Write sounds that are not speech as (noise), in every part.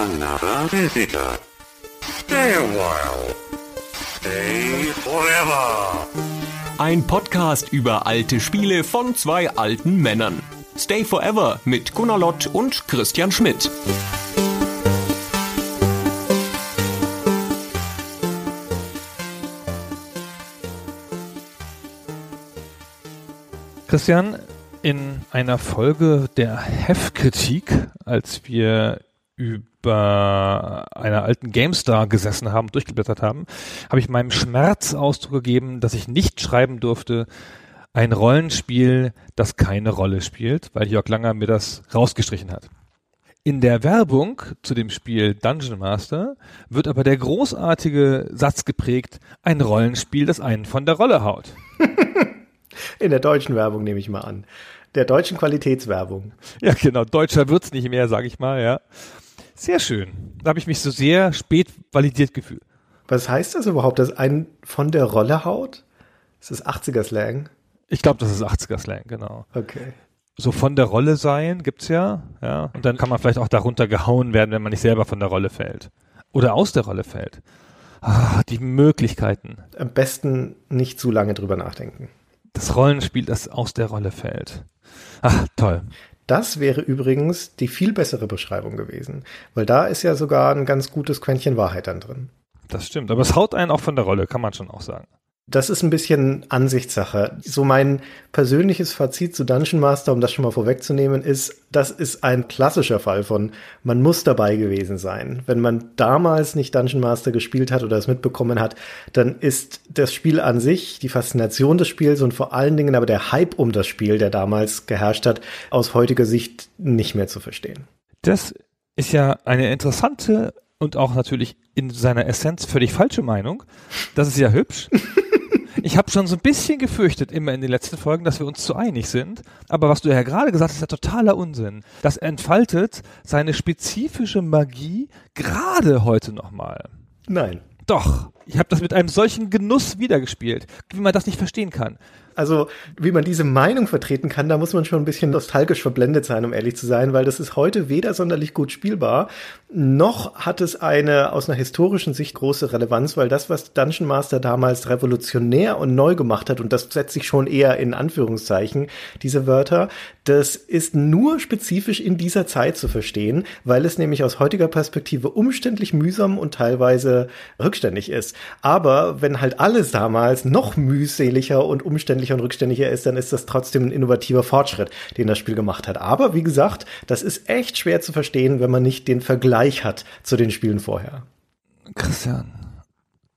Another visitor. Stay a while. Stay forever. Ein Podcast über alte Spiele von zwei alten Männern. Stay Forever mit Gunnar Lott und Christian Schmidt. Christian, in einer Folge der Heftkritik, als wir über einer alten GameStar gesessen haben, durchgeblättert haben, habe ich meinem Schmerz Ausdruck gegeben, dass ich nicht schreiben durfte, ein Rollenspiel, das keine Rolle spielt, weil Jörg Langer mir das rausgestrichen hat. In der Werbung zu dem Spiel Dungeon Master wird aber der großartige Satz geprägt, ein Rollenspiel, das einen von der Rolle haut. (laughs) In der deutschen Werbung nehme ich mal an. Der deutschen Qualitätswerbung. Ja, genau. Deutscher wird's nicht mehr, sage ich mal, ja. Sehr schön. Da habe ich mich so sehr spät validiert gefühlt. Was heißt das überhaupt, dass einen von der Rolle haut? Ist das 80er-Slang? Ich glaube, das ist 80er-Slang, genau. Okay. So von der Rolle sein gibt's ja, ja. Und dann kann man vielleicht auch darunter gehauen werden, wenn man nicht selber von der Rolle fällt. Oder aus der Rolle fällt. Ah, die Möglichkeiten. Am besten nicht zu lange drüber nachdenken. Das Rollenspiel, das aus der Rolle fällt. Ah, toll. Das wäre übrigens die viel bessere Beschreibung gewesen, weil da ist ja sogar ein ganz gutes Quäntchen Wahrheit dann drin. Das stimmt, aber es haut einen auch von der Rolle, kann man schon auch sagen. Das ist ein bisschen Ansichtssache. So mein persönliches Fazit zu Dungeon Master, um das schon mal vorwegzunehmen, ist, das ist ein klassischer Fall von, man muss dabei gewesen sein. Wenn man damals nicht Dungeon Master gespielt hat oder es mitbekommen hat, dann ist das Spiel an sich, die Faszination des Spiels und vor allen Dingen aber der Hype um das Spiel, der damals geherrscht hat, aus heutiger Sicht nicht mehr zu verstehen. Das ist ja eine interessante und auch natürlich in seiner Essenz völlig falsche Meinung. Das ist ja hübsch. (laughs) Ich habe schon so ein bisschen gefürchtet, immer in den letzten Folgen, dass wir uns zu einig sind. Aber was du ja gerade gesagt hast, ist ja totaler Unsinn. Das entfaltet seine spezifische Magie gerade heute nochmal. Nein. Doch. Ich habe das mit einem solchen Genuss wiedergespielt, wie man das nicht verstehen kann. Also, wie man diese Meinung vertreten kann, da muss man schon ein bisschen nostalgisch verblendet sein, um ehrlich zu sein, weil das ist heute weder sonderlich gut spielbar, noch hat es eine aus einer historischen Sicht große Relevanz, weil das, was Dungeon Master damals revolutionär und neu gemacht hat, und das setzt sich schon eher in Anführungszeichen, diese Wörter, das ist nur spezifisch in dieser Zeit zu verstehen, weil es nämlich aus heutiger Perspektive umständlich mühsam und teilweise rückständig ist. Aber wenn halt alles damals noch mühseliger und umständlicher und rückständiger ist, dann ist das trotzdem ein innovativer Fortschritt, den das Spiel gemacht hat. Aber wie gesagt, das ist echt schwer zu verstehen, wenn man nicht den Vergleich hat zu den Spielen vorher. Christian,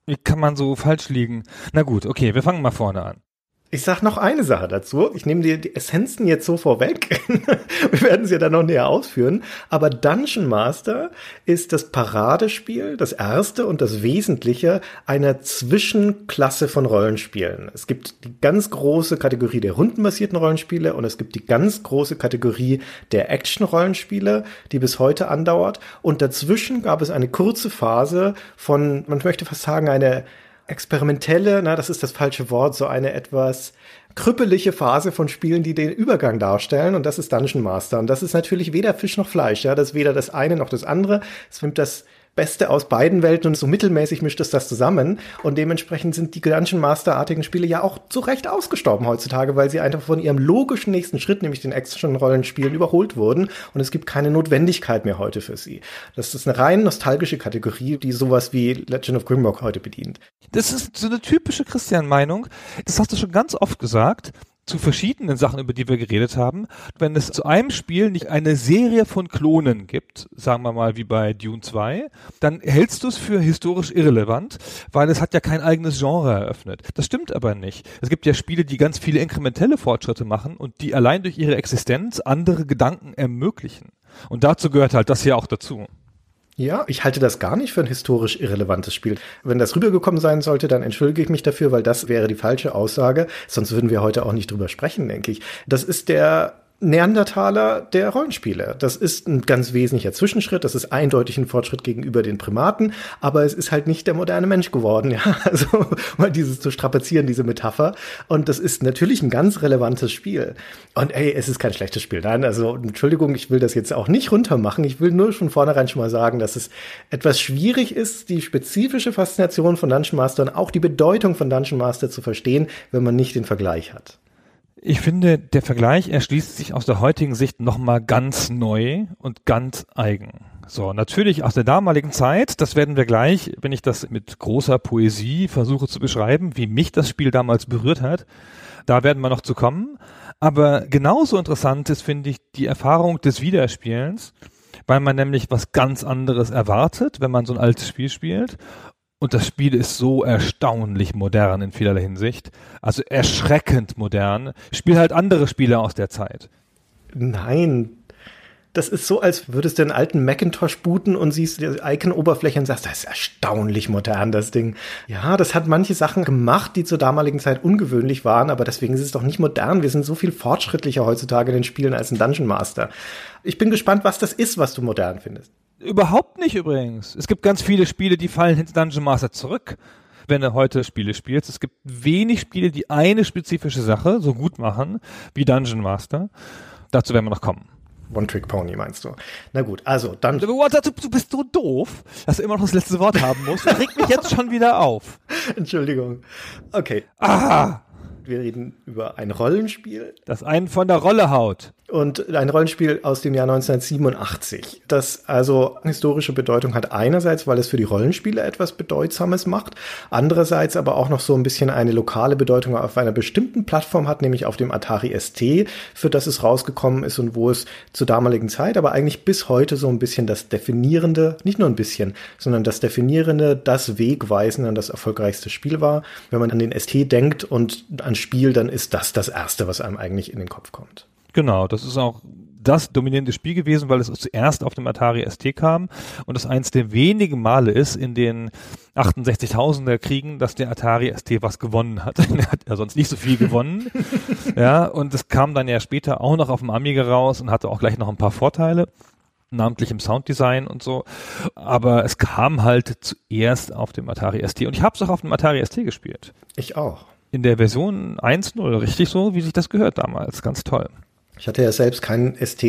wie kann man so falsch liegen? Na gut, okay, wir fangen mal vorne an. Ich sag noch eine Sache dazu. Ich nehme dir die Essenzen jetzt so vorweg. (laughs) Wir werden sie ja dann noch näher ausführen. Aber Dungeon Master ist das Paradespiel, das erste und das Wesentliche einer Zwischenklasse von Rollenspielen. Es gibt die ganz große Kategorie der rundenbasierten Rollenspiele und es gibt die ganz große Kategorie der Action-Rollenspiele, die bis heute andauert. Und dazwischen gab es eine kurze Phase von, man möchte fast sagen, eine experimentelle, na, das ist das falsche Wort, so eine etwas krüppelige Phase von Spielen, die den Übergang darstellen. Und das ist Dungeon Master. Und das ist natürlich weder Fisch noch Fleisch, ja, das ist weder das eine noch das andere. Es nimmt das Beste aus beiden Welten und so mittelmäßig mischt es das zusammen. Und dementsprechend sind die Dungeon Master-artigen Spiele ja auch zu Recht ausgestorben heutzutage, weil sie einfach von ihrem logischen nächsten Schritt, nämlich den Action-Rollenspielen, überholt wurden. Und es gibt keine Notwendigkeit mehr heute für sie. Das ist eine rein nostalgische Kategorie, die sowas wie Legend of Grimrock heute bedient. Das ist so eine typische Christian-Meinung. Das hast du schon ganz oft gesagt zu verschiedenen Sachen, über die wir geredet haben, wenn es zu einem Spiel nicht eine Serie von Klonen gibt, sagen wir mal wie bei Dune 2, dann hältst du es für historisch irrelevant, weil es hat ja kein eigenes Genre eröffnet. Das stimmt aber nicht. Es gibt ja Spiele, die ganz viele inkrementelle Fortschritte machen und die allein durch ihre Existenz andere Gedanken ermöglichen. Und dazu gehört halt das hier auch dazu. Ja, ich halte das gar nicht für ein historisch irrelevantes Spiel. Wenn das rübergekommen sein sollte, dann entschuldige ich mich dafür, weil das wäre die falsche Aussage. Sonst würden wir heute auch nicht drüber sprechen, denke ich. Das ist der Neandertaler der Rollenspiele. Das ist ein ganz wesentlicher Zwischenschritt. Das ist eindeutig ein Fortschritt gegenüber den Primaten, aber es ist halt nicht der moderne Mensch geworden. (laughs) Ja, also mal dieses zu strapazieren, diese Metapher. Und das ist natürlich ein ganz relevantes Spiel. Und ey, es ist kein schlechtes Spiel. Nein, also Entschuldigung, ich will das jetzt auch nicht runtermachen. Ich will nur von vornherein schon mal sagen, dass es etwas schwierig ist, die spezifische Faszination von Dungeon Master und auch die Bedeutung von Dungeon Master zu verstehen, wenn man nicht den Vergleich hat. Ich finde, der Vergleich erschließt sich aus der heutigen Sicht nochmal ganz neu und ganz eigen. So, natürlich aus der damaligen Zeit, das werden wir gleich, wenn ich das mit großer Poesie versuche zu beschreiben, wie mich das Spiel damals berührt hat, da werden wir noch zu kommen. Aber genauso interessant ist, finde ich, die Erfahrung des Wiederspielens, weil man nämlich was ganz anderes erwartet, wenn man so ein altes Spiel spielt und das Spiel ist so erstaunlich modern in vielerlei Hinsicht. Also erschreckend modern. Spiel halt andere Spiele aus der Zeit. Nein. Das ist so, als würdest du einen alten Macintosh booten und siehst die Icon-Oberfläche und sagst, das ist erstaunlich modern, das Ding. Ja, das hat manche Sachen gemacht, die zur damaligen Zeit ungewöhnlich waren, aber deswegen ist es doch nicht modern. Wir sind so viel fortschrittlicher heutzutage in den Spielen als ein Dungeon Master. Ich bin gespannt, was das ist, was du modern findest. Überhaupt nicht übrigens. Es gibt ganz viele Spiele, die fallen hinter Dungeon Master zurück, wenn du heute Spiele spielst. Es gibt wenig Spiele, die eine spezifische Sache so gut machen wie Dungeon Master. Dazu werden wir noch kommen. One-Trick-Pony meinst du? Na gut, also dann. Du, du bist so doof, dass du immer noch das letzte Wort haben musst. Das regt mich jetzt schon wieder auf. (laughs) Entschuldigung. Okay. Ah! Wir reden über ein Rollenspiel. Das einen von der Rolle haut und ein Rollenspiel aus dem Jahr 1987, das also historische Bedeutung hat einerseits, weil es für die Rollenspiele etwas Bedeutsames macht, andererseits aber auch noch so ein bisschen eine lokale Bedeutung auf einer bestimmten Plattform hat, nämlich auf dem Atari ST, für das es rausgekommen ist und wo es zur damaligen Zeit, aber eigentlich bis heute so ein bisschen das definierende, nicht nur ein bisschen, sondern das definierende, das Wegweisende und das erfolgreichste Spiel war. Wenn man an den ST denkt und an Spiel, dann ist das das erste, was einem eigentlich in den Kopf kommt. Genau, das ist auch das dominierende Spiel gewesen, weil es zuerst auf dem Atari ST kam und es eins der wenigen Male ist in den 68.000er Kriegen, dass der Atari ST was gewonnen hat. (laughs) er hat ja sonst nicht so viel gewonnen. (laughs) ja, und es kam dann ja später auch noch auf dem Amiga raus und hatte auch gleich noch ein paar Vorteile namentlich im Sounddesign und so. Aber es kam halt zuerst auf dem Atari ST und ich habe es auch auf dem Atari ST gespielt. Ich auch. In der Version 1.0, richtig so, wie sich das gehört damals. Ganz toll. Ich hatte ja selbst keinen ST,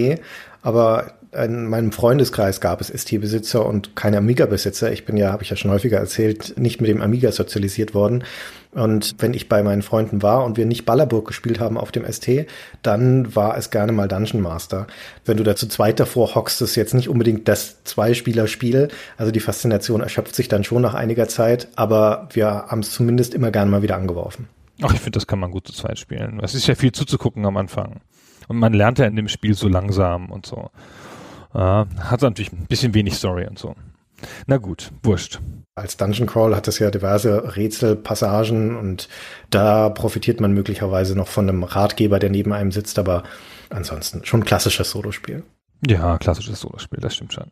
aber in meinem Freundeskreis gab es ST-Besitzer und keine Amiga-Besitzer. Ich bin ja, habe ich ja schon häufiger erzählt, nicht mit dem Amiga sozialisiert worden. Und wenn ich bei meinen Freunden war und wir nicht Ballerburg gespielt haben auf dem ST, dann war es gerne mal Dungeon Master. Wenn du da zu zweit davor hockst, ist jetzt nicht unbedingt das Zwei-Spieler-Spiel. Also die Faszination erschöpft sich dann schon nach einiger Zeit, aber wir haben es zumindest immer gerne mal wieder angeworfen. Ach, ich finde, das kann man gut zu zweit spielen. Es ist ja viel zuzugucken am Anfang. Und man lernt ja in dem Spiel so langsam und so. Äh, hat natürlich ein bisschen wenig Story und so. Na gut, wurscht. Als Dungeon Crawl hat es ja diverse Rätselpassagen und da profitiert man möglicherweise noch von einem Ratgeber, der neben einem sitzt, aber ansonsten schon ein klassisches Solospiel. Ja, klassisches Solospiel, das stimmt schon.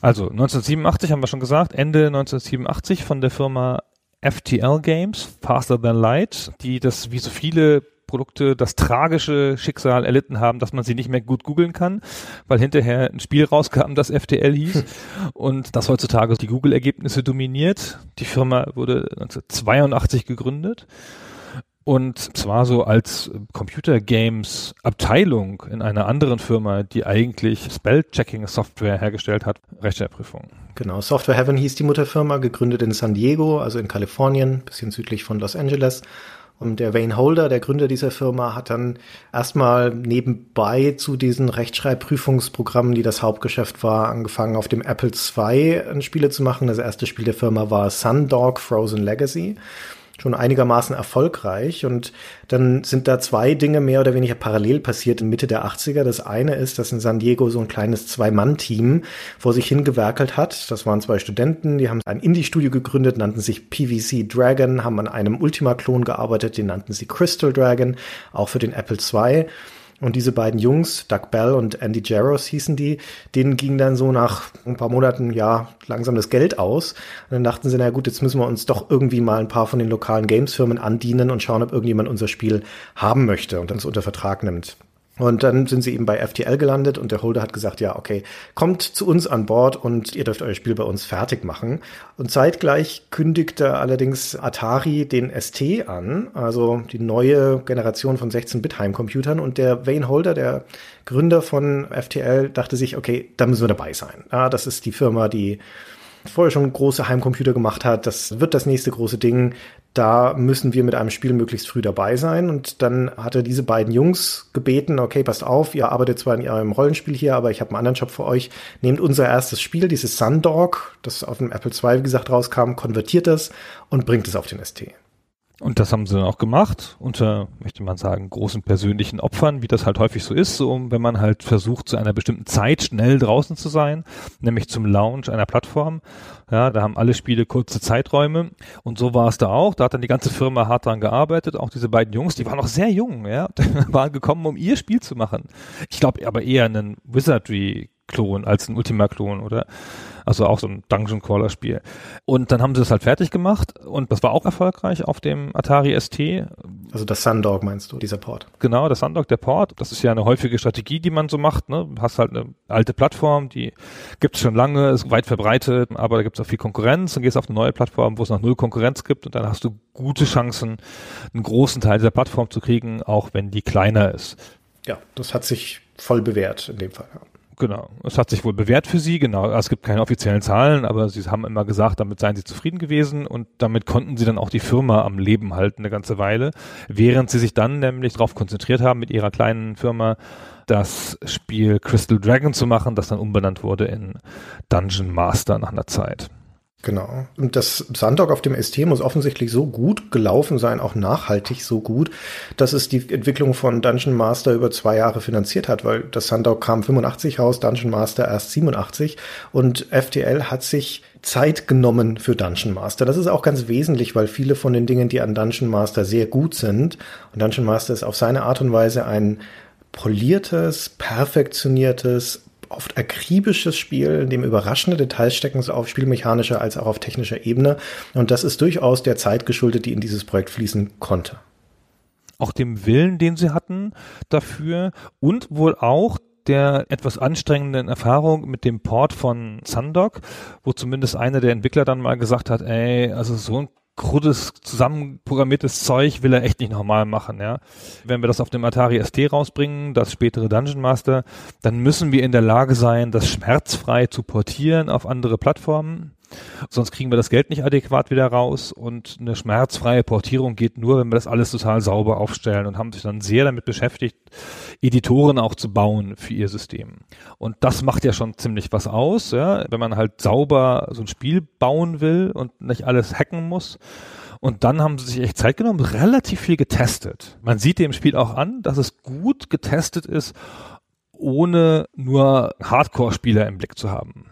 Also 1987 haben wir schon gesagt, Ende 1987 von der Firma FTL Games, Faster Than Light, die das wie so viele Produkte das tragische Schicksal erlitten haben, dass man sie nicht mehr gut googeln kann, weil hinterher ein Spiel rauskam, das FTL hieß (laughs) und das heutzutage die Google-Ergebnisse dominiert. Die Firma wurde 1982 gegründet und zwar so als Computer Games Abteilung in einer anderen Firma, die eigentlich Spell-Checking Software hergestellt hat, Rechtschreibprüfung. Genau, Software Heaven hieß die Mutterfirma, gegründet in San Diego, also in Kalifornien, bisschen südlich von Los Angeles und der Wayne Holder, der Gründer dieser Firma, hat dann erstmal nebenbei zu diesen Rechtschreibprüfungsprogrammen, die das Hauptgeschäft war, angefangen auf dem Apple II Spiele zu machen. Das erste Spiel der Firma war Sundog Frozen Legacy schon einigermaßen erfolgreich. Und dann sind da zwei Dinge mehr oder weniger parallel passiert in Mitte der 80er. Das eine ist, dass in San Diego so ein kleines Zwei-Mann-Team vor sich hingewerkelt hat. Das waren zwei Studenten, die haben ein Indie-Studio gegründet, nannten sich PVC Dragon, haben an einem Ultima-Klon gearbeitet, den nannten sie Crystal Dragon, auch für den Apple II. Und diese beiden Jungs, Doug Bell und Andy Jaros hießen die, denen ging dann so nach ein paar Monaten, ja, langsam das Geld aus. Und dann dachten sie, na gut, jetzt müssen wir uns doch irgendwie mal ein paar von den lokalen Gamesfirmen andienen und schauen, ob irgendjemand unser Spiel haben möchte und uns unter Vertrag nimmt. Und dann sind sie eben bei FTL gelandet und der Holder hat gesagt, ja, okay, kommt zu uns an Bord und ihr dürft euer Spiel bei uns fertig machen. Und zeitgleich kündigte allerdings Atari den ST an, also die neue Generation von 16-Bit-Heimcomputern. Und der Wayne Holder, der Gründer von FTL, dachte sich, okay, da müssen wir dabei sein. Ja, das ist die Firma, die vorher schon große Heimcomputer gemacht hat. Das wird das nächste große Ding. Da müssen wir mit einem Spiel möglichst früh dabei sein. Und dann hat er diese beiden Jungs gebeten, okay, passt auf, ihr arbeitet zwar in eurem Rollenspiel hier, aber ich habe einen anderen Job für euch. Nehmt unser erstes Spiel, dieses Sundog, das auf dem Apple II, wie gesagt, rauskam, konvertiert das und bringt es auf den ST. Und das haben sie dann auch gemacht, unter, möchte man sagen, großen persönlichen Opfern, wie das halt häufig so ist, so wenn man halt versucht, zu einer bestimmten Zeit schnell draußen zu sein, nämlich zum Launch einer Plattform. Ja, da haben alle Spiele kurze Zeiträume und so war es da auch. Da hat dann die ganze Firma hart dran gearbeitet, auch diese beiden Jungs, die waren noch sehr jung, ja, (laughs) waren gekommen, um ihr Spiel zu machen. Ich glaube aber eher einen Wizardry Klon als ein Ultima-Klon, oder? Also auch so ein Dungeon Crawler Spiel. Und dann haben sie das halt fertig gemacht und das war auch erfolgreich auf dem Atari ST. Also das Sundog meinst du, dieser Port? Genau, das Sundog, der Port. Das ist ja eine häufige Strategie, die man so macht. Ne? Du hast halt eine alte Plattform, die gibt's schon lange, ist weit verbreitet, aber da gibt's auch viel Konkurrenz. Dann gehst du auf eine neue Plattform, wo es noch null Konkurrenz gibt und dann hast du gute Chancen, einen großen Teil dieser Plattform zu kriegen, auch wenn die kleiner ist. Ja, das hat sich voll bewährt in dem Fall. Ja. Genau. Es hat sich wohl bewährt für sie, genau. Es gibt keine offiziellen Zahlen, aber sie haben immer gesagt, damit seien sie zufrieden gewesen und damit konnten sie dann auch die Firma am Leben halten eine ganze Weile, während sie sich dann nämlich darauf konzentriert haben, mit ihrer kleinen Firma das Spiel Crystal Dragon zu machen, das dann umbenannt wurde in Dungeon Master nach einer Zeit. Genau. Und das Sandog auf dem ST muss offensichtlich so gut gelaufen sein, auch nachhaltig so gut, dass es die Entwicklung von Dungeon Master über zwei Jahre finanziert hat, weil das Sandog kam 85 raus, Dungeon Master erst 87 und FTL hat sich Zeit genommen für Dungeon Master. Das ist auch ganz wesentlich, weil viele von den Dingen, die an Dungeon Master sehr gut sind, und Dungeon Master ist auf seine Art und Weise ein poliertes, perfektioniertes, oft akribisches Spiel, in dem überraschende Details stecken, so auf spielmechanischer als auch auf technischer Ebene. Und das ist durchaus der Zeit geschuldet, die in dieses Projekt fließen konnte. Auch dem Willen, den sie hatten dafür und wohl auch der etwas anstrengenden Erfahrung mit dem Port von Sundog, wo zumindest einer der Entwickler dann mal gesagt hat, ey, also so ein kruddes, zusammenprogrammiertes Zeug will er echt nicht nochmal machen, ja. Wenn wir das auf dem Atari ST rausbringen, das spätere Dungeon Master, dann müssen wir in der Lage sein, das schmerzfrei zu portieren auf andere Plattformen. Sonst kriegen wir das Geld nicht adäquat wieder raus und eine schmerzfreie Portierung geht nur, wenn wir das alles total sauber aufstellen und haben sich dann sehr damit beschäftigt, Editoren auch zu bauen für ihr System. Und das macht ja schon ziemlich was aus, ja, wenn man halt sauber so ein Spiel bauen will und nicht alles hacken muss. Und dann haben sie sich echt Zeit genommen, relativ viel getestet. Man sieht dem Spiel auch an, dass es gut getestet ist, ohne nur Hardcore-Spieler im Blick zu haben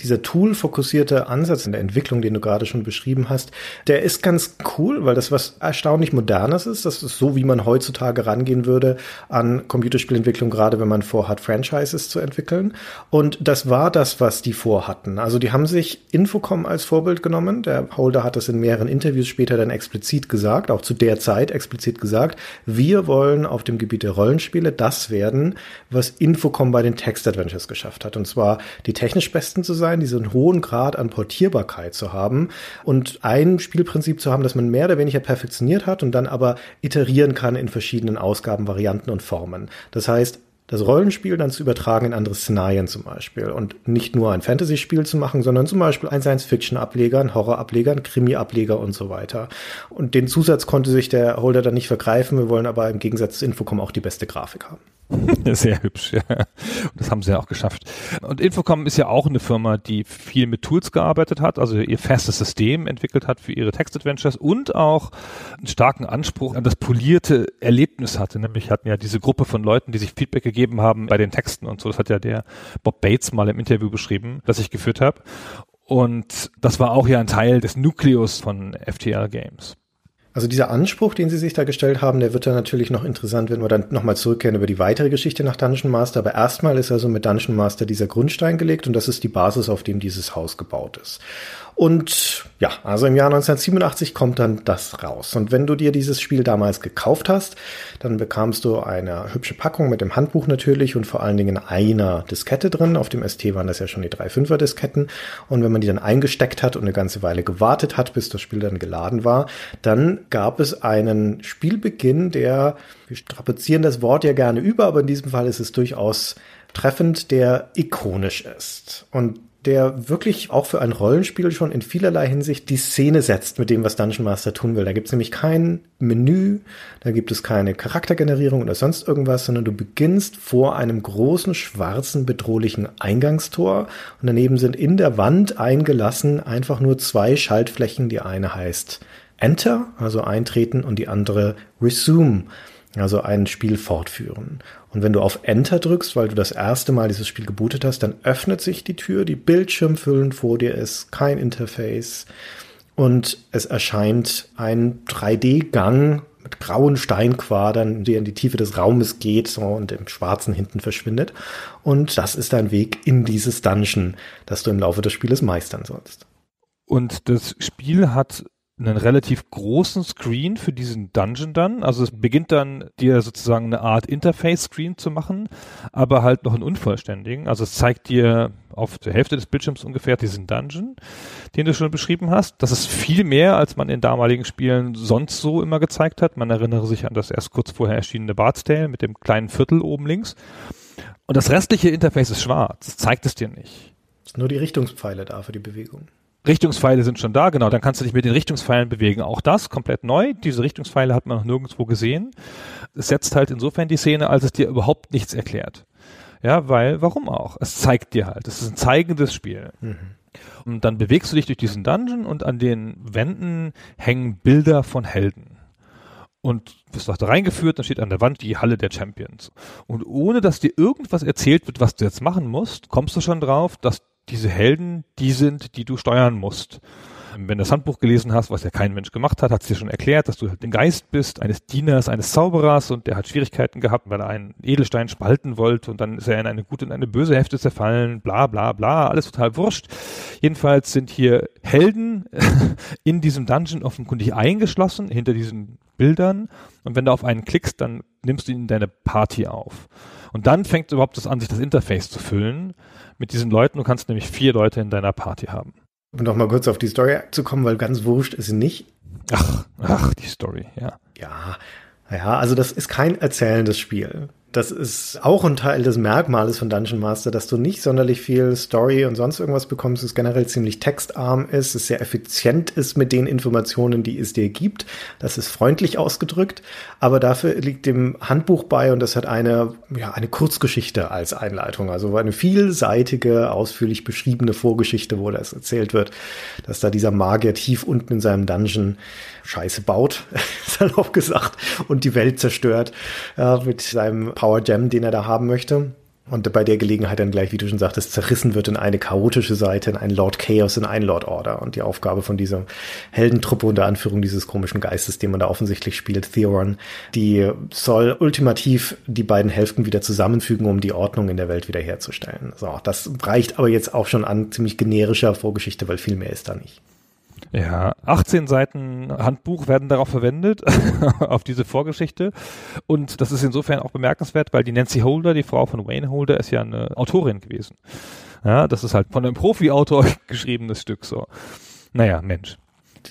dieser Tool-fokussierte Ansatz in der Entwicklung, den du gerade schon beschrieben hast, der ist ganz cool, weil das was erstaunlich Modernes ist. Das ist so, wie man heutzutage rangehen würde an Computerspielentwicklung, gerade wenn man vorhat, Franchises zu entwickeln. Und das war das, was die vorhatten. Also die haben sich Infocom als Vorbild genommen. Der Holder hat das in mehreren Interviews später dann explizit gesagt, auch zu der Zeit explizit gesagt. Wir wollen auf dem Gebiet der Rollenspiele das werden, was Infocom bei den Text Adventures geschafft hat. Und zwar die technisch besten zu sein sein, diesen hohen Grad an Portierbarkeit zu haben und ein Spielprinzip zu haben, das man mehr oder weniger perfektioniert hat und dann aber iterieren kann in verschiedenen Ausgaben, Varianten und Formen. Das heißt, das Rollenspiel dann zu übertragen in andere Szenarien zum Beispiel und nicht nur ein Fantasy-Spiel zu machen, sondern zum Beispiel ein Science-Fiction-Ableger, ein Horror-Ableger, ein Krimi-Ableger und so weiter. Und den Zusatz konnte sich der Holder dann nicht vergreifen. Wir wollen aber im Gegensatz zu Infocom auch die beste Grafik haben. (laughs) Sehr hübsch, ja. Das haben sie ja auch geschafft. Und Infocom ist ja auch eine Firma, die viel mit Tools gearbeitet hat, also ihr festes System entwickelt hat für ihre Text-Adventures und auch einen starken Anspruch an das polierte Erlebnis hatte. Nämlich hatten ja diese Gruppe von Leuten, die sich Feedback gegeben haben bei den Texten und so. Das hat ja der Bob Bates mal im Interview beschrieben, das ich geführt habe. Und das war auch ja ein Teil des Nukleus von FTL Games. Also dieser Anspruch, den Sie sich da gestellt haben, der wird dann natürlich noch interessant, wenn wir dann nochmal zurückkehren über die weitere Geschichte nach Dungeon Master. Aber erstmal ist also mit Dungeon Master dieser Grundstein gelegt und das ist die Basis, auf dem dieses Haus gebaut ist. Und ja, also im Jahr 1987 kommt dann das raus. Und wenn du dir dieses Spiel damals gekauft hast, dann bekamst du eine hübsche Packung mit dem Handbuch natürlich und vor allen Dingen einer Diskette drin. Auf dem ST waren das ja schon die 3.5er Disketten. Und wenn man die dann eingesteckt hat und eine ganze Weile gewartet hat, bis das Spiel dann geladen war, dann gab es einen Spielbeginn, der, wir strapazieren das Wort ja gerne über, aber in diesem Fall ist es durchaus treffend, der ikonisch ist. Und der wirklich auch für ein Rollenspiel schon in vielerlei Hinsicht die Szene setzt mit dem, was Dungeon Master tun will. Da gibt es nämlich kein Menü, da gibt es keine Charaktergenerierung oder sonst irgendwas, sondern du beginnst vor einem großen, schwarzen, bedrohlichen Eingangstor und daneben sind in der Wand eingelassen einfach nur zwei Schaltflächen. Die eine heißt Enter, also eintreten, und die andere Resume, also ein Spiel fortführen. Und wenn du auf Enter drückst, weil du das erste Mal dieses Spiel gebootet hast, dann öffnet sich die Tür, die Bildschirmfüllen vor dir ist, kein Interface und es erscheint ein 3D-Gang mit grauen Steinquadern, der in die Tiefe des Raumes geht so, und im Schwarzen hinten verschwindet. Und das ist dein Weg in dieses Dungeon, das du im Laufe des Spieles meistern sollst. Und das Spiel hat einen relativ großen Screen für diesen Dungeon dann. Also es beginnt dann dir sozusagen eine Art Interface-Screen zu machen, aber halt noch einen unvollständigen. Also es zeigt dir auf der Hälfte des Bildschirms ungefähr diesen Dungeon, den du schon beschrieben hast. Das ist viel mehr, als man in damaligen Spielen sonst so immer gezeigt hat. Man erinnere sich an das erst kurz vorher erschienene Bard's Tale mit dem kleinen Viertel oben links. Und das restliche Interface ist schwarz. Das zeigt es dir nicht. Nur die Richtungspfeile da für die Bewegung. Richtungspfeile sind schon da, genau, dann kannst du dich mit den Richtungspfeilen bewegen. Auch das komplett neu. Diese Richtungspfeile hat man noch nirgendwo gesehen. Es setzt halt insofern die Szene, als es dir überhaupt nichts erklärt. Ja, weil, warum auch? Es zeigt dir halt. Es ist ein zeigendes Spiel. Mhm. Und dann bewegst du dich durch diesen Dungeon und an den Wänden hängen Bilder von Helden. Und wirst auch da reingeführt, dann steht an der Wand die Halle der Champions. Und ohne dass dir irgendwas erzählt wird, was du jetzt machen musst, kommst du schon drauf, dass diese Helden die sind, die du steuern musst. Wenn du das Handbuch gelesen hast, was ja kein Mensch gemacht hat, hat es dir schon erklärt, dass du halt den Geist bist, eines Dieners, eines Zauberers und der hat Schwierigkeiten gehabt, weil er einen Edelstein spalten wollte und dann ist er in eine gute und eine böse Hälfte zerfallen, bla bla bla, alles total wurscht. Jedenfalls sind hier Helden (laughs) in diesem Dungeon offenkundig eingeschlossen, hinter diesen Bildern und wenn du auf einen klickst, dann nimmst du ihn in deine Party auf. Und dann fängt überhaupt das an, sich das Interface zu füllen mit diesen Leuten. Du kannst nämlich vier Leute in deiner Party haben. Um noch mal kurz auf die Story zu kommen, weil ganz wurscht ist sie nicht. Ach, ach, die Story, ja. Ja, ja, also das ist kein erzählendes Spiel. Das ist auch ein Teil des Merkmales von Dungeon Master, dass du nicht sonderlich viel Story und sonst irgendwas bekommst, es generell ziemlich textarm ist, es sehr effizient ist mit den Informationen, die es dir gibt. Das ist freundlich ausgedrückt, aber dafür liegt dem Handbuch bei und das hat eine, ja, eine Kurzgeschichte als Einleitung, also eine vielseitige, ausführlich beschriebene Vorgeschichte, wo das erzählt wird, dass da dieser Magier tief unten in seinem Dungeon Scheiße baut, (laughs) salopp gesagt, und die Welt zerstört ja, mit seinem Power Gem, den er da haben möchte. Und bei der Gelegenheit dann gleich, wie du schon sagtest, zerrissen wird in eine chaotische Seite, in einen Lord Chaos, in einen Lord Order. Und die Aufgabe von dieser Heldentruppe unter Anführung dieses komischen Geistes, den man da offensichtlich spielt, Theron, die soll ultimativ die beiden Hälften wieder zusammenfügen, um die Ordnung in der Welt wiederherzustellen. So, das reicht aber jetzt auch schon an ziemlich generischer Vorgeschichte, weil viel mehr ist da nicht. Ja, 18 Seiten Handbuch werden darauf verwendet, (laughs) auf diese Vorgeschichte. Und das ist insofern auch bemerkenswert, weil die Nancy Holder, die Frau von Wayne Holder, ist ja eine Autorin gewesen. Ja, das ist halt von einem Profi-Autor (laughs) geschriebenes Stück so. Naja, Mensch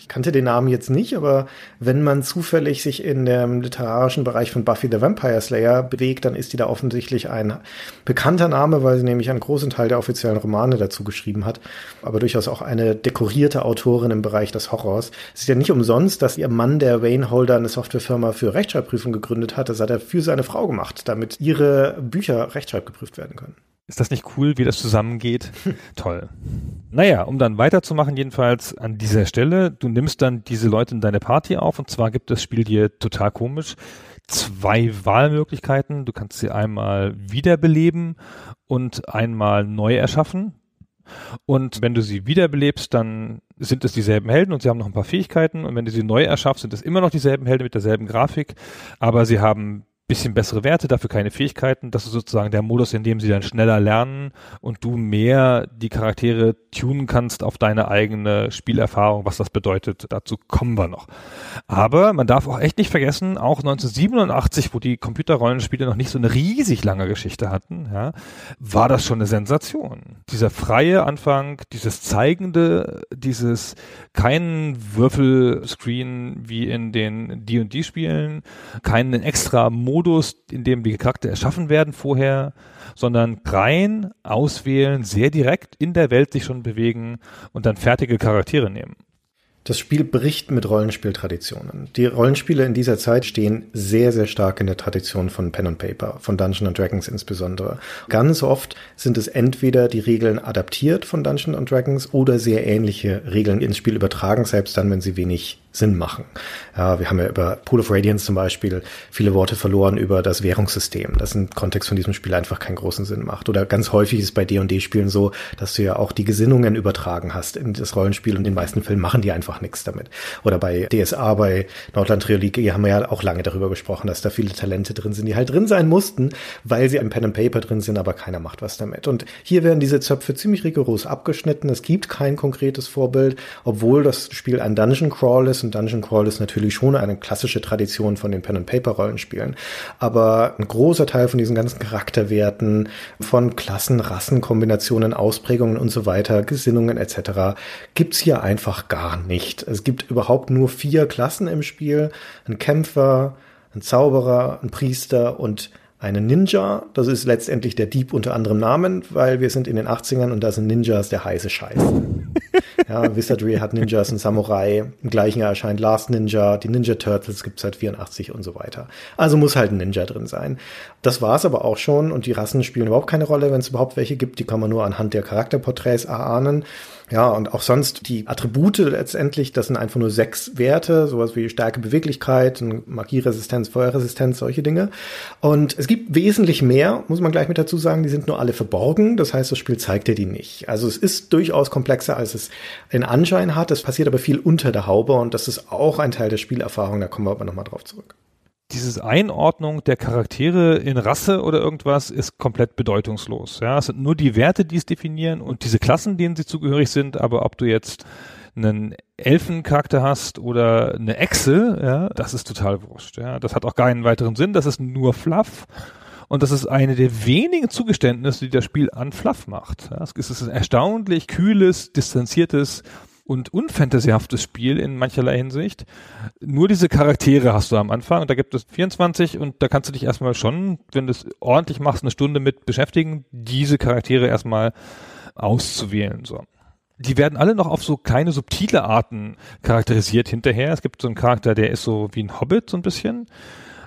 ich kannte den Namen jetzt nicht, aber wenn man zufällig sich in dem literarischen Bereich von Buffy the Vampire Slayer bewegt, dann ist die da offensichtlich ein bekannter Name, weil sie nämlich einen großen Teil der offiziellen Romane dazu geschrieben hat, aber durchaus auch eine dekorierte Autorin im Bereich des Horrors. Es ist ja nicht umsonst, dass ihr Mann, der Wayne Holder, eine Softwarefirma für Rechtschreibprüfung gegründet hat. Das hat er für seine Frau gemacht, damit ihre Bücher rechtschreibgeprüft werden können. Ist das nicht cool, wie das zusammengeht? (laughs) Toll. Naja, um dann weiterzumachen, jedenfalls an dieser Stelle, du nimmst dann diese Leute in deine Party auf und zwar gibt das Spiel dir total komisch zwei Wahlmöglichkeiten. Du kannst sie einmal wiederbeleben und einmal neu erschaffen. Und wenn du sie wiederbelebst, dann sind es dieselben Helden und sie haben noch ein paar Fähigkeiten. Und wenn du sie neu erschaffst, sind es immer noch dieselben Helden mit derselben Grafik, aber sie haben bisschen bessere Werte, dafür keine Fähigkeiten. Das ist sozusagen der Modus, in dem sie dann schneller lernen und du mehr die Charaktere tunen kannst auf deine eigene Spielerfahrung, was das bedeutet. Dazu kommen wir noch. Aber man darf auch echt nicht vergessen, auch 1987, wo die Computerrollenspiele noch nicht so eine riesig lange Geschichte hatten, ja, war das schon eine Sensation. Dieser freie Anfang, dieses zeigende, dieses kein Würfelscreen wie in den D&D Spielen, keinen extra Modus Modus, in dem die Charakter erschaffen werden vorher, sondern rein auswählen, sehr direkt in der Welt sich schon bewegen und dann fertige Charaktere nehmen. Das Spiel bricht mit Rollenspieltraditionen. Die Rollenspiele in dieser Zeit stehen sehr, sehr stark in der Tradition von Pen and Paper, von Dungeons Dragons insbesondere. Ganz oft sind es entweder die Regeln adaptiert von Dungeons Dragons oder sehr ähnliche Regeln ins Spiel übertragen, selbst dann, wenn sie wenig Sinn machen. Ja, wir haben ja über Pool of Radiance zum Beispiel viele Worte verloren über das Währungssystem, das im Kontext von diesem Spiel einfach keinen großen Sinn macht. Oder ganz häufig ist bei D&D-Spielen so, dass du ja auch die Gesinnungen übertragen hast in das Rollenspiel und in den meisten Filmen machen die einfach nichts damit. Oder bei DSA, bei Nordland Triologie haben wir ja auch lange darüber gesprochen, dass da viele Talente drin sind, die halt drin sein mussten, weil sie im Pen and Paper drin sind, aber keiner macht was damit. Und hier werden diese Zöpfe ziemlich rigoros abgeschnitten. Es gibt kein konkretes Vorbild, obwohl das Spiel ein Dungeon Crawl ist und Dungeon Crawl ist natürlich schon eine klassische Tradition von den Pen-and-Paper-Rollenspielen. Aber ein großer Teil von diesen ganzen Charakterwerten, von Klassen, Rassenkombinationen, Ausprägungen und so weiter, Gesinnungen etc. gibt's hier einfach gar nicht. Es gibt überhaupt nur vier Klassen im Spiel. Ein Kämpfer, ein Zauberer, ein Priester und eine Ninja. Das ist letztendlich der Dieb unter anderem Namen, weil wir sind in den 80ern und da sind Ninjas der heiße Scheiß. (laughs) ja, Wizardry hat Ninjas, ein Samurai. Im gleichen Jahr erscheint Last Ninja, die Ninja Turtles gibt's seit 84 und so weiter. Also muss halt ein Ninja drin sein. Das war's aber auch schon und die Rassen spielen überhaupt keine Rolle, wenn es überhaupt welche gibt. Die kann man nur anhand der Charakterporträts erahnen. Ja, und auch sonst die Attribute letztendlich, das sind einfach nur sechs Werte, sowas wie Stärke, Beweglichkeit, Magieresistenz, Feuerresistenz, solche Dinge. Und es gibt wesentlich mehr, muss man gleich mit dazu sagen, die sind nur alle verborgen. Das heißt, das Spiel zeigt dir die nicht. Also es ist durchaus komplexer, als es in Anschein hat. Es passiert aber viel unter der Haube und das ist auch ein Teil der Spielerfahrung. Da kommen wir aber nochmal drauf zurück dieses Einordnung der Charaktere in Rasse oder irgendwas ist komplett bedeutungslos. Ja, es sind nur die Werte, die es definieren und diese Klassen, denen sie zugehörig sind, aber ob du jetzt einen Elfencharakter hast oder eine Echse, ja, das ist total wurscht. Ja, das hat auch keinen weiteren Sinn. Das ist nur Fluff. Und das ist eine der wenigen Zugeständnisse, die das Spiel an Fluff macht. Ja, es ist ein erstaunlich kühles, distanziertes und unfantasyhaftes Spiel in mancherlei Hinsicht. Nur diese Charaktere hast du am Anfang und da gibt es 24 und da kannst du dich erstmal schon, wenn du es ordentlich machst, eine Stunde mit beschäftigen, diese Charaktere erstmal auszuwählen. So. Die werden alle noch auf so kleine subtile Arten charakterisiert hinterher. Es gibt so einen Charakter, der ist so wie ein Hobbit so ein bisschen.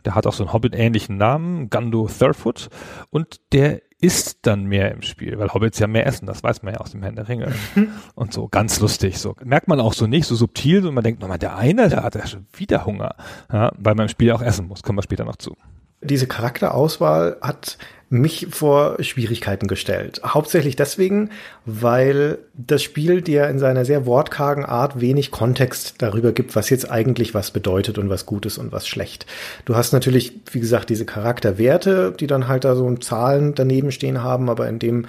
Der hat auch so einen Hobbit-ähnlichen Namen, Gando Thurfoot. Und der isst dann mehr im Spiel, weil Hobbits ja mehr essen, das weiß man ja aus dem Herrn der Ringe. (laughs) und so, ganz lustig, so. Merkt man auch so nicht, so subtil, und man denkt, nochmal, der eine, der hat ja schon wieder Hunger, ja, weil man im Spiel auch essen muss, kommen wir später noch zu. Diese Charakterauswahl hat mich vor Schwierigkeiten gestellt. Hauptsächlich deswegen, weil das Spiel dir in seiner sehr wortkargen Art wenig Kontext darüber gibt, was jetzt eigentlich was bedeutet und was gut ist und was schlecht. Du hast natürlich, wie gesagt, diese Charakterwerte, die dann halt da so Zahlen daneben stehen haben, aber in dem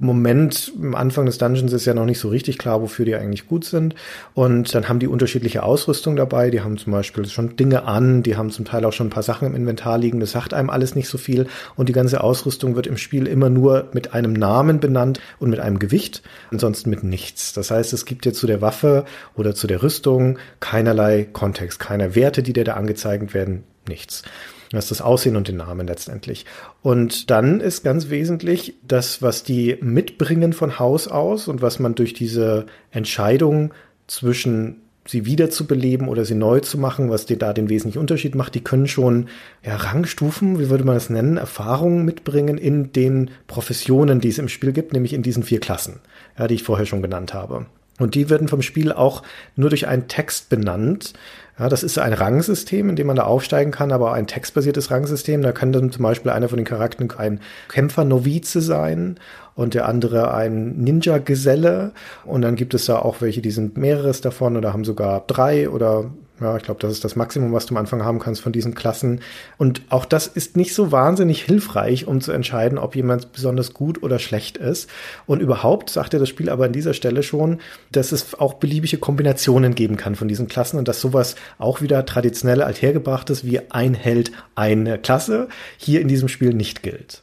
Moment am Anfang des Dungeons ist ja noch nicht so richtig klar, wofür die eigentlich gut sind. Und dann haben die unterschiedliche Ausrüstung dabei. Die haben zum Beispiel schon Dinge an, die haben zum Teil auch schon ein paar Sachen im Inventar liegen. Das sagt einem alles nicht so viel. Und die ganze Ausrüstung wird im Spiel immer nur mit einem Namen benannt und mit einem Gewicht, ansonsten mit nichts. Das heißt, es gibt jetzt zu der Waffe oder zu der Rüstung keinerlei Kontext, keine Werte, die dir da angezeigt werden, nichts. Das ist das Aussehen und den Namen letztendlich. Und dann ist ganz wesentlich das, was die mitbringen von Haus aus und was man durch diese Entscheidung zwischen sie wiederzubeleben oder sie neu zu machen, was dir da den wesentlichen Unterschied macht. Die können schon ja, Rangstufen, wie würde man das nennen, Erfahrungen mitbringen in den Professionen, die es im Spiel gibt, nämlich in diesen vier Klassen, ja, die ich vorher schon genannt habe. Und die werden vom Spiel auch nur durch einen Text benannt. Ja, das ist ein Rangsystem, in dem man da aufsteigen kann, aber ein textbasiertes Rangsystem. Da kann dann zum Beispiel einer von den Charakteren ein Kämpfer-Novize sein und der andere ein Ninja-Geselle. Und dann gibt es da auch welche, die sind mehreres davon oder haben sogar drei oder ja, ich glaube, das ist das Maximum, was du am Anfang haben kannst von diesen Klassen. Und auch das ist nicht so wahnsinnig hilfreich, um zu entscheiden, ob jemand besonders gut oder schlecht ist. Und überhaupt sagt er das Spiel aber an dieser Stelle schon, dass es auch beliebige Kombinationen geben kann von diesen Klassen und dass sowas auch wieder traditionell althergebrachtes wie ein Held, eine Klasse hier in diesem Spiel nicht gilt.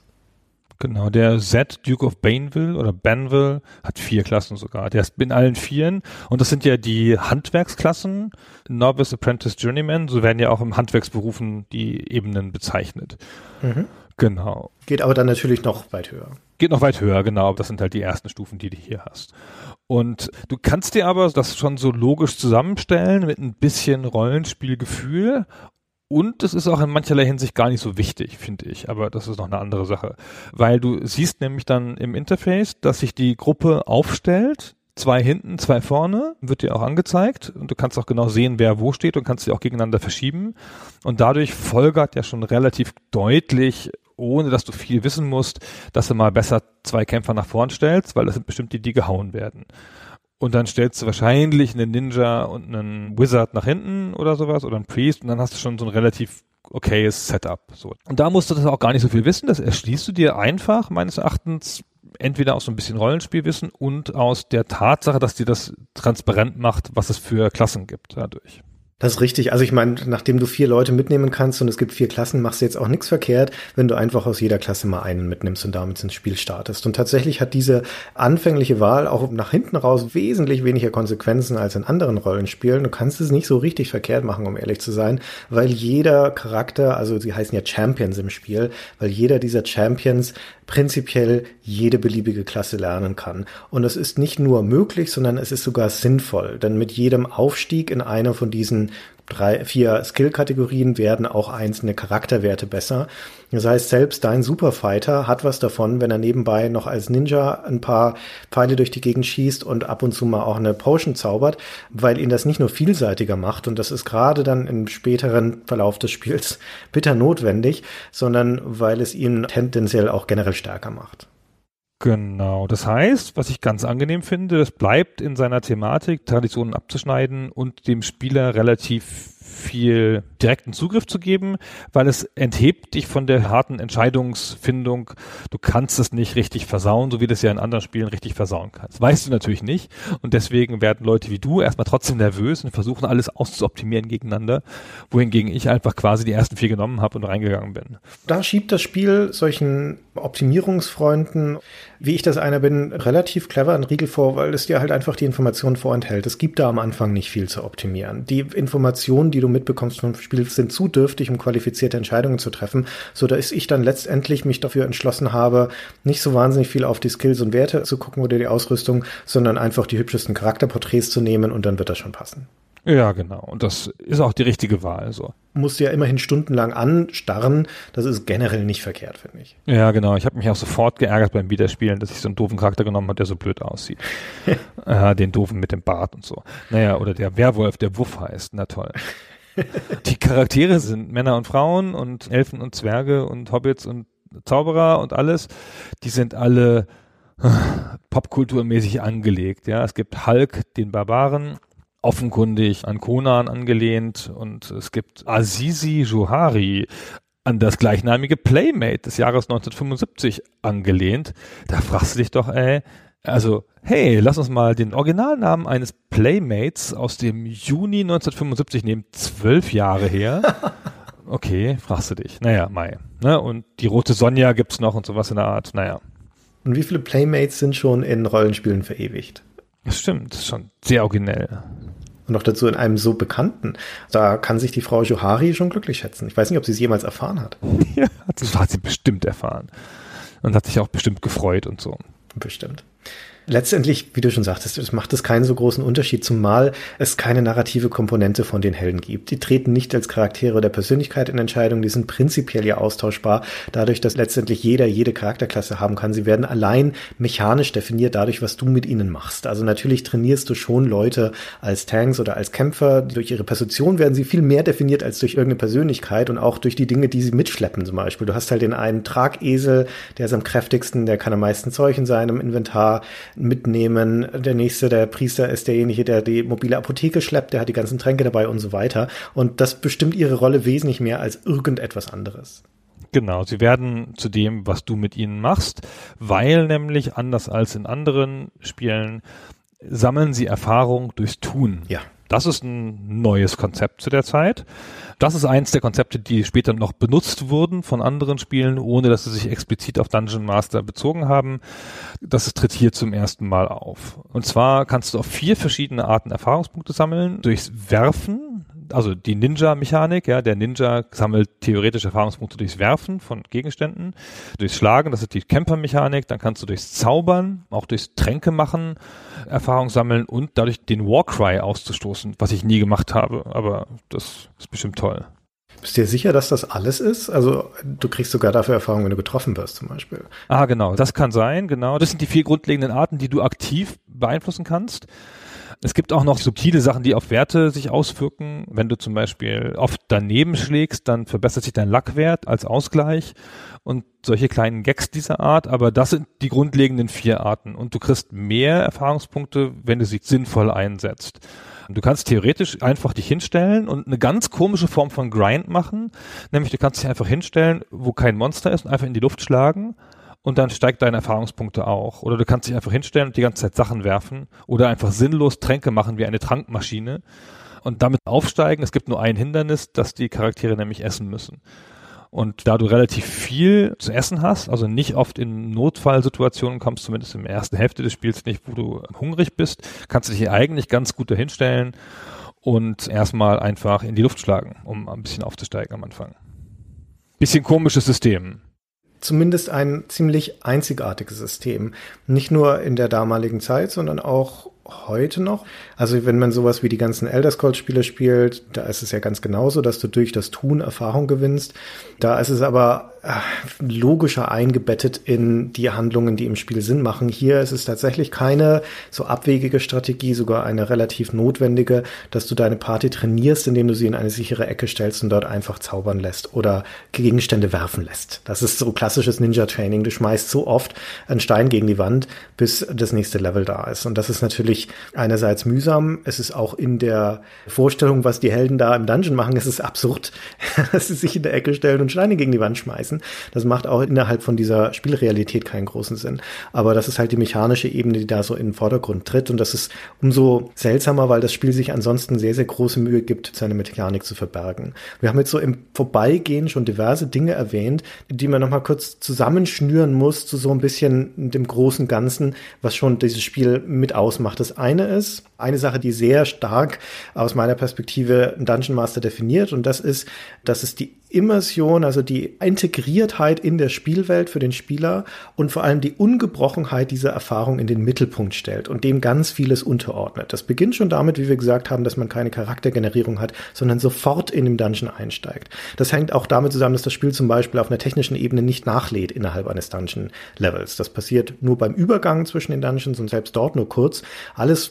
Genau, der Z, Duke of Baneville oder Banville, hat vier Klassen sogar. Der ist in allen vieren. Und das sind ja die Handwerksklassen, Novice, Apprentice, Journeyman. So werden ja auch im Handwerksberufen die Ebenen bezeichnet. Mhm. Genau. Geht aber dann natürlich noch weit höher. Geht noch weit höher, genau. Das sind halt die ersten Stufen, die du hier hast. Und du kannst dir aber das schon so logisch zusammenstellen mit ein bisschen Rollenspielgefühl und es ist auch in mancherlei Hinsicht gar nicht so wichtig, finde ich. Aber das ist noch eine andere Sache. Weil du siehst nämlich dann im Interface, dass sich die Gruppe aufstellt. Zwei hinten, zwei vorne, wird dir auch angezeigt. Und du kannst auch genau sehen, wer wo steht und kannst sie auch gegeneinander verschieben. Und dadurch folgert ja schon relativ deutlich, ohne dass du viel wissen musst, dass du mal besser zwei Kämpfer nach vorn stellst, weil das sind bestimmt die, die gehauen werden. Und dann stellst du wahrscheinlich einen Ninja und einen Wizard nach hinten oder sowas oder einen Priest und dann hast du schon so ein relativ okayes Setup. So. Und da musst du das auch gar nicht so viel wissen. Das erschließt du dir einfach, meines Erachtens, entweder aus so ein bisschen Rollenspielwissen und aus der Tatsache, dass dir das transparent macht, was es für Klassen gibt dadurch. Das ist richtig. Also ich meine, nachdem du vier Leute mitnehmen kannst und es gibt vier Klassen, machst du jetzt auch nichts verkehrt, wenn du einfach aus jeder Klasse mal einen mitnimmst und damit ins Spiel startest. Und tatsächlich hat diese anfängliche Wahl auch nach hinten raus wesentlich weniger Konsequenzen als in anderen Rollenspielen. Du kannst es nicht so richtig verkehrt machen, um ehrlich zu sein, weil jeder Charakter, also sie heißen ja Champions im Spiel, weil jeder dieser Champions prinzipiell jede beliebige Klasse lernen kann. Und es ist nicht nur möglich, sondern es ist sogar sinnvoll, denn mit jedem Aufstieg in einer von diesen drei, vier Skill-Kategorien werden auch einzelne Charakterwerte besser. Das heißt, selbst dein Superfighter hat was davon, wenn er nebenbei noch als Ninja ein paar Pfeile durch die Gegend schießt und ab und zu mal auch eine Potion zaubert, weil ihn das nicht nur vielseitiger macht und das ist gerade dann im späteren Verlauf des Spiels (laughs) bitter notwendig, sondern weil es ihn tendenziell auch generell stärker macht. Genau. Das heißt, was ich ganz angenehm finde, es bleibt in seiner Thematik, Traditionen abzuschneiden und dem Spieler relativ viel direkten Zugriff zu geben, weil es enthebt dich von der harten Entscheidungsfindung. Du kannst es nicht richtig versauen, so wie du es ja in anderen Spielen richtig versauen kannst. Weißt du natürlich nicht. Und deswegen werden Leute wie du erstmal trotzdem nervös und versuchen alles auszuoptimieren gegeneinander, wohingegen ich einfach quasi die ersten vier genommen habe und reingegangen bin. Da schiebt das Spiel solchen Optimierungsfreunden, wie ich das einer bin, relativ clever einen Riegel vor, weil es dir halt einfach die Informationen vorenthält. Es gibt da am Anfang nicht viel zu optimieren. Die Informationen, die du mitbekommst vom Spiel, sind zu dürftig, um qualifizierte Entscheidungen zu treffen, so dass ich dann letztendlich mich dafür entschlossen habe, nicht so wahnsinnig viel auf die Skills und Werte zu gucken oder die Ausrüstung, sondern einfach die hübschesten Charakterporträts zu nehmen und dann wird das schon passen. Ja, genau. Und das ist auch die richtige Wahl. So. Musst ja immerhin stundenlang anstarren. Das ist generell nicht verkehrt, finde ich. Ja, genau. Ich habe mich auch sofort geärgert beim Wiederspielen, dass ich so einen doofen Charakter genommen habe, der so blöd aussieht. (laughs) äh, den doofen mit dem Bart und so. Naja, oder der Werwolf, der Wuff heißt. Na toll. Die Charaktere sind Männer und Frauen und Elfen und Zwerge und Hobbits und Zauberer und alles. Die sind alle äh, popkulturmäßig angelegt. Ja, es gibt Hulk, den Barbaren, offenkundig an Conan angelehnt und es gibt Azizi Johari an das gleichnamige Playmate des Jahres 1975 angelehnt. Da fragst du dich doch, ey, also, hey, lass uns mal den Originalnamen eines Playmates aus dem Juni 1975 nehmen, zwölf Jahre her. (laughs) Okay, fragst du dich. Naja, Mai. Ne? Und die rote Sonja gibt's noch und sowas in der Art. Naja. Und wie viele Playmates sind schon in Rollenspielen verewigt? Das stimmt, das ist schon sehr originell. Und noch dazu in einem so bekannten. Da kann sich die Frau Johari schon glücklich schätzen. Ich weiß nicht, ob sie es jemals erfahren hat. (laughs) ja, das hat sie bestimmt erfahren. Und hat sich auch bestimmt gefreut und so. Bestimmt. Letztendlich, wie du schon sagtest, es macht es keinen so großen Unterschied, zumal es keine narrative Komponente von den Helden gibt. Die treten nicht als Charaktere der Persönlichkeit in Entscheidungen, die sind prinzipiell ja austauschbar, dadurch, dass letztendlich jeder jede Charakterklasse haben kann. Sie werden allein mechanisch definiert dadurch, was du mit ihnen machst. Also natürlich trainierst du schon Leute als Tanks oder als Kämpfer. Durch ihre Position werden sie viel mehr definiert als durch irgendeine Persönlichkeit und auch durch die Dinge, die sie mitschleppen zum Beispiel. Du hast halt den einen Tragesel, der ist am kräftigsten, der kann am meisten Zeugen sein im Inventar mitnehmen. Der nächste, der Priester, ist derjenige, der die mobile Apotheke schleppt, der hat die ganzen Tränke dabei und so weiter. Und das bestimmt ihre Rolle wesentlich mehr als irgendetwas anderes. Genau, sie werden zu dem, was du mit ihnen machst, weil nämlich anders als in anderen Spielen sammeln sie Erfahrung durchs Tun. Ja. Das ist ein neues Konzept zu der Zeit. Das ist eins der Konzepte, die später noch benutzt wurden von anderen Spielen, ohne dass sie sich explizit auf Dungeon Master bezogen haben. Das tritt hier zum ersten Mal auf. Und zwar kannst du auf vier verschiedene Arten Erfahrungspunkte sammeln. Durchs Werfen, also die Ninja-Mechanik, ja, der Ninja sammelt theoretisch Erfahrungspunkte durchs Werfen von Gegenständen, durchs Schlagen, das ist die Camper-Mechanik, dann kannst du durchs Zaubern, auch durchs Tränke machen, Erfahrung sammeln und dadurch den Warcry auszustoßen, was ich nie gemacht habe, aber das ist bestimmt toll. Bist du dir sicher, dass das alles ist? Also du kriegst sogar dafür Erfahrung, wenn du getroffen wirst zum Beispiel. Ah, genau, das kann sein, genau. Das sind die vier grundlegenden Arten, die du aktiv beeinflussen kannst. Es gibt auch noch subtile Sachen, die auf Werte sich auswirken. Wenn du zum Beispiel oft daneben schlägst, dann verbessert sich dein Lackwert als Ausgleich und solche kleinen Gags dieser Art. Aber das sind die grundlegenden vier Arten. Und du kriegst mehr Erfahrungspunkte, wenn du sie sinnvoll einsetzt. Du kannst theoretisch einfach dich hinstellen und eine ganz komische Form von Grind machen. Nämlich du kannst dich einfach hinstellen, wo kein Monster ist und einfach in die Luft schlagen und dann steigt deine Erfahrungspunkte auch. Oder du kannst dich einfach hinstellen und die ganze Zeit Sachen werfen oder einfach sinnlos Tränke machen wie eine Trankmaschine und damit aufsteigen. Es gibt nur ein Hindernis, dass die Charaktere nämlich essen müssen. Und da du relativ viel zu essen hast, also nicht oft in Notfallsituationen kommst, zumindest in der ersten Hälfte des Spiels nicht, wo du hungrig bist, kannst du dich eigentlich ganz gut dahinstellen und erstmal einfach in die Luft schlagen, um ein bisschen aufzusteigen am Anfang. Bisschen komisches System zumindest ein ziemlich einzigartiges System. Nicht nur in der damaligen Zeit, sondern auch heute noch. Also wenn man sowas wie die ganzen Elder Scrolls Spiele spielt, da ist es ja ganz genauso, dass du durch das Tun Erfahrung gewinnst. Da ist es aber logischer eingebettet in die Handlungen, die im Spiel Sinn machen. Hier ist es tatsächlich keine so abwegige Strategie, sogar eine relativ notwendige, dass du deine Party trainierst, indem du sie in eine sichere Ecke stellst und dort einfach zaubern lässt oder Gegenstände werfen lässt. Das ist so klassisches Ninja-Training. Du schmeißt so oft einen Stein gegen die Wand, bis das nächste Level da ist. Und das ist natürlich einerseits mühsam. Es ist auch in der Vorstellung, was die Helden da im Dungeon machen, es ist absurd, (laughs) dass sie sich in der Ecke stellen und Steine gegen die Wand schmeißen. Das macht auch innerhalb von dieser Spielrealität keinen großen Sinn. Aber das ist halt die mechanische Ebene, die da so in den Vordergrund tritt. Und das ist umso seltsamer, weil das Spiel sich ansonsten sehr, sehr große Mühe gibt, seine Mechanik zu verbergen. Wir haben jetzt so im Vorbeigehen schon diverse Dinge erwähnt, die man nochmal kurz zusammenschnüren muss zu so ein bisschen dem großen Ganzen, was schon dieses Spiel mit ausmacht. Das eine ist, eine Sache, die sehr stark aus meiner Perspektive Dungeon Master definiert und das ist, dass es die Immersion, also die Integriertheit in der Spielwelt für den Spieler und vor allem die Ungebrochenheit dieser Erfahrung in den Mittelpunkt stellt und dem ganz vieles unterordnet. Das beginnt schon damit, wie wir gesagt haben, dass man keine Charaktergenerierung hat, sondern sofort in dem Dungeon einsteigt. Das hängt auch damit zusammen, dass das Spiel zum Beispiel auf einer technischen Ebene nicht nachlädt innerhalb eines Dungeon-Levels. Das passiert nur beim Übergang zwischen den Dungeons und selbst dort nur kurz. Alles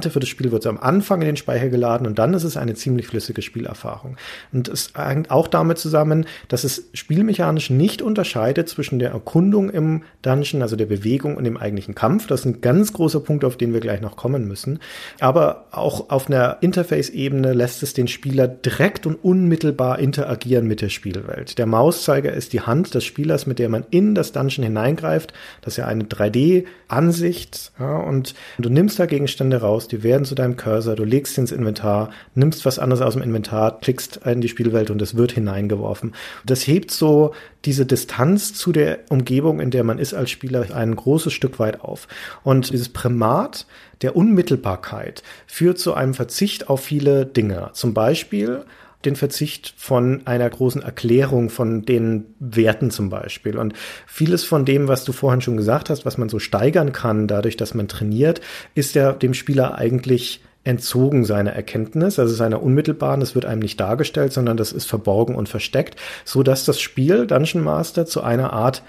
Relevante für das Spiel wird am Anfang in den Speicher geladen und dann ist es eine ziemlich flüssige Spielerfahrung. Und es hängt auch damit damit zusammen, dass es spielmechanisch nicht unterscheidet zwischen der Erkundung im Dungeon, also der Bewegung und dem eigentlichen Kampf. Das ist ein ganz großer Punkt, auf den wir gleich noch kommen müssen. Aber auch auf einer Interface-Ebene lässt es den Spieler direkt und unmittelbar interagieren mit der Spielwelt. Der Mauszeiger ist die Hand des Spielers, mit der man in das Dungeon hineingreift. Das ist ja eine 3D-Ansicht. Ja, und du nimmst da Gegenstände raus, die werden zu deinem Cursor, du legst sie ins Inventar, nimmst was anderes aus dem Inventar, klickst in die Spielwelt und es wird hinein eingeworfen. Das hebt so diese Distanz zu der Umgebung, in der man ist als Spieler, ein großes Stück weit auf. Und dieses Primat der Unmittelbarkeit führt zu einem Verzicht auf viele Dinge. Zum Beispiel den Verzicht von einer großen Erklärung von den Werten zum Beispiel. Und vieles von dem, was du vorhin schon gesagt hast, was man so steigern kann, dadurch, dass man trainiert, ist ja dem Spieler eigentlich entzogen seiner Erkenntnis, also seiner unmittelbaren, das wird einem nicht dargestellt, sondern das ist verborgen und versteckt, so dass das Spiel Dungeon Master zu einer Art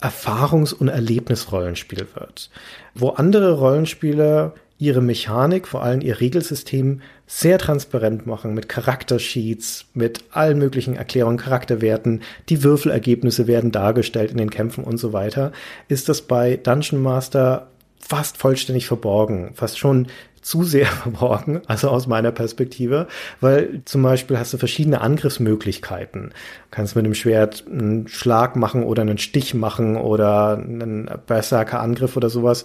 Erfahrungs- und Erlebnisrollenspiel wird, wo andere Rollenspiele ihre Mechanik, vor allem ihr Regelsystem sehr transparent machen mit Charaktersheets, mit allen möglichen Erklärungen, Charakterwerten, die Würfelergebnisse werden dargestellt in den Kämpfen und so weiter, ist das bei Dungeon Master fast vollständig verborgen, fast schon zu sehr (laughs) verborgen, also aus meiner Perspektive, weil zum Beispiel hast du verschiedene Angriffsmöglichkeiten. Du kannst mit dem Schwert einen Schlag machen oder einen Stich machen oder einen Berserker-Angriff oder sowas.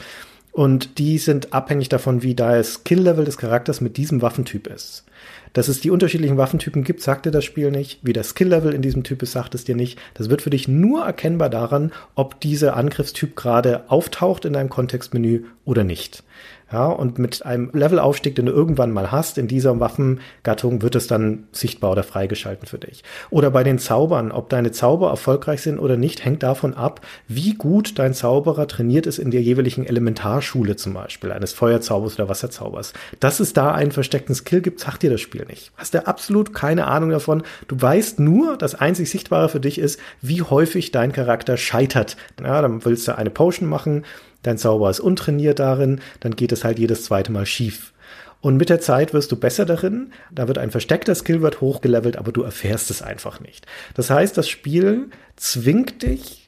Und die sind abhängig davon, wie das Skill-Level des Charakters mit diesem Waffentyp ist. Dass es die unterschiedlichen Waffentypen gibt, sagt dir das Spiel nicht. Wie das Skill-Level in diesem Typ ist, sagt es dir nicht. Das wird für dich nur erkennbar daran, ob dieser Angriffstyp gerade auftaucht in deinem Kontextmenü oder nicht. Ja, und mit einem Levelaufstieg, den du irgendwann mal hast, in dieser Waffengattung wird es dann sichtbar oder freigeschalten für dich. Oder bei den Zaubern, ob deine Zauber erfolgreich sind oder nicht, hängt davon ab, wie gut dein Zauberer trainiert ist in der jeweiligen Elementarschule zum Beispiel, eines Feuerzaubers oder Wasserzaubers. Dass es da einen versteckten Skill gibt, sagt dir das Spiel nicht. Hast du absolut keine Ahnung davon. Du weißt nur, das einzig Sichtbare für dich ist, wie häufig dein Charakter scheitert. Ja, dann willst du eine Potion machen, dein Zauber ist untrainiert darin, dann geht es halt jedes zweite Mal schief. Und mit der Zeit wirst du besser darin, da wird ein versteckter Skillwert hochgelevelt, aber du erfährst es einfach nicht. Das heißt, das Spiel zwingt dich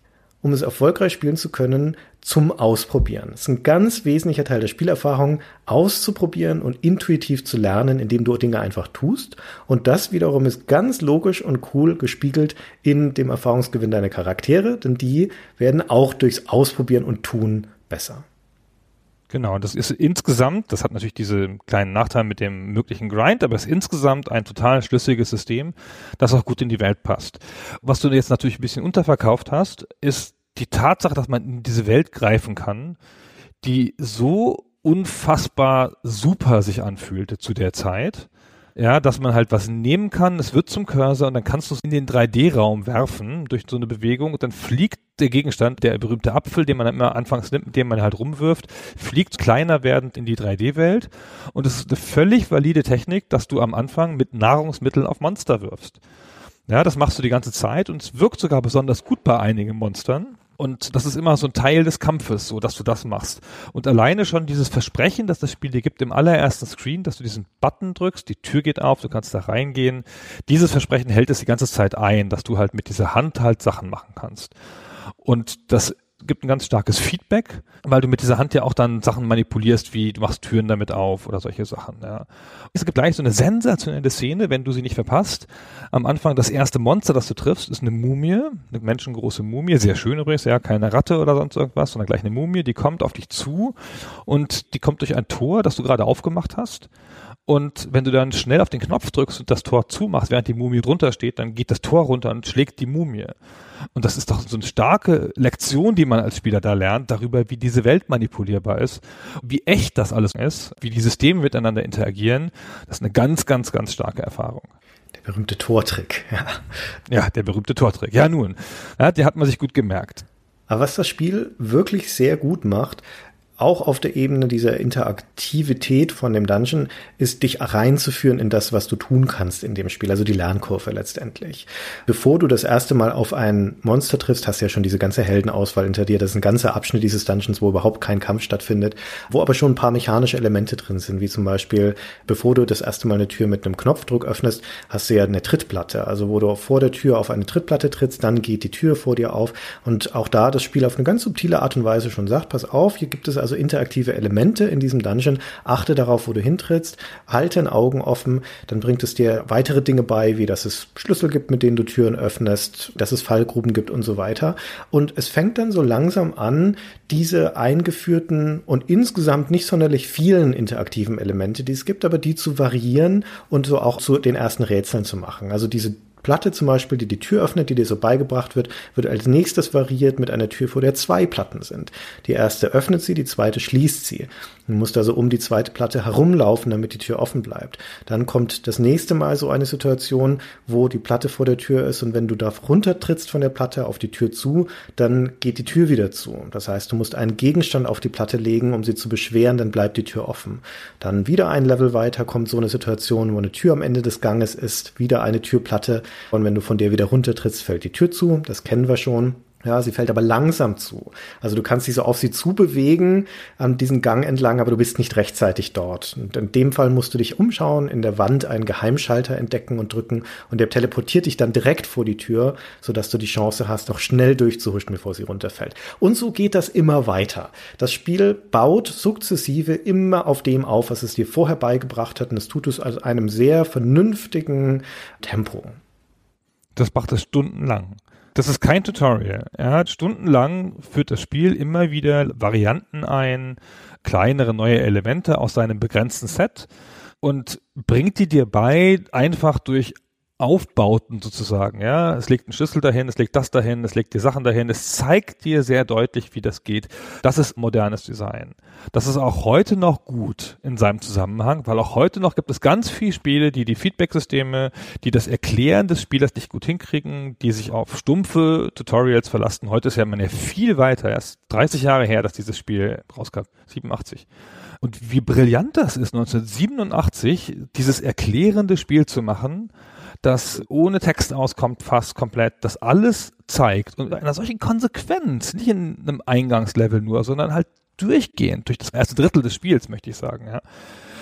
um es erfolgreich spielen zu können, zum Ausprobieren. Es ist ein ganz wesentlicher Teil der Spielerfahrung, auszuprobieren und intuitiv zu lernen, indem du Dinge einfach tust. Und das wiederum ist ganz logisch und cool gespiegelt in dem Erfahrungsgewinn deiner Charaktere, denn die werden auch durchs Ausprobieren und Tun besser. Genau, das ist insgesamt, das hat natürlich diese kleinen Nachteile mit dem möglichen Grind, aber es ist insgesamt ein total schlüssiges System, das auch gut in die Welt passt. Was du jetzt natürlich ein bisschen unterverkauft hast, ist die Tatsache, dass man in diese Welt greifen kann, die so unfassbar super sich anfühlte zu der Zeit, ja, dass man halt was nehmen kann, es wird zum Cursor und dann kannst du es in den 3D-Raum werfen durch so eine Bewegung und dann fliegt der Gegenstand, der berühmte Apfel, den man immer anfangs nimmt, mit dem man halt rumwirft, fliegt kleiner werdend in die 3D-Welt und es ist eine völlig valide Technik, dass du am Anfang mit Nahrungsmitteln auf Monster wirfst. Ja, das machst du die ganze Zeit und es wirkt sogar besonders gut bei einigen Monstern. Und das ist immer so ein Teil des Kampfes, so dass du das machst. Und alleine schon dieses Versprechen, dass das Spiel dir gibt im allerersten Screen, dass du diesen Button drückst, die Tür geht auf, du kannst da reingehen. Dieses Versprechen hält es die ganze Zeit ein, dass du halt mit dieser Hand halt Sachen machen kannst. Und das gibt ein ganz starkes Feedback, weil du mit dieser Hand ja auch dann Sachen manipulierst, wie du machst Türen damit auf oder solche Sachen. Ja. Es gibt gleich so eine sensationelle Szene, wenn du sie nicht verpasst. Am Anfang das erste Monster, das du triffst, ist eine Mumie, eine menschengroße Mumie, sehr schön übrigens, ja, keine Ratte oder sonst irgendwas, sondern gleich eine Mumie, die kommt auf dich zu und die kommt durch ein Tor, das du gerade aufgemacht hast. Und wenn du dann schnell auf den Knopf drückst und das Tor zumachst, während die Mumie drunter steht, dann geht das Tor runter und schlägt die Mumie. Und das ist doch so eine starke Lektion, die man als Spieler da lernt, darüber, wie diese Welt manipulierbar ist, wie echt das alles ist, wie die Systeme miteinander interagieren. Das ist eine ganz, ganz, ganz starke Erfahrung. Der berühmte Tortrick, (laughs) ja. Ja, der berühmte Tortrick. Ja, nun. Ja, der hat man sich gut gemerkt. Aber was das Spiel wirklich sehr gut macht, auch auf der Ebene dieser Interaktivität von dem Dungeon ist, dich reinzuführen in das, was du tun kannst in dem Spiel, also die Lernkurve letztendlich. Bevor du das erste Mal auf ein Monster triffst, hast du ja schon diese ganze Heldenauswahl hinter dir. Das ist ein ganzer Abschnitt dieses Dungeons, wo überhaupt kein Kampf stattfindet, wo aber schon ein paar mechanische Elemente drin sind, wie zum Beispiel, bevor du das erste Mal eine Tür mit einem Knopfdruck öffnest, hast du ja eine Trittplatte, also wo du vor der Tür auf eine Trittplatte trittst, dann geht die Tür vor dir auf und auch da das Spiel auf eine ganz subtile Art und Weise schon sagt, pass auf, hier gibt es also interaktive Elemente in diesem Dungeon. Achte darauf, wo du hintrittst. Halte ein Augen offen. Dann bringt es dir weitere Dinge bei, wie dass es Schlüssel gibt, mit denen du Türen öffnest, dass es Fallgruben gibt und so weiter. Und es fängt dann so langsam an, diese eingeführten und insgesamt nicht sonderlich vielen interaktiven Elemente, die es gibt, aber die zu variieren und so auch zu den ersten Rätseln zu machen. Also diese Platte zum Beispiel, die die Tür öffnet, die dir so beigebracht wird, wird als nächstes variiert mit einer Tür, vor der zwei Platten sind. Die erste öffnet sie, die zweite schließt sie. Du musst also um die zweite Platte herumlaufen, damit die Tür offen bleibt. Dann kommt das nächste Mal so eine Situation, wo die Platte vor der Tür ist und wenn du da runtertrittst von der Platte auf die Tür zu, dann geht die Tür wieder zu. Das heißt, du musst einen Gegenstand auf die Platte legen, um sie zu beschweren, dann bleibt die Tür offen. Dann wieder ein Level weiter kommt so eine Situation, wo eine Tür am Ende des Ganges ist, wieder eine Türplatte und wenn du von der wieder runtertrittst, fällt die Tür zu. Das kennen wir schon. Ja, sie fällt aber langsam zu. Also du kannst dich so auf sie zubewegen an diesen Gang entlang, aber du bist nicht rechtzeitig dort. Und in dem Fall musst du dich umschauen, in der Wand einen Geheimschalter entdecken und drücken und der teleportiert dich dann direkt vor die Tür, sodass du die Chance hast, auch schnell durchzuhuschen, bevor sie runterfällt. Und so geht das immer weiter. Das Spiel baut sukzessive immer auf dem auf, was es dir vorher beigebracht hat und es tut es also einem sehr vernünftigen Tempo. Das macht es stundenlang. Das ist kein Tutorial. Er hat stundenlang führt das Spiel immer wieder Varianten ein, kleinere neue Elemente aus seinem begrenzten Set und bringt die dir bei, einfach durch Aufbauten sozusagen, ja. Es legt einen Schlüssel dahin, es legt das dahin, es legt die Sachen dahin, es zeigt dir sehr deutlich, wie das geht. Das ist modernes Design. Das ist auch heute noch gut in seinem Zusammenhang, weil auch heute noch gibt es ganz viele Spiele, die die Feedback-Systeme, die das Erklären des Spielers nicht gut hinkriegen, die sich auf stumpfe Tutorials verlassen. Heute ist ja man ja viel weiter, erst 30 Jahre her, dass dieses Spiel rauskam, 87. Und wie brillant das ist, 1987 dieses erklärende Spiel zu machen, das ohne Text auskommt, fast komplett, das alles zeigt und einer solchen Konsequenz, nicht in einem Eingangslevel nur, sondern halt durchgehend, durch das erste Drittel des Spiels, möchte ich sagen, ja.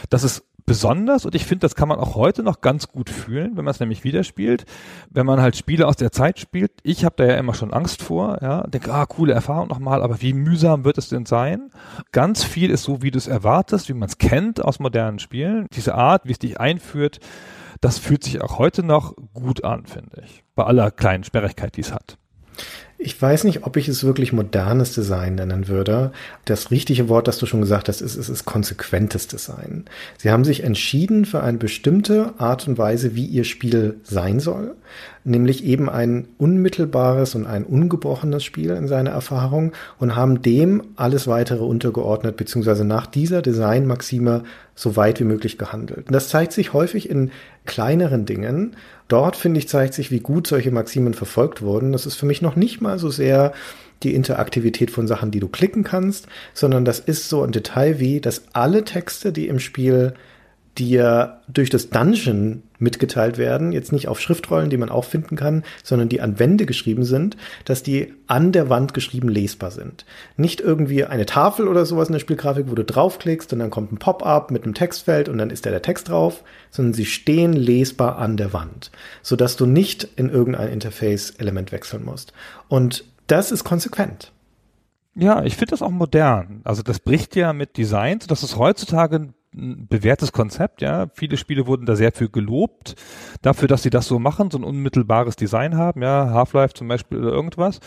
Das ist besonders und ich finde, das kann man auch heute noch ganz gut fühlen, wenn man es nämlich wieder spielt. Wenn man halt Spiele aus der Zeit spielt, ich habe da ja immer schon Angst vor, ja, denke, ah, coole Erfahrung nochmal, aber wie mühsam wird es denn sein? Ganz viel ist so, wie du es erwartest, wie man es kennt aus modernen Spielen. Diese Art, wie es dich einführt, das fühlt sich auch heute noch gut an, finde ich. Bei aller kleinen Sperrigkeit, die es hat. Ich weiß nicht, ob ich es wirklich modernes Design nennen würde. Das richtige Wort, das du schon gesagt hast, ist, es ist konsequentes Design. Sie haben sich entschieden für eine bestimmte Art und Weise, wie ihr Spiel sein soll, nämlich eben ein unmittelbares und ein ungebrochenes Spiel in seiner Erfahrung und haben dem alles weitere untergeordnet, beziehungsweise nach dieser Designmaxime so weit wie möglich gehandelt. Und das zeigt sich häufig in kleineren Dingen. Dort, finde ich, zeigt sich, wie gut solche Maximen verfolgt wurden. Das ist für mich noch nicht mal so sehr die Interaktivität von Sachen, die du klicken kannst, sondern das ist so ein Detail wie, dass alle Texte, die im Spiel dir durch das Dungeon mitgeteilt werden, jetzt nicht auf Schriftrollen, die man auch finden kann, sondern die an Wände geschrieben sind, dass die an der Wand geschrieben lesbar sind. Nicht irgendwie eine Tafel oder sowas in der Spielgrafik, wo du draufklickst und dann kommt ein Pop-up mit einem Textfeld und dann ist da der Text drauf, sondern sie stehen lesbar an der Wand, sodass du nicht in irgendein Interface-Element wechseln musst. Und das ist konsequent. Ja, ich finde das auch modern. Also das bricht ja mit Design, dass es heutzutage ein bewährtes Konzept, ja. Viele Spiele wurden da sehr viel gelobt, dafür, dass sie das so machen, so ein unmittelbares Design haben, ja, Half-Life zum Beispiel oder irgendwas.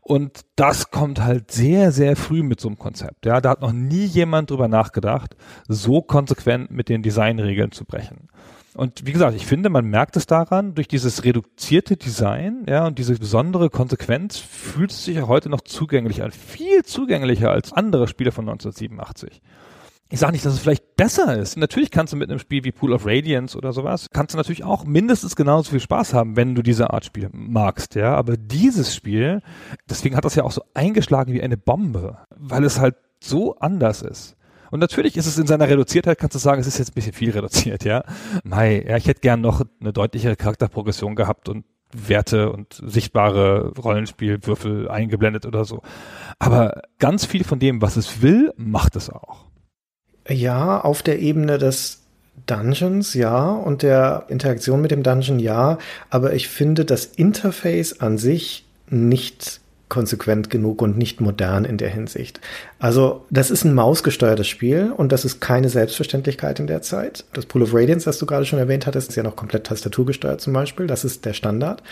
Und das kommt halt sehr, sehr früh mit so einem Konzept, ja. Da hat noch nie jemand drüber nachgedacht, so konsequent mit den Designregeln zu brechen. Und wie gesagt, ich finde, man merkt es daran, durch dieses reduzierte Design, ja, und diese besondere Konsequenz fühlt es sich ja heute noch zugänglich an. Viel zugänglicher als andere Spiele von 1987 ich sage nicht, dass es vielleicht besser ist. Natürlich kannst du mit einem Spiel wie Pool of Radiance oder sowas, kannst du natürlich auch mindestens genauso viel Spaß haben, wenn du diese Art Spiel magst, ja. Aber dieses Spiel, deswegen hat das ja auch so eingeschlagen wie eine Bombe, weil es halt so anders ist. Und natürlich ist es in seiner Reduziertheit, kannst du sagen, es ist jetzt ein bisschen viel reduziert, ja. Mei, ja, ich hätte gern noch eine deutlichere Charakterprogression gehabt und Werte und sichtbare Rollenspielwürfel eingeblendet oder so. Aber ganz viel von dem, was es will, macht es auch. Ja, auf der Ebene des Dungeons, ja, und der Interaktion mit dem Dungeon, ja, aber ich finde das Interface an sich nicht konsequent genug und nicht modern in der Hinsicht. Also, das ist ein mausgesteuertes Spiel und das ist keine Selbstverständlichkeit in der Zeit. Das Pool of Radiance, das du gerade schon erwähnt hattest, ist ja noch komplett tastaturgesteuert zum Beispiel. Das ist der Standard.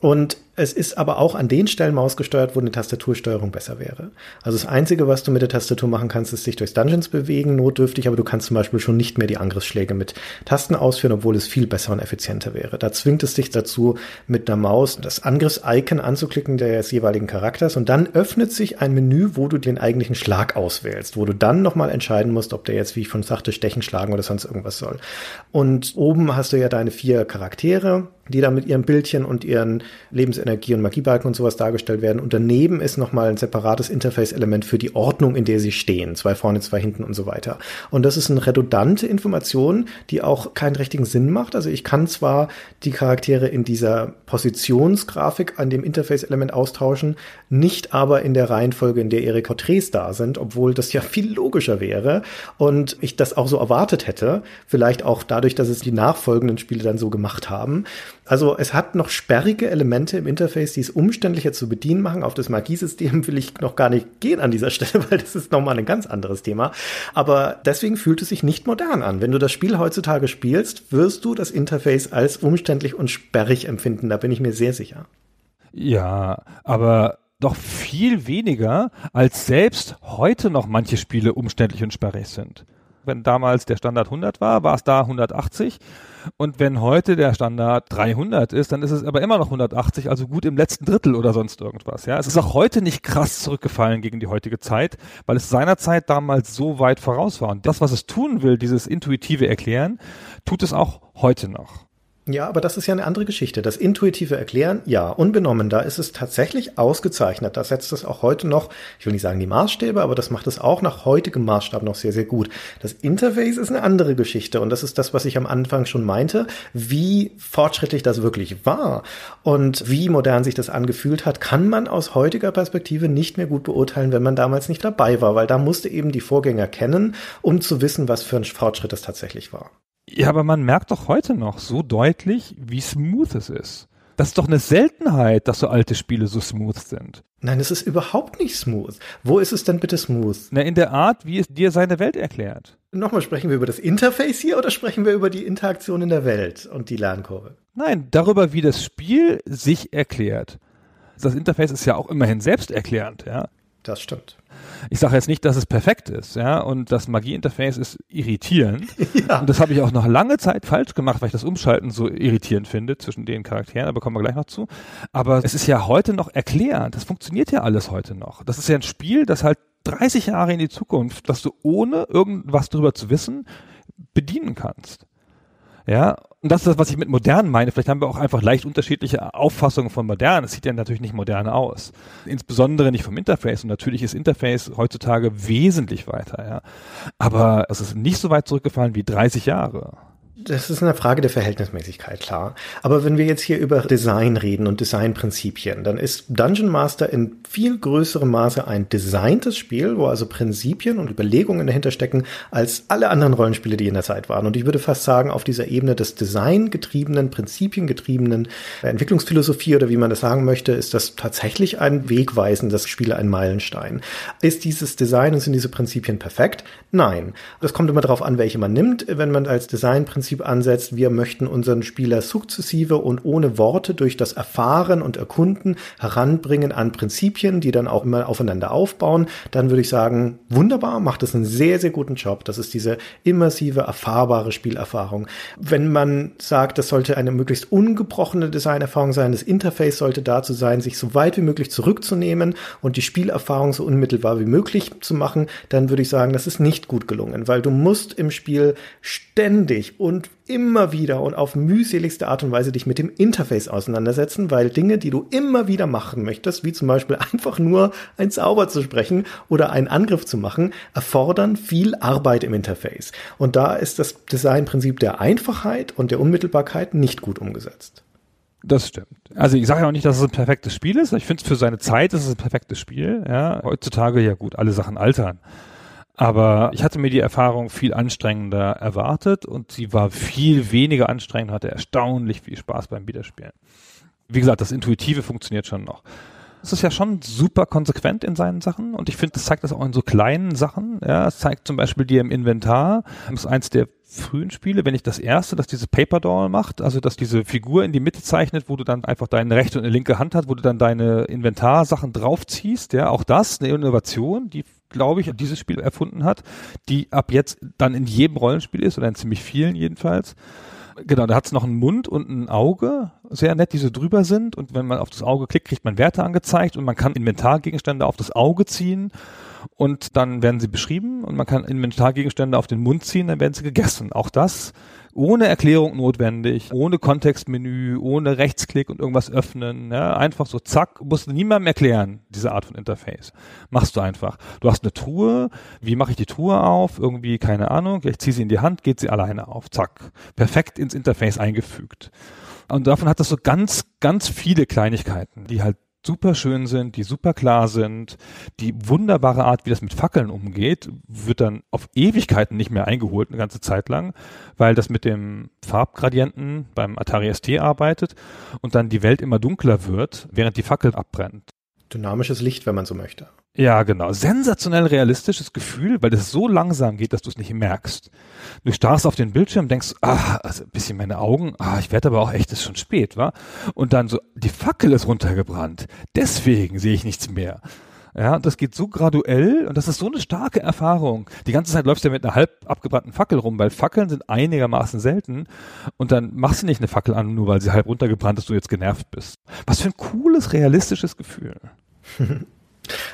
Und es ist aber auch an den Stellen mausgesteuert, wo eine Tastatursteuerung besser wäre. Also das Einzige, was du mit der Tastatur machen kannst, ist dich durchs Dungeons bewegen, notdürftig, aber du kannst zum Beispiel schon nicht mehr die Angriffsschläge mit Tasten ausführen, obwohl es viel besser und effizienter wäre. Da zwingt es dich dazu, mit einer Maus das Angriffs-Icon anzuklicken des jeweiligen Charakters und dann öffnet sich ein Menü, wo du den eigentlichen Schlag auswählst, wo du dann nochmal entscheiden musst, ob der jetzt, wie ich schon sagte, stechen, schlagen oder sonst irgendwas soll. Und oben hast du ja deine vier Charaktere, die da mit ihren Bildchen und ihren Lebensenergie und Magiebalken und sowas dargestellt werden. Und daneben ist nochmal ein separates Interface-Element für die Ordnung, in der sie stehen. Zwei vorne, zwei hinten und so weiter. Und das ist eine redundante Information, die auch keinen richtigen Sinn macht. Also ich kann zwar die Charaktere in dieser Positionsgrafik an dem Interface-Element austauschen, nicht aber in der Reihenfolge, in der ihre Porträts da sind, obwohl das ja viel logischer wäre und ich das auch so erwartet hätte. Vielleicht auch dadurch, dass es die nachfolgenden Spiele dann so gemacht haben. Also es hat noch sperrige Elemente im Interface, die es umständlicher zu bedienen machen. Auf das Magiesystem will ich noch gar nicht gehen an dieser (laughs) Stelle, weil das ist nochmal ein ganz anderes Thema. Aber deswegen fühlt es sich nicht modern an. Wenn du das Spiel heutzutage spielst, wirst du das Interface als umständlich und sperrig empfinden. Da bin ich mir sehr sicher. Ja, aber doch viel weniger, als selbst heute noch manche Spiele umständlich und sperrig sind. Wenn damals der Standard 100 war, war es da 180 und wenn heute der Standard 300 ist, dann ist es aber immer noch 180, also gut im letzten Drittel oder sonst irgendwas. Ja, es ist auch heute nicht krass zurückgefallen gegen die heutige Zeit, weil es seinerzeit damals so weit voraus war. Und das, was es tun will, dieses intuitive Erklären, tut es auch heute noch. Ja, aber das ist ja eine andere Geschichte. Das intuitive Erklären, ja, unbenommen, da ist es tatsächlich ausgezeichnet. Da setzt es auch heute noch, ich will nicht sagen die Maßstäbe, aber das macht es auch nach heutigem Maßstab noch sehr, sehr gut. Das Interface ist eine andere Geschichte und das ist das, was ich am Anfang schon meinte, wie fortschrittlich das wirklich war und wie modern sich das angefühlt hat, kann man aus heutiger Perspektive nicht mehr gut beurteilen, wenn man damals nicht dabei war, weil da musste eben die Vorgänger kennen, um zu wissen, was für ein Fortschritt das tatsächlich war. Ja, aber man merkt doch heute noch so deutlich, wie smooth es ist. Das ist doch eine Seltenheit, dass so alte Spiele so smooth sind. Nein, es ist überhaupt nicht smooth. Wo ist es denn bitte smooth? Na, in der Art, wie es dir seine Welt erklärt. Nochmal, sprechen wir über das Interface hier oder sprechen wir über die Interaktion in der Welt und die Lernkurve? Nein, darüber, wie das Spiel sich erklärt. Das Interface ist ja auch immerhin selbsterklärend, ja. Das stimmt. Ich sage jetzt nicht, dass es perfekt ist, ja, und das Magie-Interface ist irritierend. (laughs) ja. Und das habe ich auch noch lange Zeit falsch gemacht, weil ich das Umschalten so irritierend finde zwischen den Charakteren, aber kommen wir gleich noch zu. Aber es ist ja heute noch erklärend. Das funktioniert ja alles heute noch. Das ist ja ein Spiel, das halt 30 Jahre in die Zukunft, dass du ohne irgendwas drüber zu wissen, bedienen kannst. Ja, und das ist das, was ich mit modern meine. Vielleicht haben wir auch einfach leicht unterschiedliche Auffassungen von modern. Es sieht ja natürlich nicht modern aus. Insbesondere nicht vom Interface. Und natürlich ist Interface heutzutage wesentlich weiter, ja. Aber es ist nicht so weit zurückgefallen wie 30 Jahre das ist eine Frage der Verhältnismäßigkeit, klar. Aber wenn wir jetzt hier über Design reden und Designprinzipien, dann ist Dungeon Master in viel größerem Maße ein designtes Spiel, wo also Prinzipien und Überlegungen dahinter stecken, als alle anderen Rollenspiele, die in der Zeit waren. Und ich würde fast sagen, auf dieser Ebene des designgetriebenen, prinzipiengetriebenen Entwicklungsphilosophie oder wie man das sagen möchte, ist das tatsächlich ein wegweisendes Spiel, ein Meilenstein. Ist dieses Design und sind diese Prinzipien perfekt? Nein. Das kommt immer darauf an, welche man nimmt. Wenn man als Designprinzip Prinzip ansetzt, wir möchten unseren Spieler sukzessive und ohne Worte durch das Erfahren und Erkunden heranbringen an Prinzipien, die dann auch immer aufeinander aufbauen, dann würde ich sagen, wunderbar, macht es einen sehr, sehr guten Job. Das ist diese immersive, erfahrbare Spielerfahrung. Wenn man sagt, das sollte eine möglichst ungebrochene Designerfahrung sein, das Interface sollte dazu sein, sich so weit wie möglich zurückzunehmen und die Spielerfahrung so unmittelbar wie möglich zu machen, dann würde ich sagen, das ist nicht gut gelungen, weil du musst im Spiel ständig und immer wieder und auf mühseligste Art und Weise dich mit dem Interface auseinandersetzen, weil Dinge, die du immer wieder machen möchtest, wie zum Beispiel (laughs) einfach nur ein Zauber zu sprechen oder einen Angriff zu machen, erfordern viel Arbeit im Interface. Und da ist das Designprinzip der Einfachheit und der Unmittelbarkeit nicht gut umgesetzt. Das stimmt. Also ich sage ja auch nicht, dass es ein perfektes Spiel ist. Ich finde es für seine Zeit ist es ein perfektes Spiel. Ja, heutzutage ja gut, alle Sachen altern. Aber ich hatte mir die Erfahrung viel anstrengender erwartet und sie war viel weniger anstrengend, hatte erstaunlich viel Spaß beim Wiederspielen. Wie gesagt, das Intuitive funktioniert schon noch. Es ist ja schon super konsequent in seinen Sachen und ich finde, das zeigt das auch in so kleinen Sachen. Ja, es zeigt zum Beispiel dir im Inventar, das ist eins der frühen Spiele, wenn ich das erste, dass diese Paper Doll macht, also dass diese Figur in die Mitte zeichnet, wo du dann einfach deine rechte und eine linke Hand hast, wo du dann deine Inventarsachen draufziehst, ja, auch das eine Innovation, die glaube ich dieses Spiel erfunden hat, die ab jetzt dann in jedem Rollenspiel ist oder in ziemlich vielen jedenfalls. Genau, da hat es noch einen Mund und ein Auge, sehr nett, die so drüber sind. Und wenn man auf das Auge klickt, kriegt man Werte angezeigt und man kann Inventargegenstände auf das Auge ziehen und dann werden sie beschrieben und man kann Inventargegenstände auf den Mund ziehen, dann werden sie gegessen. Auch das ohne Erklärung notwendig, ohne Kontextmenü, ohne Rechtsklick und irgendwas öffnen. Ja, einfach so zack, musst du niemandem erklären, diese Art von Interface. Machst du einfach. Du hast eine Truhe, wie mache ich die Truhe auf? Irgendwie, keine Ahnung, ich ziehe sie in die Hand, geht sie alleine auf. Zack. Perfekt ins Interface eingefügt. Und davon hat das so ganz, ganz viele Kleinigkeiten, die halt super schön sind, die super klar sind. Die wunderbare Art, wie das mit Fackeln umgeht, wird dann auf Ewigkeiten nicht mehr eingeholt, eine ganze Zeit lang, weil das mit dem Farbgradienten beim Atari ST arbeitet und dann die Welt immer dunkler wird, während die Fackel abbrennt. Dynamisches Licht, wenn man so möchte. Ja, genau. Sensationell realistisches Gefühl, weil das so langsam geht, dass du es nicht merkst. Du starrst auf den Bildschirm, denkst, ah, also ein bisschen meine Augen, ah, ich werde aber auch echt, es ist schon spät, wa? Und dann so, die Fackel ist runtergebrannt. Deswegen sehe ich nichts mehr. Ja, das geht so graduell und das ist so eine starke Erfahrung. Die ganze Zeit läufst du ja mit einer halb abgebrannten Fackel rum, weil Fackeln sind einigermaßen selten und dann machst du nicht eine Fackel an, nur weil sie halb runtergebrannt ist, du jetzt genervt bist. Was für ein cooles, realistisches Gefühl. (laughs)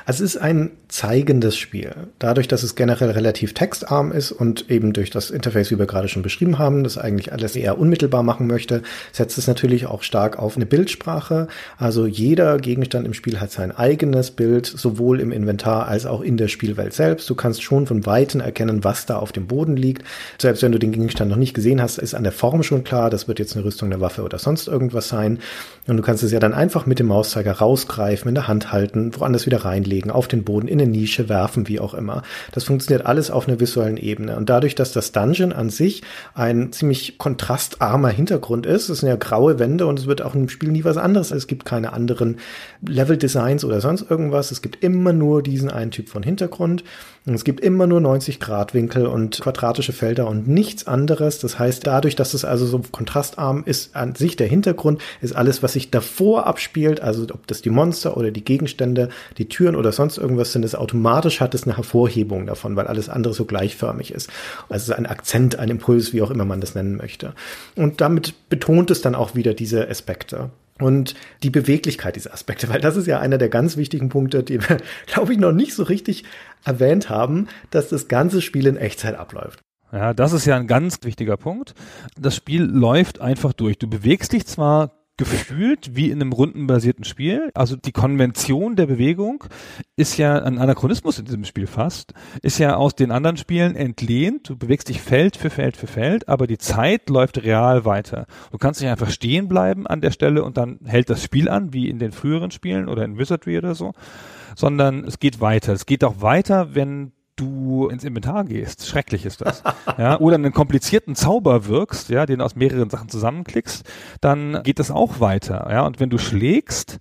Also es ist ein zeigendes Spiel. Dadurch, dass es generell relativ textarm ist und eben durch das Interface, wie wir gerade schon beschrieben haben, das eigentlich alles eher unmittelbar machen möchte, setzt es natürlich auch stark auf eine Bildsprache. Also jeder Gegenstand im Spiel hat sein eigenes Bild, sowohl im Inventar als auch in der Spielwelt selbst. Du kannst schon von Weitem erkennen, was da auf dem Boden liegt. Selbst wenn du den Gegenstand noch nicht gesehen hast, ist an der Form schon klar, das wird jetzt eine Rüstung, eine Waffe oder sonst irgendwas sein. Und du kannst es ja dann einfach mit dem Mauszeiger rausgreifen, in der Hand halten, woanders wieder reinlegen, auf den Boden, in eine Nische werfen, wie auch immer. Das funktioniert alles auf einer visuellen Ebene. Und dadurch, dass das Dungeon an sich ein ziemlich kontrastarmer Hintergrund ist, es sind ja graue Wände und es wird auch im Spiel nie was anderes. Es gibt keine anderen Level-Designs oder sonst irgendwas. Es gibt immer nur diesen einen Typ von Hintergrund. Und es gibt immer nur 90 Grad Winkel und quadratische Felder und nichts anderes. Das heißt, dadurch, dass es also so kontrastarm ist, an sich der Hintergrund ist alles, was sich davor abspielt, also ob das die Monster oder die Gegenstände, die Türen oder sonst irgendwas sind, ist automatisch hat es eine Hervorhebung davon, weil alles andere so gleichförmig ist. Also ein Akzent, ein Impuls, wie auch immer man das nennen möchte. Und damit betont es dann auch wieder diese Aspekte und die Beweglichkeit dieser Aspekte, weil das ist ja einer der ganz wichtigen Punkte, die wir, (laughs) glaube ich, noch nicht so richtig erwähnt haben, dass das ganze Spiel in Echtzeit abläuft. Ja, das ist ja ein ganz wichtiger Punkt. Das Spiel läuft einfach durch. Du bewegst dich zwar gefühlt wie in einem rundenbasierten Spiel. Also die Konvention der Bewegung ist ja ein Anachronismus in diesem Spiel fast, ist ja aus den anderen Spielen entlehnt. Du bewegst dich Feld für Feld für Feld, aber die Zeit läuft real weiter. Du kannst nicht einfach stehen bleiben an der Stelle und dann hält das Spiel an, wie in den früheren Spielen oder in Wizardry oder so, sondern es geht weiter. Es geht auch weiter, wenn du ins Inventar gehst. Schrecklich ist das. (laughs) ja, oder einen komplizierten Zauber wirkst, ja, den aus mehreren Sachen zusammenklickst, dann geht das auch weiter. Ja, und wenn du schlägst,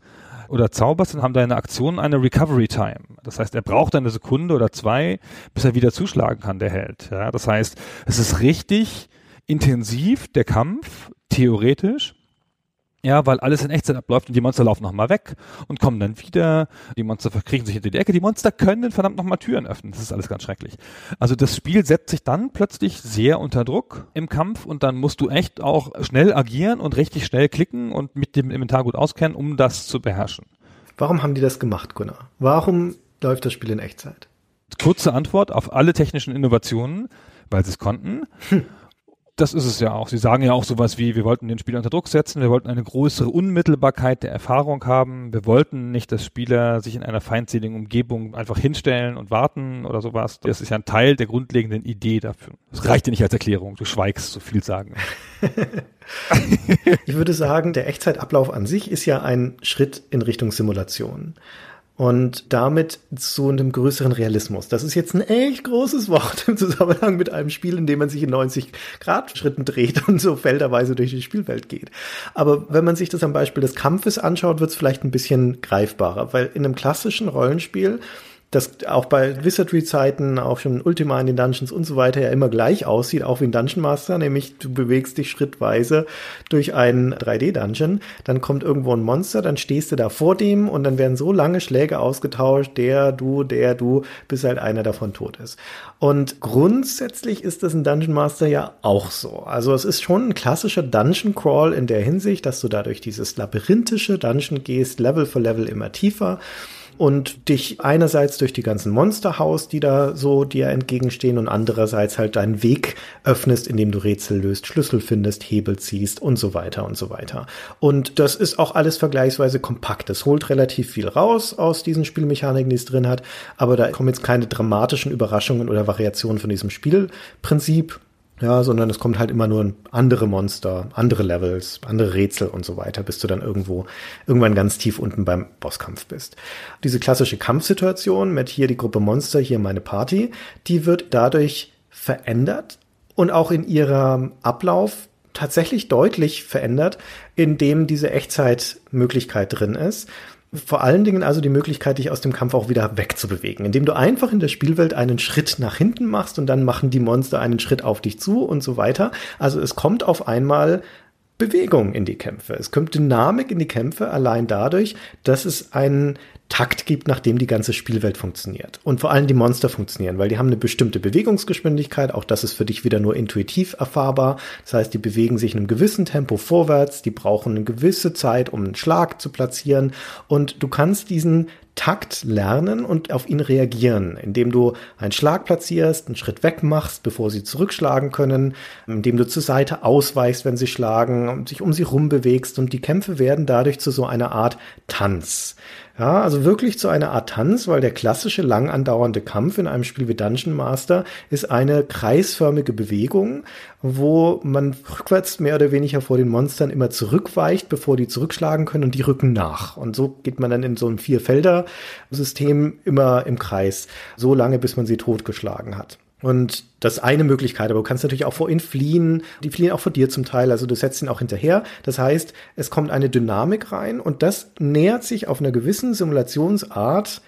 oder zauberst, dann haben deine Aktionen eine Recovery Time. Das heißt, er braucht eine Sekunde oder zwei, bis er wieder zuschlagen kann, der Held. Ja, das heißt, es ist richtig intensiv, der Kampf, theoretisch. Ja, weil alles in Echtzeit abläuft und die Monster laufen nochmal weg und kommen dann wieder. Die Monster verkriechen sich hinter die Ecke. Die Monster können verdammt nochmal Türen öffnen. Das ist alles ganz schrecklich. Also das Spiel setzt sich dann plötzlich sehr unter Druck im Kampf und dann musst du echt auch schnell agieren und richtig schnell klicken und mit dem Inventar gut auskennen, um das zu beherrschen. Warum haben die das gemacht, Gunnar? Warum läuft das Spiel in Echtzeit? Kurze Antwort auf alle technischen Innovationen, weil sie es konnten. Hm das ist es ja auch. Sie sagen ja auch sowas wie, wir wollten den Spieler unter Druck setzen, wir wollten eine größere Unmittelbarkeit der Erfahrung haben, wir wollten nicht, dass Spieler sich in einer feindseligen Umgebung einfach hinstellen und warten oder sowas. Das ist ja ein Teil der grundlegenden Idee dafür. Das reicht dir nicht als Erklärung, du schweigst so viel sagen. (laughs) (laughs) ich würde sagen, der Echtzeitablauf an sich ist ja ein Schritt in Richtung Simulation. Und damit zu einem größeren Realismus. Das ist jetzt ein echt großes Wort im Zusammenhang mit einem Spiel, in dem man sich in 90 Grad Schritten dreht und so felderweise durch die Spielwelt geht. Aber wenn man sich das am Beispiel des Kampfes anschaut, wird es vielleicht ein bisschen greifbarer, weil in einem klassischen Rollenspiel das auch bei Wizardry-Zeiten, auch schon Ultima in den Dungeons und so weiter ja immer gleich aussieht, auch wie ein Dungeon Master, nämlich du bewegst dich schrittweise durch einen 3D-Dungeon, dann kommt irgendwo ein Monster, dann stehst du da vor dem und dann werden so lange Schläge ausgetauscht, der, du, der, du, bis halt einer davon tot ist. Und grundsätzlich ist das ein Dungeon Master ja auch so. Also es ist schon ein klassischer Dungeon Crawl in der Hinsicht, dass du da durch dieses labyrinthische Dungeon gehst, Level für Level immer tiefer und dich einerseits durch die ganzen Monster haust, die da so dir entgegenstehen und andererseits halt deinen Weg öffnest, indem du Rätsel löst, Schlüssel findest, Hebel ziehst und so weiter und so weiter. Und das ist auch alles vergleichsweise kompakt. Es holt relativ viel raus aus diesen Spielmechaniken, die es drin hat, aber da kommen jetzt keine dramatischen Überraschungen oder Variationen von diesem Spielprinzip ja, sondern es kommt halt immer nur andere Monster, andere Levels, andere Rätsel und so weiter, bis du dann irgendwo, irgendwann ganz tief unten beim Bosskampf bist. Diese klassische Kampfsituation mit hier die Gruppe Monster, hier meine Party, die wird dadurch verändert und auch in ihrem Ablauf tatsächlich deutlich verändert, indem diese Echtzeitmöglichkeit drin ist vor allen Dingen also die Möglichkeit, dich aus dem Kampf auch wieder wegzubewegen, indem du einfach in der Spielwelt einen Schritt nach hinten machst und dann machen die Monster einen Schritt auf dich zu und so weiter. Also es kommt auf einmal Bewegung in die Kämpfe. Es kommt Dynamik in die Kämpfe allein dadurch, dass es einen Takt gibt, nach dem die ganze Spielwelt funktioniert. Und vor allem die Monster funktionieren, weil die haben eine bestimmte Bewegungsgeschwindigkeit. Auch das ist für dich wieder nur intuitiv erfahrbar. Das heißt, die bewegen sich in einem gewissen Tempo vorwärts. Die brauchen eine gewisse Zeit, um einen Schlag zu platzieren. Und du kannst diesen Takt lernen und auf ihn reagieren, indem du einen Schlag platzierst, einen Schritt weg machst, bevor sie zurückschlagen können, indem du zur Seite ausweichst, wenn sie schlagen, und sich um sie rum bewegst und die Kämpfe werden dadurch zu so einer Art Tanz. Ja, also wirklich zu einer Art Tanz, weil der klassische lang andauernde Kampf in einem Spiel wie Dungeon Master ist eine kreisförmige Bewegung, wo man rückwärts mehr oder weniger vor den Monstern immer zurückweicht, bevor die zurückschlagen können und die rücken nach. Und so geht man dann in so einem Vierfelder-System immer im Kreis, so lange, bis man sie totgeschlagen hat. Und das ist eine Möglichkeit, aber du kannst natürlich auch vor ihnen fliehen. Die fliehen auch vor dir zum Teil, also du setzt ihn auch hinterher. Das heißt, es kommt eine Dynamik rein und das nähert sich auf einer gewissen Simulationsart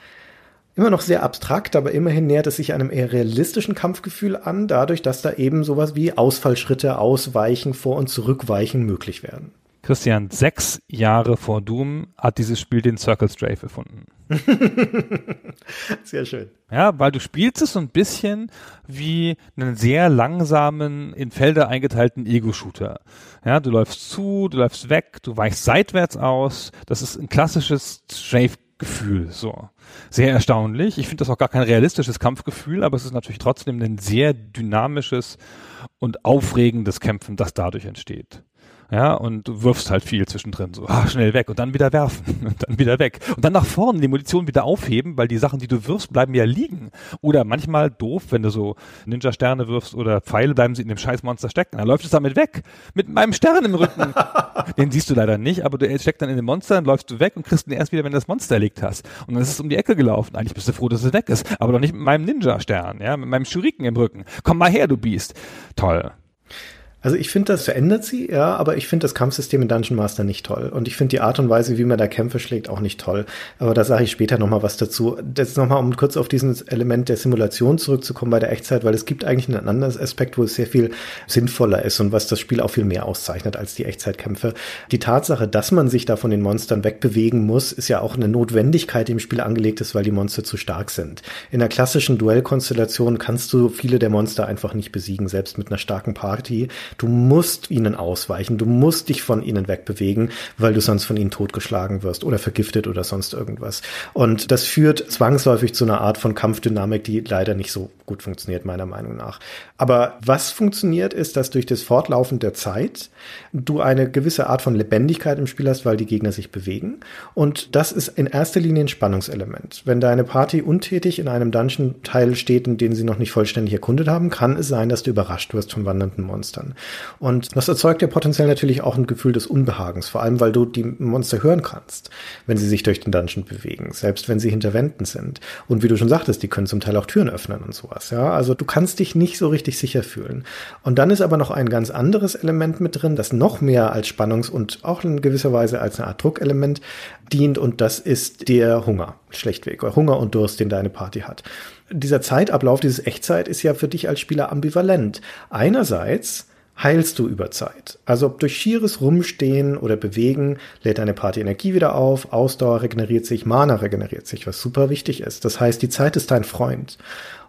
immer noch sehr abstrakt, aber immerhin nähert es sich einem eher realistischen Kampfgefühl an, dadurch, dass da eben sowas wie Ausfallschritte, Ausweichen, Vor- und Zurückweichen möglich werden. Christian, sechs Jahre vor Doom hat dieses Spiel den Circle Strafe erfunden. (laughs) sehr schön. Ja, weil du spielst es so ein bisschen wie einen sehr langsamen, in Felder eingeteilten Ego-Shooter. Ja, du läufst zu, du läufst weg, du weichst seitwärts aus. Das ist ein klassisches Strafe-Gefühl, so. Sehr erstaunlich. Ich finde das auch gar kein realistisches Kampfgefühl, aber es ist natürlich trotzdem ein sehr dynamisches und aufregendes Kämpfen, das dadurch entsteht. Ja, und du wirfst halt viel zwischendrin, so ah, schnell weg und dann wieder werfen (laughs) und dann wieder weg. Und dann nach vorne die Munition wieder aufheben, weil die Sachen, die du wirfst, bleiben ja liegen. Oder manchmal doof, wenn du so Ninja-Sterne wirfst oder Pfeile, bleiben sie in dem Scheißmonster stecken. Dann läuft es damit weg. Mit meinem Stern im Rücken. (laughs) den siehst du leider nicht, aber du steckst dann in dem Monster, dann läufst du weg und kriegst ihn erst wieder, wenn du das Monster erlegt hast. Und dann ist es um die Ecke gelaufen. Eigentlich bist du froh, dass es weg ist. Aber doch nicht mit meinem Ninja-Stern, ja, mit meinem Shuriken im Rücken. Komm mal her, du Biest. Toll. Also ich finde, das verändert sie, ja, aber ich finde das Kampfsystem in Dungeon Master nicht toll. Und ich finde die Art und Weise, wie man da Kämpfe schlägt, auch nicht toll. Aber da sage ich später nochmal was dazu. Das nochmal, um kurz auf dieses Element der Simulation zurückzukommen bei der Echtzeit, weil es gibt eigentlich einen anderen Aspekt, wo es sehr viel sinnvoller ist und was das Spiel auch viel mehr auszeichnet als die Echtzeitkämpfe. Die Tatsache, dass man sich da von den Monstern wegbewegen muss, ist ja auch eine Notwendigkeit, die im Spiel angelegt ist, weil die Monster zu stark sind. In der klassischen Duellkonstellation kannst du viele der Monster einfach nicht besiegen, selbst mit einer starken Party. Du musst ihnen ausweichen, du musst dich von ihnen wegbewegen, weil du sonst von ihnen totgeschlagen wirst oder vergiftet oder sonst irgendwas. Und das führt zwangsläufig zu einer Art von Kampfdynamik, die leider nicht so gut funktioniert, meiner Meinung nach. Aber was funktioniert, ist, dass durch das Fortlaufen der Zeit du eine gewisse Art von Lebendigkeit im Spiel hast, weil die Gegner sich bewegen. Und das ist in erster Linie ein Spannungselement. Wenn deine Party untätig in einem Dungeon-Teil steht, in den sie noch nicht vollständig erkundet haben, kann es sein, dass du überrascht wirst von wandernden Monstern. Und das erzeugt ja potenziell natürlich auch ein Gefühl des Unbehagens, vor allem weil du die Monster hören kannst, wenn sie sich durch den Dungeon bewegen, selbst wenn sie hinter Wänden sind. Und wie du schon sagtest, die können zum Teil auch Türen öffnen und sowas. Ja, also du kannst dich nicht so richtig sicher fühlen. Und dann ist aber noch ein ganz anderes Element mit drin, das noch mehr als Spannungs- und auch in gewisser Weise als eine Art Druckelement dient. Und das ist der Hunger, schlechtweg. Hunger und Durst, den deine Party hat. Dieser Zeitablauf, dieses Echtzeit ist ja für dich als Spieler ambivalent. Einerseits heilst du über Zeit. Also durch schieres Rumstehen oder Bewegen lädt deine Party Energie wieder auf, Ausdauer regeneriert sich, Mana regeneriert sich, was super wichtig ist. Das heißt, die Zeit ist dein Freund.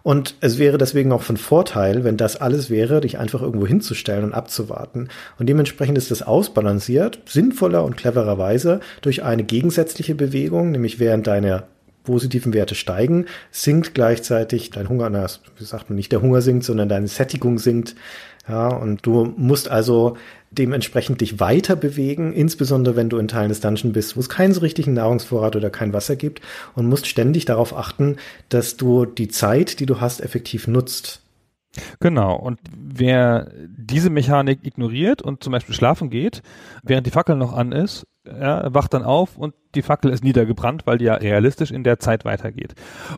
Und es wäre deswegen auch von Vorteil, wenn das alles wäre, dich einfach irgendwo hinzustellen und abzuwarten. Und dementsprechend ist das ausbalanciert, sinnvoller und clevererweise durch eine gegensätzliche Bewegung, nämlich während deine positiven Werte steigen, sinkt gleichzeitig dein Hunger, na, wie sagt man, nicht der Hunger sinkt, sondern deine Sättigung sinkt, ja, und du musst also dementsprechend dich weiter bewegen, insbesondere wenn du in Teilen des Dungeon bist, wo es keinen so richtigen Nahrungsvorrat oder kein Wasser gibt und musst ständig darauf achten, dass du die Zeit, die du hast, effektiv nutzt. Genau. Und wer diese Mechanik ignoriert und zum Beispiel schlafen geht, während die Fackel noch an ist, ja, wacht dann auf und die Fackel ist niedergebrannt, weil die ja realistisch in der Zeit weitergeht.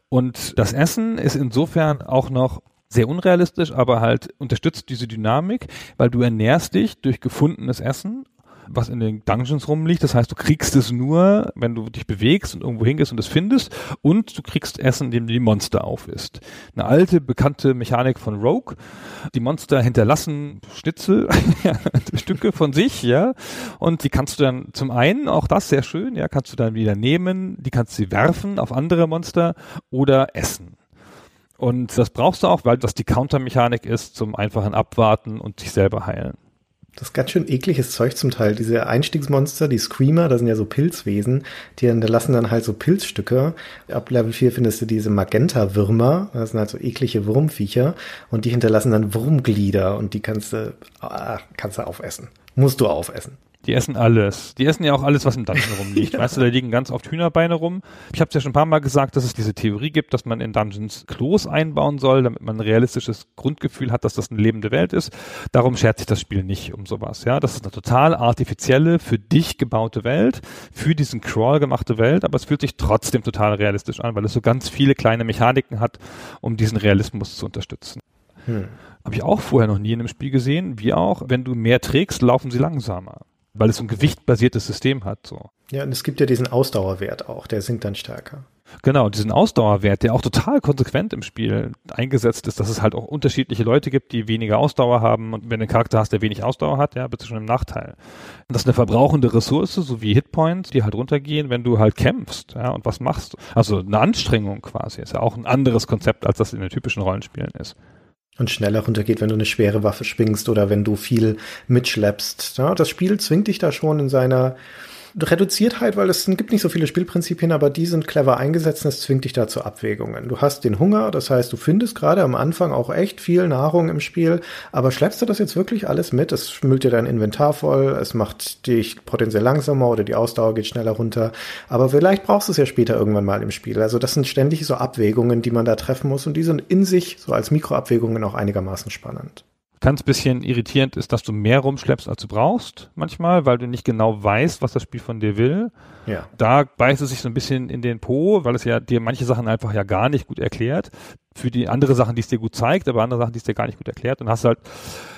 Und das Essen ist insofern auch noch sehr unrealistisch, aber halt unterstützt diese Dynamik, weil du ernährst dich durch gefundenes Essen was in den Dungeons rumliegt. Das heißt, du kriegst es nur, wenn du dich bewegst und irgendwo hingehst und es findest. Und du kriegst Essen, indem du die Monster aufisst. Eine alte, bekannte Mechanik von Rogue. Die Monster hinterlassen Schnitzel, (laughs) Stücke von sich, ja. Und die kannst du dann zum einen, auch das sehr schön, ja, kannst du dann wieder nehmen. Die kannst du werfen auf andere Monster oder essen. Und das brauchst du auch, weil das die Countermechanik ist zum einfachen Abwarten und sich selber heilen. Das ist ganz schön ekliges Zeug zum Teil. Diese Einstiegsmonster, die Screamer, das sind ja so Pilzwesen, die hinterlassen dann halt so Pilzstücke. Ab Level 4 findest du diese Magenta-Würmer, das sind halt so eklige Wurmviecher und die hinterlassen dann Wurmglieder und die kannst du, ah, kannst du aufessen. Musst du aufessen. Die essen alles. Die essen ja auch alles, was im (laughs) Dungeon rumliegt. ja. Weißt du, da liegen ganz oft Hühnerbeine rum. Ich habe es ja schon ein paar Mal gesagt, dass es diese Theorie gibt, dass man in Dungeons Klos einbauen soll, damit man ein realistisches Grundgefühl hat, dass das eine lebende Welt ist. Darum schert sich das Spiel nicht um sowas. Ja, das ist eine total artifizielle, für dich gebaute Welt, für diesen Crawl gemachte Welt, aber es fühlt sich trotzdem total realistisch an, weil es so ganz viele kleine Mechaniken hat, um diesen Realismus zu unterstützen. Hm. Habe ich auch vorher noch nie in einem Spiel gesehen, wie auch, wenn du mehr trägst, laufen sie langsamer weil es so ein gewichtbasiertes System hat. So. Ja, und es gibt ja diesen Ausdauerwert auch, der sinkt dann stärker. Genau, diesen Ausdauerwert, der auch total konsequent im Spiel eingesetzt ist, dass es halt auch unterschiedliche Leute gibt, die weniger Ausdauer haben und wenn du einen Charakter hast, der wenig Ausdauer hat, ja, bist du schon im Nachteil. Und das ist eine verbrauchende Ressource, so wie Hitpoints, die halt runtergehen, wenn du halt kämpfst, ja, und was machst. Also eine Anstrengung quasi, ist ja auch ein anderes Konzept, als das in den typischen Rollenspielen ist und schneller runtergeht, wenn du eine schwere Waffe schwingst oder wenn du viel mitschleppst. Ja, das Spiel zwingt dich da schon in seiner reduziert halt, weil es gibt nicht so viele Spielprinzipien, aber die sind clever eingesetzt und es zwingt dich da zu Abwägungen. Du hast den Hunger, das heißt, du findest gerade am Anfang auch echt viel Nahrung im Spiel, aber schleppst du das jetzt wirklich alles mit? Es schmüllt dir dein Inventar voll, es macht dich potenziell langsamer oder die Ausdauer geht schneller runter, aber vielleicht brauchst du es ja später irgendwann mal im Spiel. Also das sind ständig so Abwägungen, die man da treffen muss und die sind in sich so als Mikroabwägungen auch einigermaßen spannend. Ganz bisschen irritierend ist, dass du mehr rumschleppst, als du brauchst, manchmal, weil du nicht genau weißt, was das Spiel von dir will. Ja. Da beißt es sich so ein bisschen in den Po, weil es ja dir manche Sachen einfach ja gar nicht gut erklärt. Für die andere Sachen, die es dir gut zeigt, aber andere Sachen, die es dir gar nicht gut erklärt. Und hast halt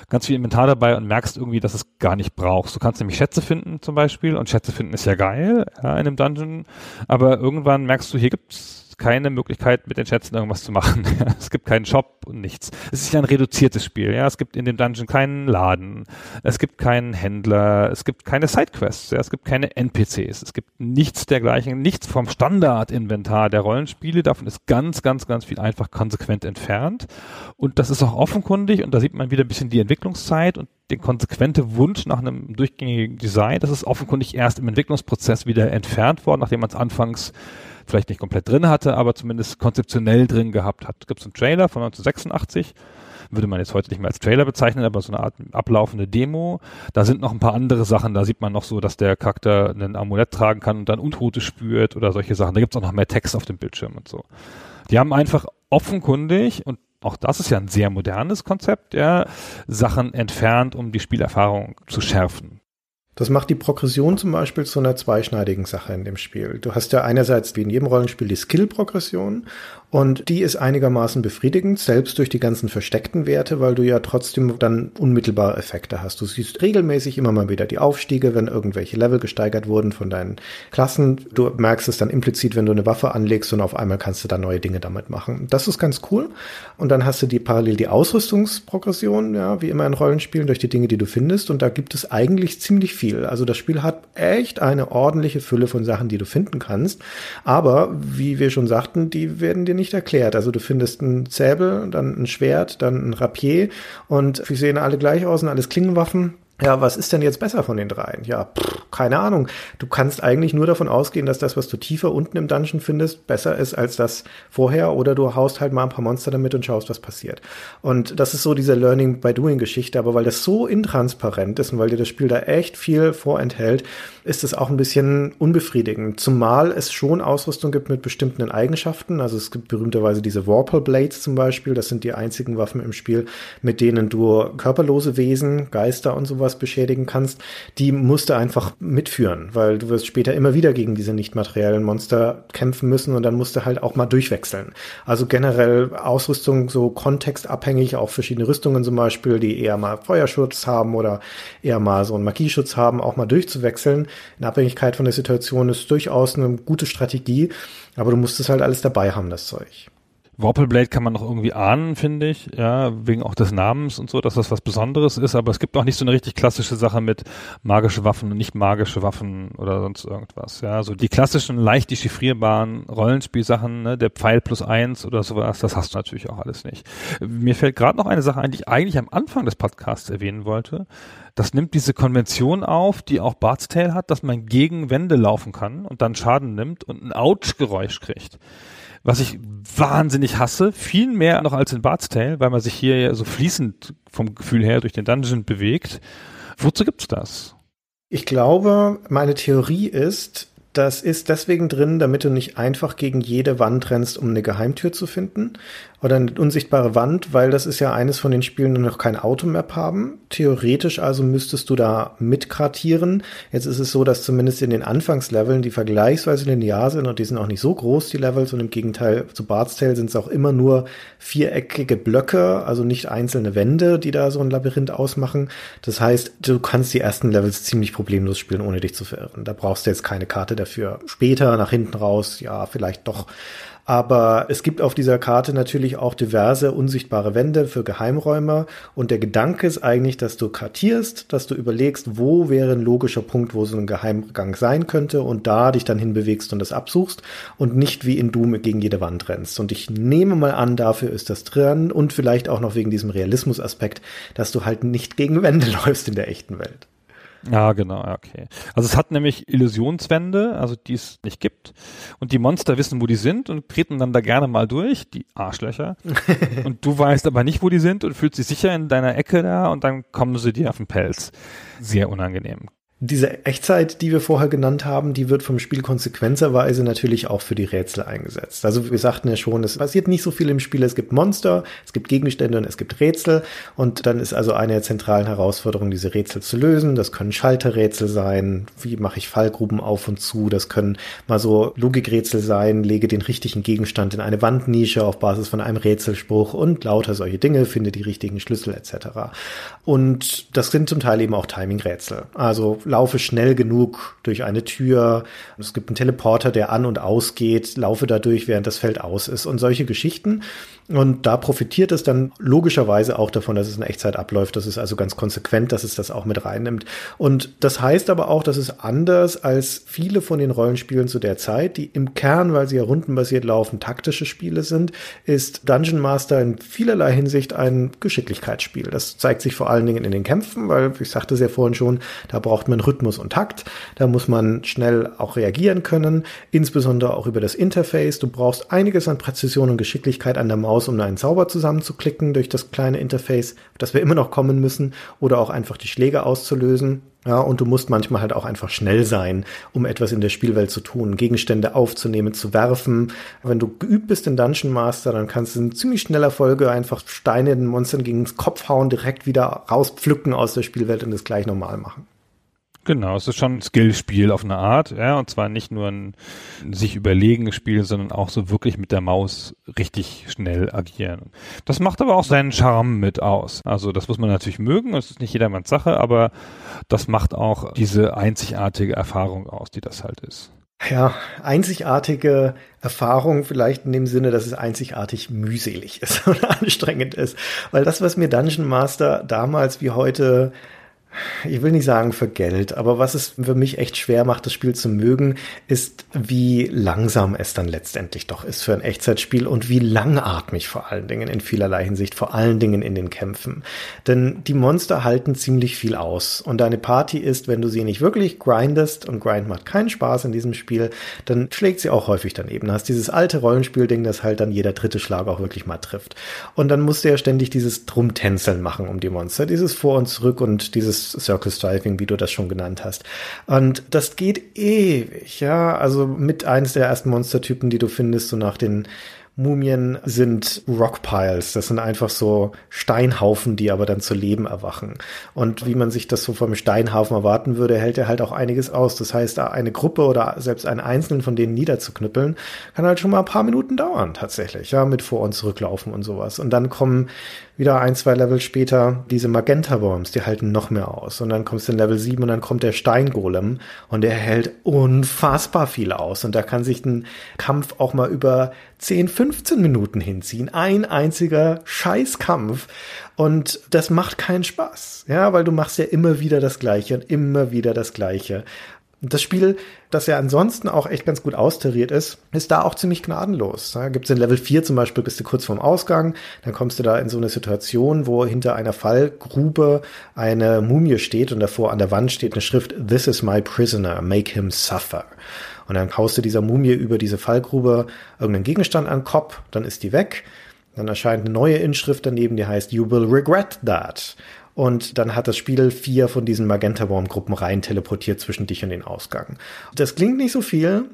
ganz viel Inventar dabei und merkst irgendwie, dass es gar nicht brauchst. Du kannst nämlich Schätze finden zum Beispiel und Schätze finden ist ja geil ja, in einem Dungeon, aber irgendwann merkst du, hier gibt's keine Möglichkeit, mit den Schätzen irgendwas zu machen. (laughs) es gibt keinen Shop und nichts. Es ist ein reduziertes Spiel. Ja, es gibt in dem Dungeon keinen Laden, es gibt keinen Händler, es gibt keine Sidequests, ja, es gibt keine NPCs, es gibt nichts dergleichen, nichts vom Standardinventar der Rollenspiele. Davon ist ganz, ganz, ganz viel einfach konsequent entfernt. Und das ist auch offenkundig und da sieht man wieder ein bisschen die Entwicklungszeit und den konsequente Wunsch nach einem durchgängigen Design. Das ist offenkundig erst im Entwicklungsprozess wieder entfernt worden, nachdem man es anfangs vielleicht nicht komplett drin hatte, aber zumindest konzeptionell drin gehabt hat. Gibt es einen Trailer von 1986 würde man jetzt heute nicht mehr als Trailer bezeichnen, aber so eine Art ablaufende Demo. Da sind noch ein paar andere Sachen. Da sieht man noch so, dass der Charakter ein Amulett tragen kann und dann Untote spürt oder solche Sachen. Da gibt es auch noch mehr Text auf dem Bildschirm und so. Die haben einfach offenkundig und auch das ist ja ein sehr modernes Konzept, ja, Sachen entfernt, um die Spielerfahrung zu schärfen. Das macht die Progression zum Beispiel zu einer zweischneidigen Sache in dem Spiel. Du hast ja einerseits wie in jedem Rollenspiel die Skill-Progression und die ist einigermaßen befriedigend, selbst durch die ganzen versteckten Werte, weil du ja trotzdem dann unmittelbare Effekte hast. Du siehst regelmäßig immer mal wieder die Aufstiege, wenn irgendwelche Level gesteigert wurden von deinen Klassen. Du merkst es dann implizit, wenn du eine Waffe anlegst und auf einmal kannst du da neue Dinge damit machen. Das ist ganz cool. Und dann hast du die parallel die Ausrüstungsprogression, ja, wie immer in Rollenspielen, durch die Dinge, die du findest. Und da gibt es eigentlich ziemlich viel. Also das Spiel hat echt eine ordentliche Fülle von Sachen, die du finden kannst. Aber, wie wir schon sagten, die werden dir nicht nicht erklärt. Also du findest ein Säbel, dann ein Schwert, dann ein Rapier und sehen alle gleich aus und alles Klingenwaffen ja, was ist denn jetzt besser von den dreien? Ja, pff, keine Ahnung. Du kannst eigentlich nur davon ausgehen, dass das, was du tiefer unten im Dungeon findest, besser ist als das vorher oder du haust halt mal ein paar Monster damit und schaust, was passiert. Und das ist so diese Learning by Doing Geschichte, aber weil das so intransparent ist und weil dir das Spiel da echt viel vorenthält, ist es auch ein bisschen unbefriedigend. Zumal es schon Ausrüstung gibt mit bestimmten Eigenschaften. Also es gibt berühmterweise diese Warple Blades zum Beispiel. Das sind die einzigen Waffen im Spiel, mit denen du körperlose Wesen, Geister und sowas beschädigen kannst. Die musst du einfach mitführen, weil du wirst später immer wieder gegen diese nicht materiellen Monster kämpfen müssen und dann musst du halt auch mal durchwechseln. Also generell Ausrüstung so kontextabhängig, auch verschiedene Rüstungen zum Beispiel, die eher mal Feuerschutz haben oder eher mal so einen Magieschutz haben, auch mal durchzuwechseln in Abhängigkeit von der Situation ist durchaus eine gute Strategie, aber du musst es halt alles dabei haben, das Zeug. Warpleblade kann man noch irgendwie ahnen, finde ich, ja, wegen auch des Namens und so, dass das was Besonderes ist, aber es gibt auch nicht so eine richtig klassische Sache mit magische Waffen und nicht magische Waffen oder sonst irgendwas, ja, so die klassischen, leicht dechiffrierbaren Rollenspielsachen, ne, der Pfeil plus eins oder sowas, das hast du natürlich auch alles nicht. Mir fällt gerade noch eine Sache ein, die ich eigentlich am Anfang des Podcasts erwähnen wollte, das nimmt diese Konvention auf, die auch Bart's Tale hat, dass man gegen Wände laufen kann und dann Schaden nimmt und ein Ouch-Geräusch kriegt was ich wahnsinnig hasse, viel mehr noch als in Bart's Tale, weil man sich hier ja so fließend vom Gefühl her durch den Dungeon bewegt. Wozu gibt's das? Ich glaube, meine Theorie ist, das ist deswegen drin, damit du nicht einfach gegen jede Wand rennst, um eine Geheimtür zu finden, oder eine unsichtbare Wand, weil das ist ja eines von den Spielen, die noch kein Automap haben. Theoretisch also müsstest du da mitkartieren. Jetzt ist es so, dass zumindest in den Anfangsleveln, die vergleichsweise linear sind und die sind auch nicht so groß, die Levels, und im Gegenteil zu Bart's Tale sind es auch immer nur viereckige Blöcke, also nicht einzelne Wände, die da so ein Labyrinth ausmachen. Das heißt, du kannst die ersten Levels ziemlich problemlos spielen, ohne dich zu verirren. Da brauchst du jetzt keine Karte dafür. Später, nach hinten raus, ja, vielleicht doch. Aber es gibt auf dieser Karte natürlich auch diverse unsichtbare Wände für Geheimräume. Und der Gedanke ist eigentlich, dass du kartierst, dass du überlegst, wo wäre ein logischer Punkt, wo so ein Geheimgang sein könnte und da dich dann hinbewegst und das absuchst und nicht wie in Doom gegen jede Wand rennst. Und ich nehme mal an, dafür ist das drin und vielleicht auch noch wegen diesem Realismusaspekt, dass du halt nicht gegen Wände (laughs) läufst in der echten Welt. Ja, genau, okay. Also es hat nämlich Illusionswände, also die es nicht gibt. Und die Monster wissen, wo die sind und treten dann da gerne mal durch, die Arschlöcher. (laughs) und du weißt aber nicht, wo die sind und fühlst dich sicher in deiner Ecke da und dann kommen sie dir auf den Pelz. Sehr unangenehm diese Echtzeit, die wir vorher genannt haben, die wird vom Spiel konsequenterweise natürlich auch für die Rätsel eingesetzt. Also wir sagten ja schon, es passiert nicht so viel im Spiel. Es gibt Monster, es gibt Gegenstände und es gibt Rätsel. Und dann ist also eine der zentralen Herausforderungen, diese Rätsel zu lösen. Das können Schalterrätsel sein. Wie mache ich Fallgruben auf und zu? Das können mal so Logikrätsel sein. Lege den richtigen Gegenstand in eine Wandnische auf Basis von einem Rätselspruch und lauter solche Dinge. Finde die richtigen Schlüssel etc. Und das sind zum Teil eben auch Timing-Rätsel. Also laufe schnell genug durch eine Tür. Es gibt einen Teleporter, der an und ausgeht, laufe dadurch, während das Feld aus ist und solche Geschichten. Und da profitiert es dann logischerweise auch davon, dass es in Echtzeit abläuft. Das ist also ganz konsequent, dass es das auch mit reinnimmt. Und das heißt aber auch, dass es anders als viele von den Rollenspielen zu der Zeit, die im Kern, weil sie ja rundenbasiert laufen, taktische Spiele sind, ist Dungeon Master in vielerlei Hinsicht ein Geschicklichkeitsspiel. Das zeigt sich vor allen Dingen in den Kämpfen, weil ich sagte es ja vorhin schon, da braucht man Rhythmus und Takt. Da muss man schnell auch reagieren können, insbesondere auch über das Interface. Du brauchst einiges an Präzision und Geschicklichkeit an der Maus, um einen Zauber zusammenzuklicken durch das kleine Interface, das wir immer noch kommen müssen, oder auch einfach die Schläge auszulösen. Ja, und du musst manchmal halt auch einfach schnell sein, um etwas in der Spielwelt zu tun, Gegenstände aufzunehmen, zu werfen. Wenn du geübt bist in Dungeon Master, dann kannst du in ziemlich schneller Folge einfach Steine den Monstern gegen den Kopf hauen, direkt wieder rauspflücken aus der Spielwelt und das gleich normal machen. Genau, es ist schon ein Skillspiel auf eine Art, ja, und zwar nicht nur ein sich überlegenes Spiel, sondern auch so wirklich mit der Maus richtig schnell agieren. Das macht aber auch seinen Charme mit aus. Also das muss man natürlich mögen, das ist nicht jedermanns Sache, aber das macht auch diese einzigartige Erfahrung aus, die das halt ist. Ja, einzigartige Erfahrung vielleicht in dem Sinne, dass es einzigartig mühselig ist (laughs) oder anstrengend ist. Weil das, was mir Dungeon Master damals wie heute ich will nicht sagen für Geld, aber was es für mich echt schwer macht, das Spiel zu mögen, ist, wie langsam es dann letztendlich doch ist für ein Echtzeitspiel und wie langatmig vor allen Dingen in vielerlei Hinsicht, vor allen Dingen in den Kämpfen. Denn die Monster halten ziemlich viel aus und deine Party ist, wenn du sie nicht wirklich grindest und Grind macht keinen Spaß in diesem Spiel, dann schlägt sie auch häufig daneben. Du hast dieses alte Rollenspielding, das halt dann jeder dritte Schlag auch wirklich mal trifft. Und dann musst du ja ständig dieses Drumtänzeln machen um die Monster, dieses Vor und Zurück und dieses Circle Striving, wie du das schon genannt hast. Und das geht ewig, ja. Also mit eines der ersten Monstertypen, die du findest, so nach den Mumien sind Rockpiles. Das sind einfach so Steinhaufen, die aber dann zu Leben erwachen. Und wie man sich das so vom Steinhaufen erwarten würde, hält er halt auch einiges aus. Das heißt, eine Gruppe oder selbst einen einzelnen von denen niederzuknüppeln, kann halt schon mal ein paar Minuten dauern, tatsächlich. Ja, mit Vor- und Zurücklaufen und sowas. Und dann kommen wieder ein, zwei Level später diese Magenta-Bombs, die halten noch mehr aus. Und dann kommst du in Level 7 und dann kommt der Steingolem und der hält unfassbar viel aus. Und da kann sich ein Kampf auch mal über 10, 15 Minuten hinziehen. Ein einziger Scheißkampf. Und das macht keinen Spaß. Ja, weil du machst ja immer wieder das Gleiche und immer wieder das Gleiche. Das Spiel, das ja ansonsten auch echt ganz gut austariert ist, ist da auch ziemlich gnadenlos. Da gibt's in Level 4 zum Beispiel, bist du kurz vorm Ausgang, dann kommst du da in so eine Situation, wo hinter einer Fallgrube eine Mumie steht und davor an der Wand steht eine Schrift This is my prisoner, make him suffer. Und dann haust du dieser Mumie über diese Fallgrube irgendeinen Gegenstand an den Kopf, dann ist die weg. Dann erscheint eine neue Inschrift daneben, die heißt You will regret that. Und dann hat das Spiel vier von diesen Magenta-Worm-Gruppen rein teleportiert zwischen dich und den Ausgang. Das klingt nicht so viel,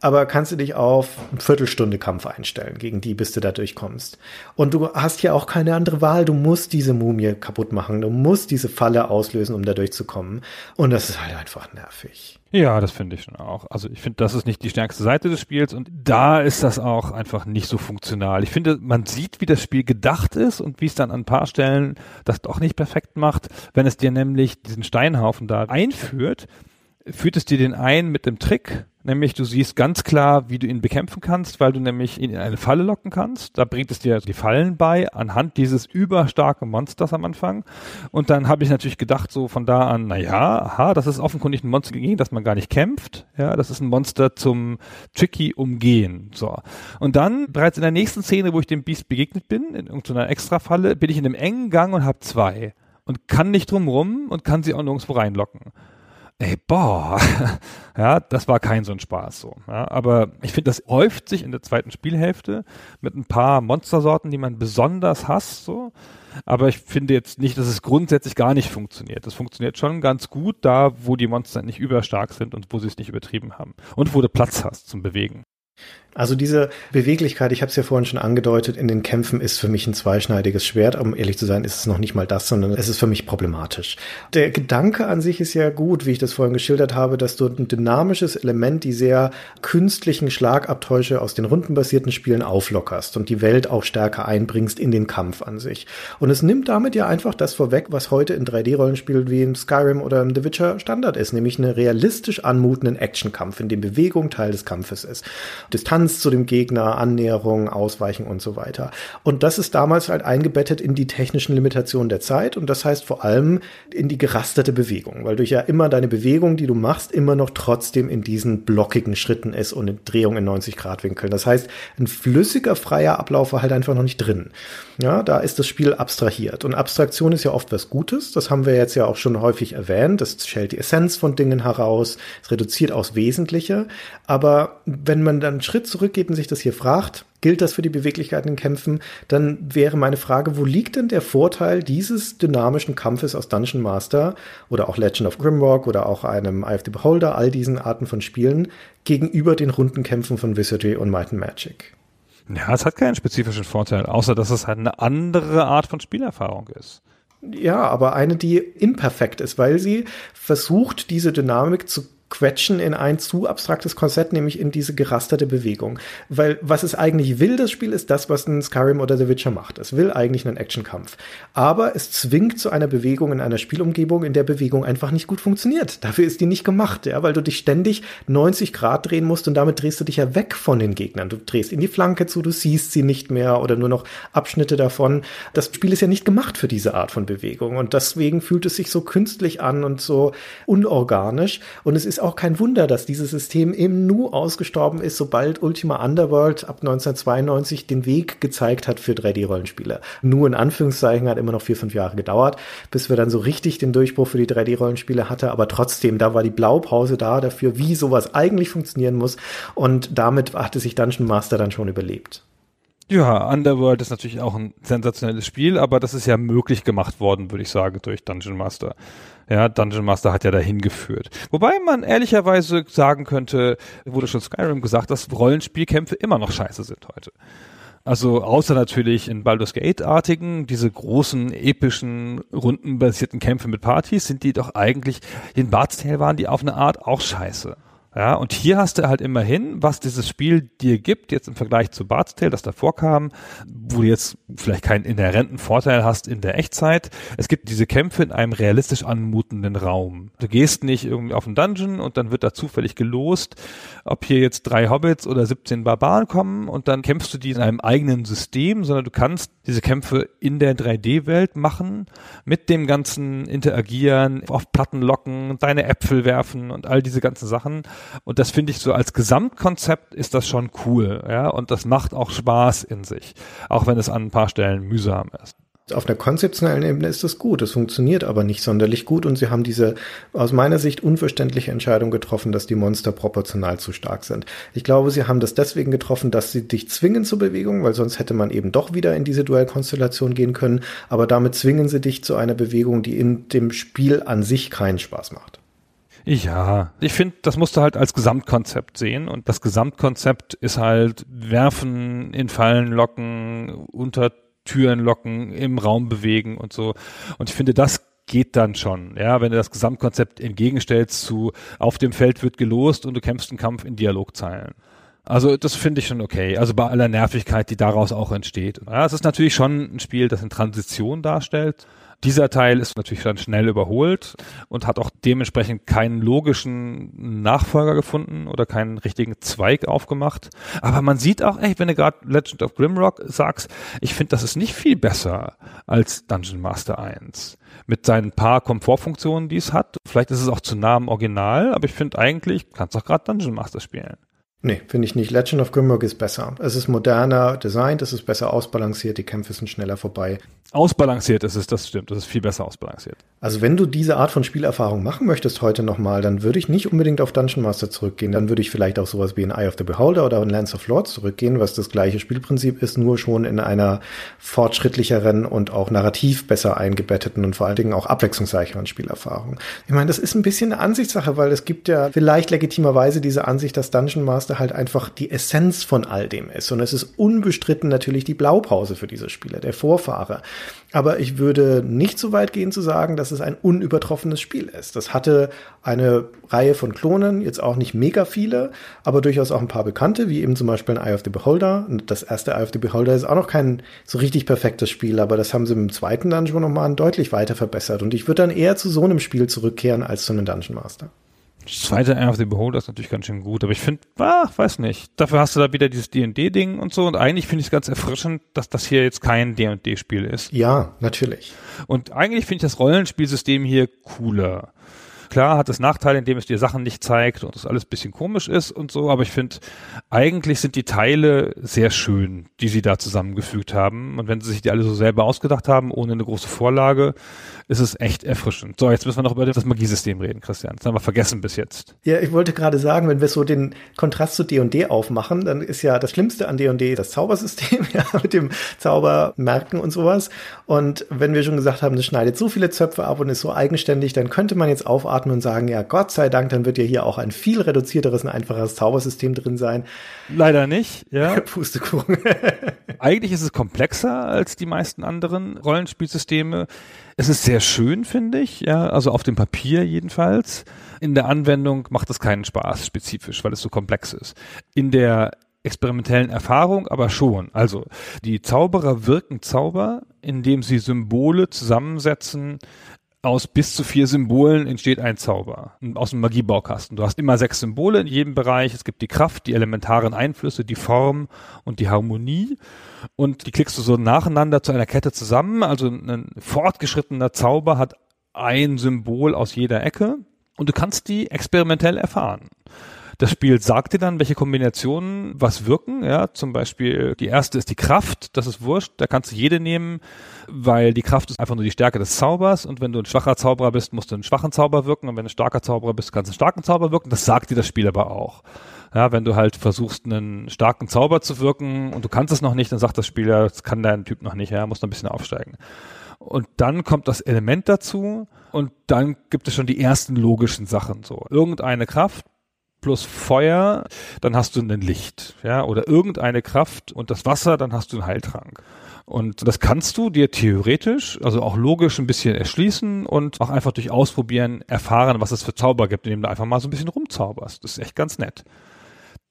aber kannst du dich auf eine Viertelstunde Kampf einstellen, gegen die bis du da durchkommst. Und du hast ja auch keine andere Wahl. Du musst diese Mumie kaputt machen. Du musst diese Falle auslösen, um da durchzukommen. Und das ist halt einfach nervig. Ja, das finde ich schon auch. Also ich finde, das ist nicht die stärkste Seite des Spiels und da ist das auch einfach nicht so funktional. Ich finde, man sieht, wie das Spiel gedacht ist und wie es dann an ein paar Stellen das doch nicht perfekt macht, wenn es dir nämlich diesen Steinhaufen da einführt, führt es dir den ein mit dem Trick, Nämlich du siehst ganz klar, wie du ihn bekämpfen kannst, weil du nämlich ihn in eine Falle locken kannst. Da bringt es dir die Fallen bei, anhand dieses überstarken Monsters am Anfang. Und dann habe ich natürlich gedacht, so von da an, na ja, aha, das ist offenkundig ein Monster gegen das man gar nicht kämpft. Ja, das ist ein Monster zum tricky umgehen. So. Und dann, bereits in der nächsten Szene, wo ich dem Biest begegnet bin, in irgendeiner Extrafalle, bin ich in einem engen Gang und habe zwei. Und kann nicht drumrum und kann sie auch nirgendwo reinlocken ey, boah, (laughs) ja, das war kein so ein Spaß so. Ja, aber ich finde, das häuft sich in der zweiten Spielhälfte mit ein paar Monstersorten, die man besonders hasst, so. Aber ich finde jetzt nicht, dass es grundsätzlich gar nicht funktioniert. Das funktioniert schon ganz gut da, wo die Monster nicht überstark sind und wo sie es nicht übertrieben haben. Und wo du Platz hast zum Bewegen. Also diese Beweglichkeit, ich habe es ja vorhin schon angedeutet, in den Kämpfen ist für mich ein zweischneidiges Schwert. Um ehrlich zu sein, ist es noch nicht mal das, sondern es ist für mich problematisch. Der Gedanke an sich ist ja gut, wie ich das vorhin geschildert habe, dass du ein dynamisches Element, die sehr künstlichen Schlagabtäusche aus den rundenbasierten Spielen auflockerst und die Welt auch stärker einbringst in den Kampf an sich. Und es nimmt damit ja einfach das vorweg, was heute in 3D-Rollenspielen wie im Skyrim oder im The Witcher Standard ist, nämlich einen realistisch anmutenden Actionkampf, in dem Bewegung Teil des Kampfes ist. Distanz Distanz zu dem Gegner, Annäherung, Ausweichen und so weiter. Und das ist damals halt eingebettet in die technischen Limitationen der Zeit und das heißt vor allem in die gerasterte Bewegung, weil du ja immer deine Bewegung, die du machst, immer noch trotzdem in diesen blockigen Schritten ist und in Drehung in 90 Grad Winkeln. Das heißt, ein flüssiger, freier Ablauf war halt einfach noch nicht drin. Ja, da ist das Spiel abstrahiert. Und Abstraktion ist ja oft was Gutes. Das haben wir jetzt ja auch schon häufig erwähnt. Das stellt die Essenz von Dingen heraus. Es reduziert aufs Wesentliche. Aber wenn man dann Schritt zurückgeht und sich das hier fragt, gilt das für die Beweglichkeit in Kämpfen, dann wäre meine Frage, wo liegt denn der Vorteil dieses dynamischen Kampfes aus Dungeon Master oder auch Legend of Grimrock oder auch einem Eye of the Beholder, all diesen Arten von Spielen, gegenüber den Rundenkämpfen von Wizardry und Might and Magic? Ja, es hat keinen spezifischen Vorteil, außer dass es halt eine andere Art von Spielerfahrung ist. Ja, aber eine, die imperfekt ist, weil sie versucht, diese Dynamik zu quetschen in ein zu abstraktes Konzept, nämlich in diese gerasterte Bewegung. Weil was es eigentlich will, das Spiel, ist das, was ein Skyrim oder The Witcher macht. Es will eigentlich einen Actionkampf. Aber es zwingt zu einer Bewegung in einer Spielumgebung, in der Bewegung einfach nicht gut funktioniert. Dafür ist die nicht gemacht, ja, weil du dich ständig 90 Grad drehen musst und damit drehst du dich ja weg von den Gegnern. Du drehst in die Flanke zu, du siehst sie nicht mehr oder nur noch Abschnitte davon. Das Spiel ist ja nicht gemacht für diese Art von Bewegung und deswegen fühlt es sich so künstlich an und so unorganisch und es ist auch kein Wunder, dass dieses System im Nu ausgestorben ist, sobald Ultima Underworld ab 1992 den Weg gezeigt hat für 3D-Rollenspiele. Nur in Anführungszeichen hat immer noch vier, fünf Jahre gedauert, bis wir dann so richtig den Durchbruch für die 3D-Rollenspiele hatte. Aber trotzdem, da war die Blaupause da dafür, wie sowas eigentlich funktionieren muss. Und damit hatte sich Dungeon Master dann schon überlebt. Ja, Underworld ist natürlich auch ein sensationelles Spiel, aber das ist ja möglich gemacht worden, würde ich sagen, durch Dungeon Master. Ja, Dungeon Master hat ja dahin geführt. Wobei man ehrlicherweise sagen könnte, wurde schon Skyrim gesagt, dass Rollenspielkämpfe immer noch scheiße sind heute. Also außer natürlich in Baldur's Gate-artigen, diese großen, epischen, rundenbasierten Kämpfe mit Partys, sind die doch eigentlich, in Bard's Tale waren die auf eine Art auch scheiße. Ja, und hier hast du halt immerhin, was dieses Spiel dir gibt, jetzt im Vergleich zu Bard's Tale, das davor kam, wo du jetzt vielleicht keinen inhärenten Vorteil hast in der Echtzeit. Es gibt diese Kämpfe in einem realistisch anmutenden Raum. Du gehst nicht irgendwie auf einen Dungeon und dann wird da zufällig gelost, ob hier jetzt drei Hobbits oder 17 Barbaren kommen und dann kämpfst du die in einem eigenen System, sondern du kannst diese Kämpfe in der 3D-Welt machen, mit dem ganzen Interagieren, auf Platten locken, deine Äpfel werfen und all diese ganzen Sachen. Und das finde ich so als Gesamtkonzept ist das schon cool, ja. Und das macht auch Spaß in sich. Auch wenn es an ein paar Stellen mühsam ist auf einer konzeptionellen Ebene ist das gut. Es funktioniert aber nicht sonderlich gut und sie haben diese aus meiner Sicht unverständliche Entscheidung getroffen, dass die Monster proportional zu stark sind. Ich glaube, sie haben das deswegen getroffen, dass sie dich zwingen zur Bewegung, weil sonst hätte man eben doch wieder in diese Duellkonstellation gehen können. Aber damit zwingen sie dich zu einer Bewegung, die in dem Spiel an sich keinen Spaß macht. Ja, ich finde, das musst du halt als Gesamtkonzept sehen und das Gesamtkonzept ist halt werfen, in Fallen locken, unter Türen locken, im Raum bewegen und so. Und ich finde, das geht dann schon, ja, wenn du das Gesamtkonzept entgegenstellst zu auf dem Feld wird gelost und du kämpfst einen Kampf in Dialogzeilen. Also das finde ich schon okay. Also bei aller Nervigkeit, die daraus auch entsteht. Ja, es ist natürlich schon ein Spiel, das eine Transition darstellt. Dieser Teil ist natürlich dann schnell überholt und hat auch dementsprechend keinen logischen Nachfolger gefunden oder keinen richtigen Zweig aufgemacht. Aber man sieht auch, ey, wenn du gerade Legend of Grimrock sagst, ich finde, das ist nicht viel besser als Dungeon Master 1. Mit seinen paar Komfortfunktionen, die es hat. Vielleicht ist es auch zu nah am Original, aber ich finde eigentlich, kannst auch gerade Dungeon Master spielen. Nee, finde ich nicht. Legend of Grimrock ist besser. Es ist moderner designt, es ist besser ausbalanciert, die Kämpfe sind schneller vorbei. Ausbalanciert ist es, das stimmt. Das ist viel besser ausbalanciert. Also wenn du diese Art von Spielerfahrung machen möchtest heute nochmal, dann würde ich nicht unbedingt auf Dungeon Master zurückgehen. Dann würde ich vielleicht auch sowas wie in Eye of the Beholder oder in Lance of Lords zurückgehen, was das gleiche Spielprinzip ist, nur schon in einer fortschrittlicheren und auch narrativ besser eingebetteten und vor allen Dingen auch abwechslungsreicheren Spielerfahrung. Ich meine, das ist ein bisschen eine Ansichtssache, weil es gibt ja vielleicht legitimerweise diese Ansicht, dass Dungeon Master halt einfach die Essenz von all dem ist. Und es ist unbestritten natürlich die Blaupause für diese Spiele, der Vorfahre. Aber ich würde nicht so weit gehen zu sagen, dass es ein unübertroffenes Spiel ist. Das hatte eine Reihe von Klonen, jetzt auch nicht mega viele, aber durchaus auch ein paar bekannte, wie eben zum Beispiel ein Eye of the Beholder. Und das erste Eye of the Beholder ist auch noch kein so richtig perfektes Spiel, aber das haben sie im zweiten Dungeon nochmal deutlich weiter verbessert. Und ich würde dann eher zu so einem Spiel zurückkehren als zu einem Dungeon Master. Das zweite Eye of the Beholder ist natürlich ganz schön gut, aber ich finde, ah, weiß nicht. Dafür hast du da wieder dieses D&D-Ding und so und eigentlich finde ich es ganz erfrischend, dass das hier jetzt kein D&D-Spiel ist. Ja, natürlich. Und eigentlich finde ich das Rollenspielsystem hier cooler. Klar hat es Nachteile, indem es dir Sachen nicht zeigt und es alles bisschen komisch ist und so, aber ich finde, eigentlich sind die Teile sehr schön, die sie da zusammengefügt haben. Und wenn sie sich die alle so selber ausgedacht haben, ohne eine große Vorlage, ist es echt erfrischend. So, jetzt müssen wir noch über das Magiesystem reden, Christian. Das haben wir vergessen bis jetzt. Ja, ich wollte gerade sagen, wenn wir so den Kontrast zu D&D aufmachen, dann ist ja das Schlimmste an D&D das Zaubersystem, (laughs) ja, mit dem Zaubermerken und sowas. Und wenn wir schon gesagt haben, das schneidet so viele Zöpfe ab und ist so eigenständig, dann könnte man jetzt aufatmen und sagen, ja, Gott sei Dank, dann wird ja hier auch ein viel reduzierteres und einfacheres Zaubersystem drin sein. Leider nicht, ja. (laughs) Pustekuchen. (laughs) Eigentlich ist es komplexer als die meisten anderen Rollenspielsysteme. Es ist sehr schön, finde ich, ja, also auf dem Papier jedenfalls. In der Anwendung macht es keinen Spaß spezifisch, weil es so komplex ist. In der experimentellen Erfahrung aber schon. Also die Zauberer wirken Zauber, indem sie Symbole zusammensetzen, aus bis zu vier Symbolen entsteht ein Zauber aus dem Magiebaukasten. Du hast immer sechs Symbole in jedem Bereich. Es gibt die Kraft, die elementaren Einflüsse, die Form und die Harmonie. Und die klickst du so nacheinander zu einer Kette zusammen. Also ein fortgeschrittener Zauber hat ein Symbol aus jeder Ecke. Und du kannst die experimentell erfahren. Das Spiel sagt dir dann, welche Kombinationen was wirken. Ja, zum Beispiel die erste ist die Kraft. Das ist wurscht. Da kannst du jede nehmen, weil die Kraft ist einfach nur die Stärke des Zaubers. Und wenn du ein schwacher Zauberer bist, musst du einen schwachen Zauber wirken. Und wenn du ein starker Zauberer bist, kannst du einen starken Zauber wirken. Das sagt dir das Spiel aber auch. Ja, wenn du halt versuchst, einen starken Zauber zu wirken und du kannst es noch nicht, dann sagt das Spiel, ja, das kann dein Typ noch nicht, ja, muss noch ein bisschen aufsteigen. Und dann kommt das Element dazu und dann gibt es schon die ersten logischen Sachen so. Irgendeine Kraft plus Feuer, dann hast du ein Licht, ja, oder irgendeine Kraft und das Wasser, dann hast du einen Heiltrank. Und das kannst du dir theoretisch, also auch logisch ein bisschen erschließen und auch einfach durch Ausprobieren erfahren, was es für Zauber gibt, indem du einfach mal so ein bisschen rumzauberst. Das ist echt ganz nett.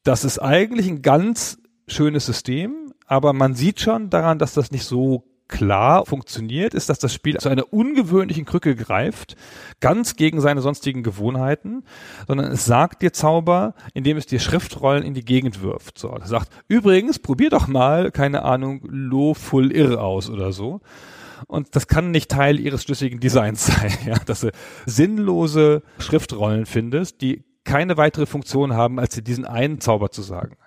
Das ist eigentlich ein ganz schönes System, aber man sieht schon daran, dass das nicht so klar funktioniert, ist, dass das Spiel zu einer ungewöhnlichen Krücke greift, ganz gegen seine sonstigen Gewohnheiten, sondern es sagt dir Zauber, indem es dir Schriftrollen in die Gegend wirft. So, es sagt, übrigens, probier doch mal, keine Ahnung, Lo Full Irr aus oder so. Und das kann nicht Teil ihres schlüssigen Designs (laughs) sein, ja, dass du sinnlose Schriftrollen findest, die keine weitere Funktion haben, als dir diesen einen Zauber zu sagen.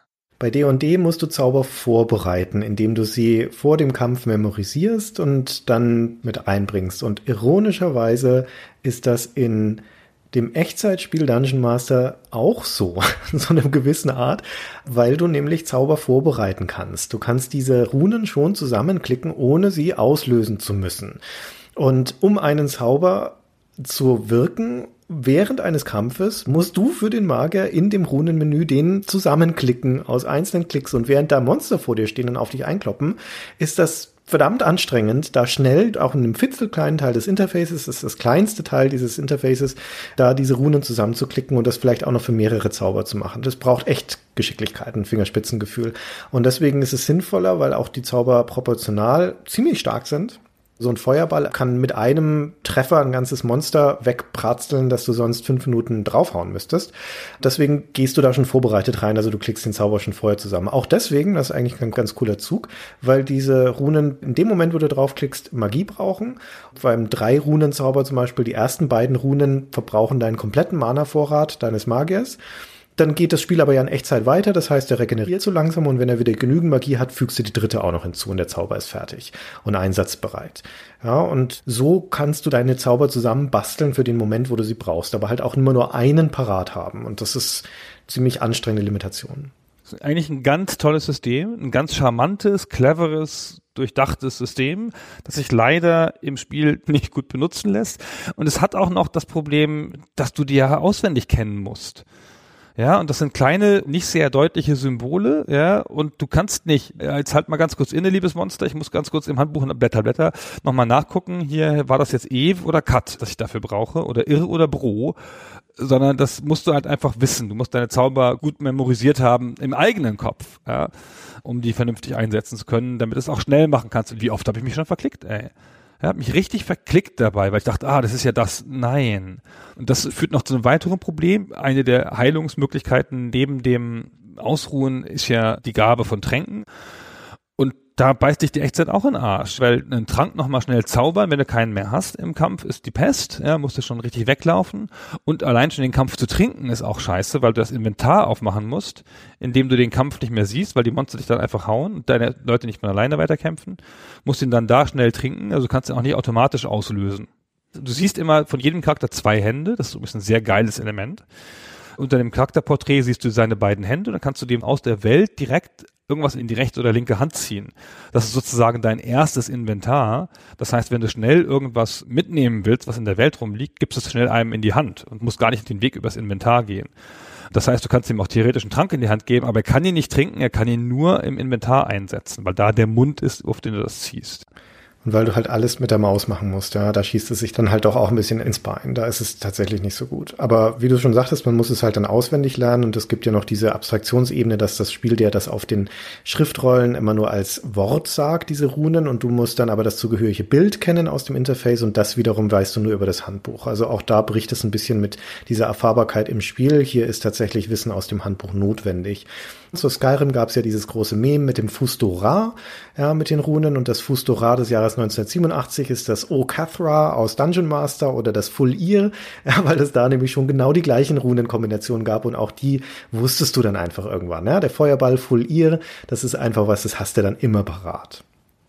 Bei D&D musst du Zauber vorbereiten, indem du sie vor dem Kampf memorisierst und dann mit einbringst. Und ironischerweise ist das in dem Echtzeitspiel Dungeon Master auch so, (laughs) in so einer gewissen Art, weil du nämlich Zauber vorbereiten kannst. Du kannst diese Runen schon zusammenklicken, ohne sie auslösen zu müssen. Und um einen Zauber zu wirken, während eines Kampfes musst du für den Magier in dem Runenmenü den zusammenklicken aus einzelnen Klicks und während da Monster vor dir stehen und auf dich einkloppen, ist das verdammt anstrengend, da schnell, auch in einem fitzelkleinen Teil des Interfaces, das ist das kleinste Teil dieses Interfaces, da diese Runen zusammenzuklicken und das vielleicht auch noch für mehrere Zauber zu machen. Das braucht echt Geschicklichkeit, ein Fingerspitzengefühl. Und deswegen ist es sinnvoller, weil auch die Zauber proportional ziemlich stark sind so ein Feuerball kann mit einem Treffer ein ganzes Monster wegbratzeln, das du sonst fünf Minuten draufhauen müsstest. Deswegen gehst du da schon vorbereitet rein, also du klickst den Zauber schon vorher zusammen. Auch deswegen, das ist eigentlich ein ganz cooler Zug, weil diese Runen in dem Moment, wo du draufklickst, Magie brauchen. Beim drei Runen-Zauber zum Beispiel, die ersten beiden Runen verbrauchen deinen kompletten Mana-Vorrat deines Magiers. Dann geht das Spiel aber ja in Echtzeit weiter, das heißt, er regeneriert so langsam und wenn er wieder genügend Magie hat, fügst du die dritte auch noch hinzu und der Zauber ist fertig und einsatzbereit. Ja, und so kannst du deine Zauber zusammen basteln für den Moment, wo du sie brauchst, aber halt auch immer nur einen parat haben und das ist ziemlich anstrengende Limitation. Eigentlich ein ganz tolles System, ein ganz charmantes, cleveres, durchdachtes System, das sich leider im Spiel (laughs) nicht gut benutzen lässt. Und es hat auch noch das Problem, dass du die ja auswendig kennen musst. Ja, und das sind kleine, nicht sehr deutliche Symbole, ja, und du kannst nicht, jetzt halt mal ganz kurz inne, liebes Monster, ich muss ganz kurz im Handbuch Blätter, Blätter nochmal nachgucken, hier war das jetzt Eve oder Cut, das ich dafür brauche, oder Irr oder Bro, sondern das musst du halt einfach wissen. Du musst deine Zauber gut memorisiert haben im eigenen Kopf, ja, um die vernünftig einsetzen zu können, damit es auch schnell machen kannst. Und wie oft habe ich mich schon verklickt, ey. Er hat mich richtig verklickt dabei, weil ich dachte, ah, das ist ja das. Nein. Und das führt noch zu einem weiteren Problem. Eine der Heilungsmöglichkeiten neben dem Ausruhen ist ja die Gabe von Tränken da beißt dich die Echtzeit auch in den Arsch, weil einen Trank nochmal schnell zaubern, wenn du keinen mehr hast im Kampf, ist die Pest, ja, musst du schon richtig weglaufen und allein schon den Kampf zu trinken ist auch scheiße, weil du das Inventar aufmachen musst, indem du den Kampf nicht mehr siehst, weil die Monster dich dann einfach hauen und deine Leute nicht mehr alleine weiterkämpfen, musst ihn dann da schnell trinken, also kannst du ihn auch nicht automatisch auslösen. Du siehst immer von jedem Charakter zwei Hände, das ist ein sehr geiles Element. Unter dem Charakterporträt siehst du seine beiden Hände und dann kannst du dem aus der Welt direkt irgendwas in die rechte oder linke Hand ziehen. Das ist sozusagen dein erstes Inventar. Das heißt, wenn du schnell irgendwas mitnehmen willst, was in der Welt rumliegt, gibst es schnell einem in die Hand und musst gar nicht den Weg übers Inventar gehen. Das heißt, du kannst ihm auch theoretisch einen Trank in die Hand geben, aber er kann ihn nicht trinken, er kann ihn nur im Inventar einsetzen, weil da der Mund ist, auf den du das ziehst. Und weil du halt alles mit der Maus machen musst, ja, da schießt es sich dann halt doch auch ein bisschen ins Bein. Da ist es tatsächlich nicht so gut. Aber wie du schon sagtest, man muss es halt dann auswendig lernen und es gibt ja noch diese Abstraktionsebene, dass das Spiel dir das auf den Schriftrollen immer nur als Wort sagt, diese Runen, und du musst dann aber das zugehörige Bild kennen aus dem Interface und das wiederum weißt du nur über das Handbuch. Also auch da bricht es ein bisschen mit dieser Erfahrbarkeit im Spiel. Hier ist tatsächlich Wissen aus dem Handbuch notwendig. Zu Skyrim gab es ja dieses große Meme mit dem Fustora, ja, mit den Runen und das Fustora des Jahres 1987 ist das O Cathra aus Dungeon Master oder das Full Ear, (laughs) ja, weil es da nämlich schon genau die gleichen Runenkombinationen gab und auch die wusstest du dann einfach irgendwann, ja. Der Feuerball Full Ear, das ist einfach was, das hast du dann immer parat.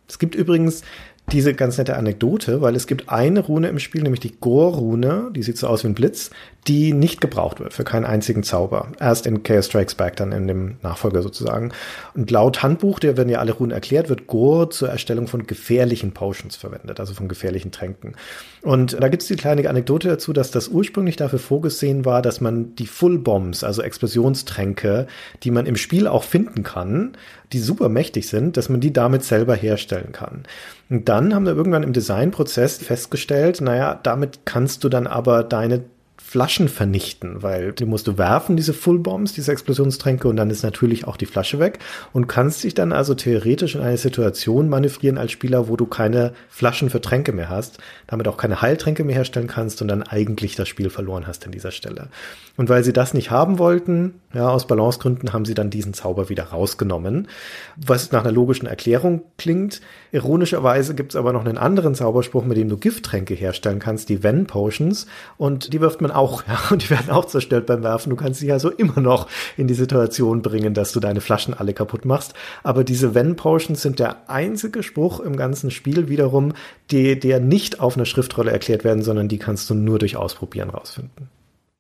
Es gibt übrigens diese ganz nette Anekdote, weil es gibt eine Rune im Spiel, nämlich die Gore-Rune, die sieht so aus wie ein Blitz, die nicht gebraucht wird für keinen einzigen Zauber. Erst in Chaos Strikes Back, dann in dem Nachfolger sozusagen. Und laut Handbuch, der werden ja alle Runen erklärt, wird Gore zur Erstellung von gefährlichen Potions verwendet, also von gefährlichen Tränken. Und da gibt es die kleine Anekdote dazu, dass das ursprünglich dafür vorgesehen war, dass man die Full Bombs, also Explosionstränke, die man im Spiel auch finden kann, die super mächtig sind, dass man die damit selber herstellen kann. Und dann haben wir irgendwann im Designprozess festgestellt, naja, damit kannst du dann aber deine Flaschen vernichten, weil die musst du werfen, diese Full Bombs, diese Explosionstränke, und dann ist natürlich auch die Flasche weg und kannst dich dann also theoretisch in eine Situation manövrieren als Spieler, wo du keine Flaschen für Tränke mehr hast, damit auch keine Heiltränke mehr herstellen kannst und dann eigentlich das Spiel verloren hast an dieser Stelle. Und weil sie das nicht haben wollten, ja, aus Balancegründen haben sie dann diesen Zauber wieder rausgenommen, was nach einer logischen Erklärung klingt. Ironischerweise gibt es aber noch einen anderen Zauberspruch, mit dem du Gifttränke herstellen kannst, die Ven Potions, und die wirft man auch, ja, und die werden auch zerstört beim Werfen. Du kannst dich also immer noch in die Situation bringen, dass du deine Flaschen alle kaputt machst. Aber diese Ven Potions sind der einzige Spruch im ganzen Spiel wiederum, die, der nicht auf einer Schriftrolle erklärt werden, sondern die kannst du nur durch Ausprobieren rausfinden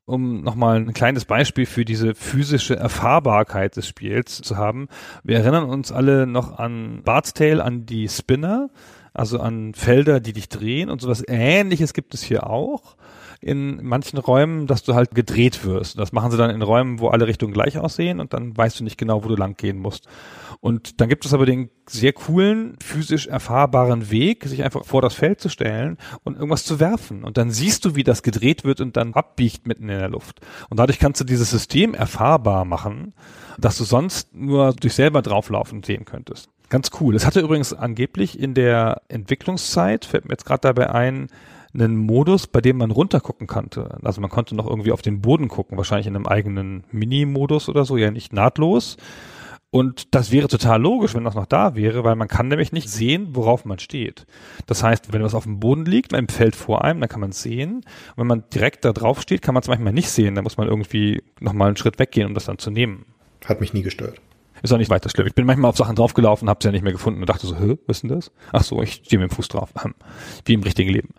um nochmal ein kleines Beispiel für diese physische Erfahrbarkeit des Spiels zu haben. Wir erinnern uns alle noch an Bart's Tale, an die Spinner, also an Felder, die dich drehen und sowas ähnliches gibt es hier auch in manchen Räumen, dass du halt gedreht wirst. Das machen sie dann in Räumen, wo alle Richtungen gleich aussehen und dann weißt du nicht genau, wo du lang gehen musst. Und dann gibt es aber den sehr coolen, physisch erfahrbaren Weg, sich einfach vor das Feld zu stellen und irgendwas zu werfen. Und dann siehst du, wie das gedreht wird und dann abbiegt mitten in der Luft. Und dadurch kannst du dieses System erfahrbar machen, dass du sonst nur durch selber drauflaufen sehen könntest. Ganz cool. Es hatte übrigens angeblich in der Entwicklungszeit, fällt mir jetzt gerade dabei ein, einen Modus, bei dem man runtergucken konnte. Also man konnte noch irgendwie auf den Boden gucken, wahrscheinlich in einem eigenen Mini-Modus oder so, ja nicht nahtlos. Und das wäre total logisch, wenn das noch da wäre, weil man kann nämlich nicht sehen, worauf man steht. Das heißt, wenn was auf dem Boden liegt, im Feld vor einem, dann kann man es sehen. Und wenn man direkt da drauf steht, kann man es manchmal nicht sehen. Da muss man irgendwie nochmal einen Schritt weggehen, um das dann zu nehmen. Hat mich nie gestört. Ist auch nicht weiter schlimm. Ich bin manchmal auf Sachen draufgelaufen, hab's ja nicht mehr gefunden und dachte so, hä, was ist denn das? Ach so, ich stehe mit dem Fuß drauf. Wie im richtigen Leben.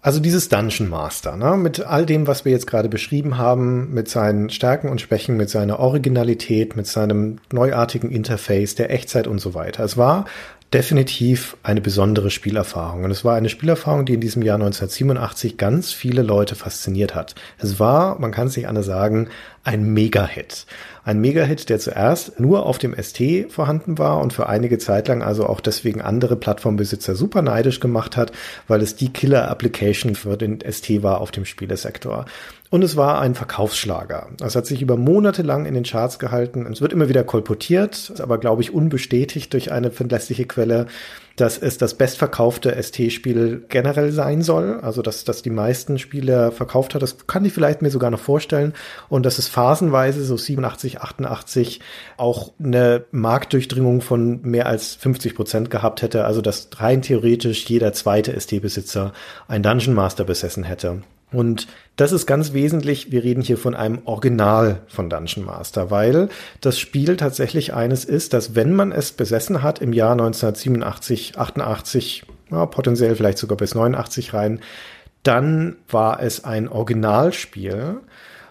Also dieses Dungeon Master, ne, mit all dem, was wir jetzt gerade beschrieben haben, mit seinen Stärken und Schwächen, mit seiner Originalität, mit seinem neuartigen Interface, der Echtzeit und so weiter. Es war definitiv eine besondere Spielerfahrung. Und es war eine Spielerfahrung, die in diesem Jahr 1987 ganz viele Leute fasziniert hat. Es war, man kann es nicht anders sagen, ein Mega-Hit. Ein Mega-Hit, der zuerst nur auf dem ST vorhanden war und für einige Zeit lang also auch deswegen andere Plattformbesitzer super neidisch gemacht hat, weil es die Killer-Application für den ST war auf dem Spielesektor. Und es war ein Verkaufsschlager. Es hat sich über Monate lang in den Charts gehalten. Es wird immer wieder kolportiert, aber glaube ich unbestätigt durch eine verlässliche Quelle, dass es das bestverkaufte ST-Spiel generell sein soll. Also, dass, dass die meisten Spiele verkauft hat. Das kann ich vielleicht mir sogar noch vorstellen. Und dass es phasenweise so 87, 88 auch eine Marktdurchdringung von mehr als 50 Prozent gehabt hätte. Also, dass rein theoretisch jeder zweite ST-Besitzer ein Dungeon Master besessen hätte. Und das ist ganz wesentlich, wir reden hier von einem Original von Dungeon Master, weil das Spiel tatsächlich eines ist, dass wenn man es besessen hat im Jahr 1987, 88, ja, potenziell vielleicht sogar bis 89 rein, dann war es ein Originalspiel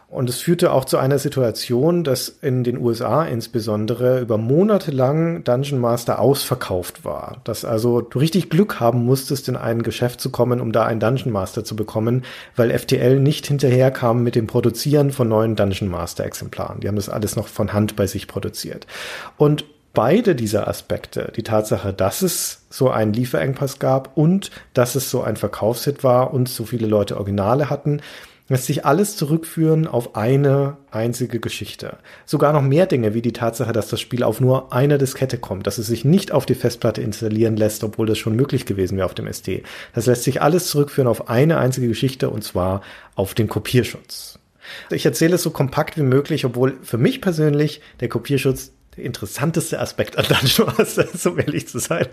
und es führte auch zu einer Situation, dass in den USA insbesondere über Monate lang Dungeon Master ausverkauft war. Dass also du richtig Glück haben musstest, in ein Geschäft zu kommen, um da einen Dungeon Master zu bekommen, weil FTL nicht hinterherkam mit dem Produzieren von neuen Dungeon Master Exemplaren. Die haben das alles noch von Hand bei sich produziert. Und beide dieser Aspekte, die Tatsache, dass es so einen Lieferengpass gab und dass es so ein Verkaufshit war und so viele Leute Originale hatten, lässt sich alles zurückführen auf eine einzige Geschichte. Sogar noch mehr Dinge, wie die Tatsache, dass das Spiel auf nur einer Diskette kommt, dass es sich nicht auf die Festplatte installieren lässt, obwohl das schon möglich gewesen wäre auf dem SD. Das lässt sich alles zurückführen auf eine einzige Geschichte und zwar auf den Kopierschutz. Ich erzähle es so kompakt wie möglich, obwohl für mich persönlich der Kopierschutz der interessanteste Aspekt an Dungeon Master, so (laughs) ehrlich zu sein.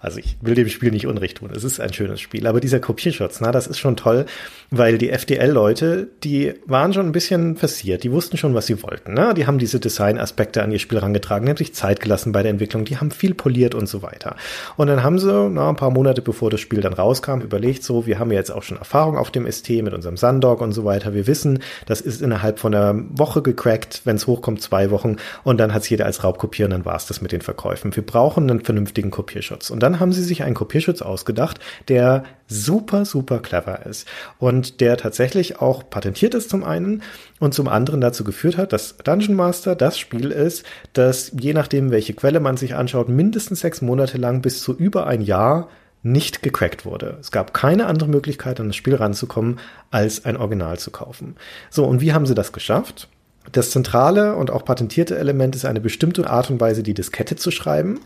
Also ich will dem Spiel nicht Unrecht tun. Es ist ein schönes Spiel. Aber dieser Kopierschutz, na, das ist schon toll, weil die FDL-Leute, die waren schon ein bisschen passiert. Die wussten schon, was sie wollten. Ne? Die haben diese Design-Aspekte an ihr Spiel herangetragen, die haben sich Zeit gelassen bei der Entwicklung, die haben viel poliert und so weiter. Und dann haben sie, na, ein paar Monate bevor das Spiel dann rauskam, überlegt, so, wir haben ja jetzt auch schon Erfahrung auf dem ST mit unserem Sundog und so weiter. Wir wissen, das ist innerhalb von einer Woche gecrackt, wenn es hochkommt, zwei Wochen. Und dann hat es jeder als Raubkopieren, dann war es das mit den Verkäufen. Wir brauchen einen vernünftigen Kopierschutz. Und dann haben sie sich einen Kopierschutz ausgedacht, der super, super clever ist und der tatsächlich auch patentiert ist zum einen und zum anderen dazu geführt hat, dass Dungeon Master das Spiel ist, das je nachdem, welche Quelle man sich anschaut, mindestens sechs Monate lang bis zu über ein Jahr nicht gecrackt wurde. Es gab keine andere Möglichkeit, an das Spiel ranzukommen, als ein Original zu kaufen. So, und wie haben sie das geschafft? Das zentrale und auch patentierte Element ist eine bestimmte Art und Weise, die Diskette zu schreiben.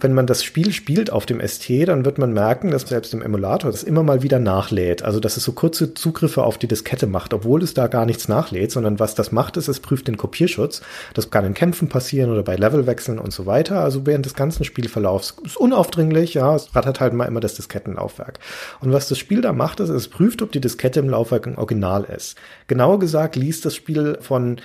Wenn man das Spiel spielt auf dem ST, dann wird man merken, dass selbst im Emulator das immer mal wieder nachlädt. Also, dass es so kurze Zugriffe auf die Diskette macht, obwohl es da gar nichts nachlädt, sondern was das macht, ist, es prüft den Kopierschutz. Das kann in Kämpfen passieren oder bei Levelwechseln und so weiter. Also während des ganzen Spielverlaufs ist unaufdringlich, ja, es rattert halt mal immer das Diskettenlaufwerk. Und was das Spiel da macht, ist, es prüft, ob die Diskette im Laufwerk ein Original ist. Genauer gesagt liest das Spiel von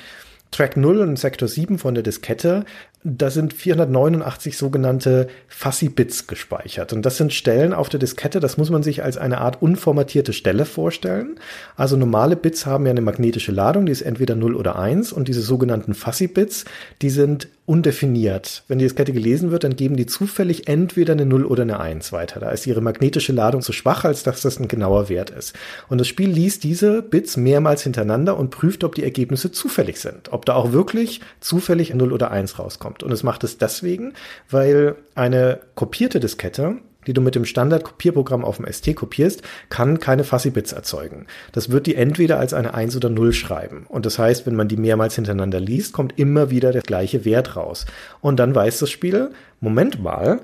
Track 0 und Sektor 7 von der Diskette da sind 489 sogenannte Fuzzy Bits gespeichert. Und das sind Stellen auf der Diskette, das muss man sich als eine Art unformatierte Stelle vorstellen. Also normale Bits haben ja eine magnetische Ladung, die ist entweder 0 oder 1. Und diese sogenannten Fuzzy Bits, die sind undefiniert. Wenn die Diskette gelesen wird, dann geben die zufällig entweder eine 0 oder eine 1 weiter. Da ist ihre magnetische Ladung so schwach, als dass das ein genauer Wert ist. Und das Spiel liest diese Bits mehrmals hintereinander und prüft, ob die Ergebnisse zufällig sind. Ob da auch wirklich zufällig 0 oder 1 rauskommt kommt. Und es macht es deswegen, weil eine kopierte Diskette die du mit dem Standard-Kopierprogramm auf dem ST kopierst, kann keine Fuzzy-Bits erzeugen. Das wird die entweder als eine 1 oder 0 schreiben. Und das heißt, wenn man die mehrmals hintereinander liest, kommt immer wieder der gleiche Wert raus. Und dann weiß das Spiel, Moment mal,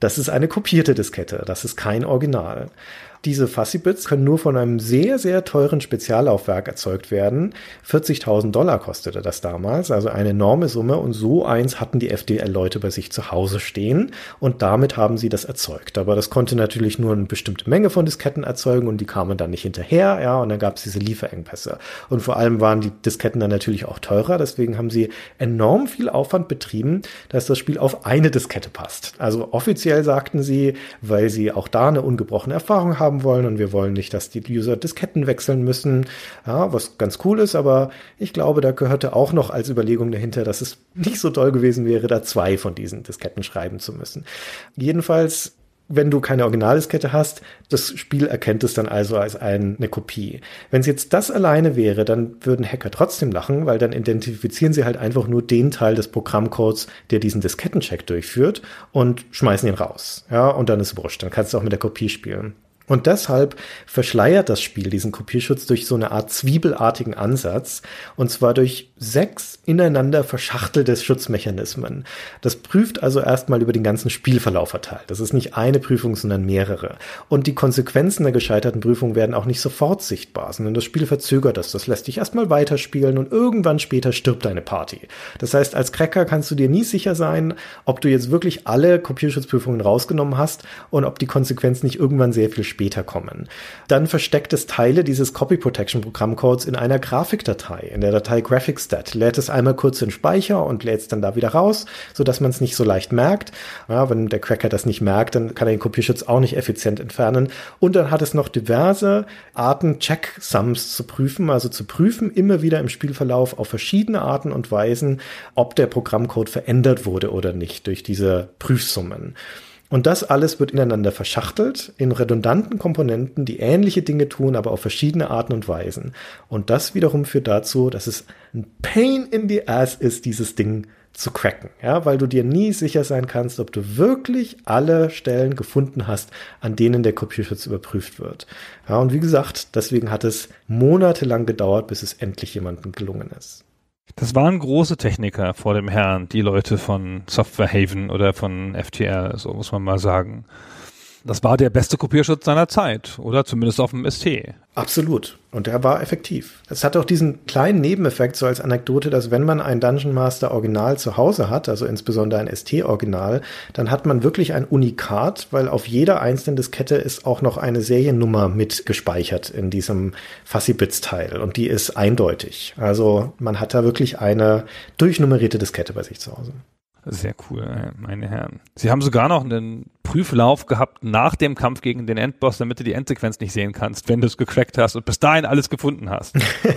das ist eine kopierte Diskette, das ist kein Original. Diese Fussy-Bits können nur von einem sehr, sehr teuren Speziallaufwerk erzeugt werden. 40.000 Dollar kostete das damals, also eine enorme Summe. Und so eins hatten die FDL-Leute bei sich zu Hause stehen. Und damit haben sie das erzeugt. Aber das konnte natürlich nur eine bestimmte Menge von Disketten erzeugen und die kamen dann nicht hinterher. Ja, und dann gab es diese Lieferengpässe. Und vor allem waren die Disketten dann natürlich auch teurer. Deswegen haben sie enorm viel Aufwand betrieben, dass das Spiel auf eine Diskette passt. Also offiziell sagten sie, weil sie auch da eine ungebrochene Erfahrung haben, haben wollen und wir wollen nicht, dass die User Disketten wechseln müssen, ja, was ganz cool ist, aber ich glaube, da gehörte auch noch als Überlegung dahinter, dass es nicht so toll gewesen wäre, da zwei von diesen Disketten schreiben zu müssen. Jedenfalls wenn du keine Originaldiskette hast, das Spiel erkennt es dann also als eine Kopie. Wenn es jetzt das alleine wäre, dann würden Hacker trotzdem lachen, weil dann identifizieren sie halt einfach nur den Teil des Programmcodes, der diesen Diskettencheck durchführt und schmeißen ihn raus. Ja, und dann ist wurscht. Dann kannst du auch mit der Kopie spielen. Und deshalb verschleiert das Spiel diesen Kopierschutz durch so eine Art zwiebelartigen Ansatz. Und zwar durch sechs ineinander verschachtelte Schutzmechanismen. Das prüft also erstmal über den ganzen Spielverlauf verteilt. Das ist nicht eine Prüfung, sondern mehrere. Und die Konsequenzen der gescheiterten Prüfung werden auch nicht sofort sichtbar, sondern das Spiel verzögert das. Das lässt dich erstmal weiterspielen und irgendwann später stirbt deine Party. Das heißt, als Cracker kannst du dir nie sicher sein, ob du jetzt wirklich alle Kopierschutzprüfungen rausgenommen hast und ob die Konsequenz nicht irgendwann sehr viel später kommen. Dann versteckt es Teile dieses Copy Protection Programmcodes in einer Grafikdatei, in der Datei GraphicStat. Lädt es einmal kurz in Speicher und lädt es dann da wieder raus, so dass man es nicht so leicht merkt. Ja, wenn der Cracker das nicht merkt, dann kann er den Kopierschutz auch nicht effizient entfernen. Und dann hat es noch diverse Arten, Checksums zu prüfen, also zu prüfen, immer wieder im Spielverlauf auf verschiedene Arten und Weisen, ob der Programmcode verändert wurde oder nicht durch diese Prüfsummen. Und das alles wird ineinander verschachtelt in redundanten Komponenten, die ähnliche Dinge tun, aber auf verschiedene Arten und Weisen. Und das wiederum führt dazu, dass es ein Pain in the Ass ist, dieses Ding zu cracken, ja, weil du dir nie sicher sein kannst, ob du wirklich alle Stellen gefunden hast, an denen der Kopierschutz überprüft wird. Ja, und wie gesagt, deswegen hat es monatelang gedauert, bis es endlich jemandem gelungen ist. Das waren große Techniker vor dem Herrn, die Leute von Software Haven oder von FTR, so muss man mal sagen. Das war der beste Kopierschutz seiner Zeit, oder zumindest auf dem ST. Absolut. Und der war effektiv. Es hat auch diesen kleinen Nebeneffekt, so als Anekdote, dass wenn man ein Dungeon Master Original zu Hause hat, also insbesondere ein ST-Original, dann hat man wirklich ein Unikat, weil auf jeder einzelnen Diskette ist auch noch eine Seriennummer mit gespeichert in diesem Fussy-Bits-Teil. Und die ist eindeutig. Also man hat da wirklich eine durchnummerierte Diskette bei sich zu Hause. Sehr cool, meine Herren. Sie haben sogar noch einen Prüflauf gehabt nach dem Kampf gegen den Endboss, damit du die Endsequenz nicht sehen kannst, wenn du es gecrackt hast und bis dahin alles gefunden hast.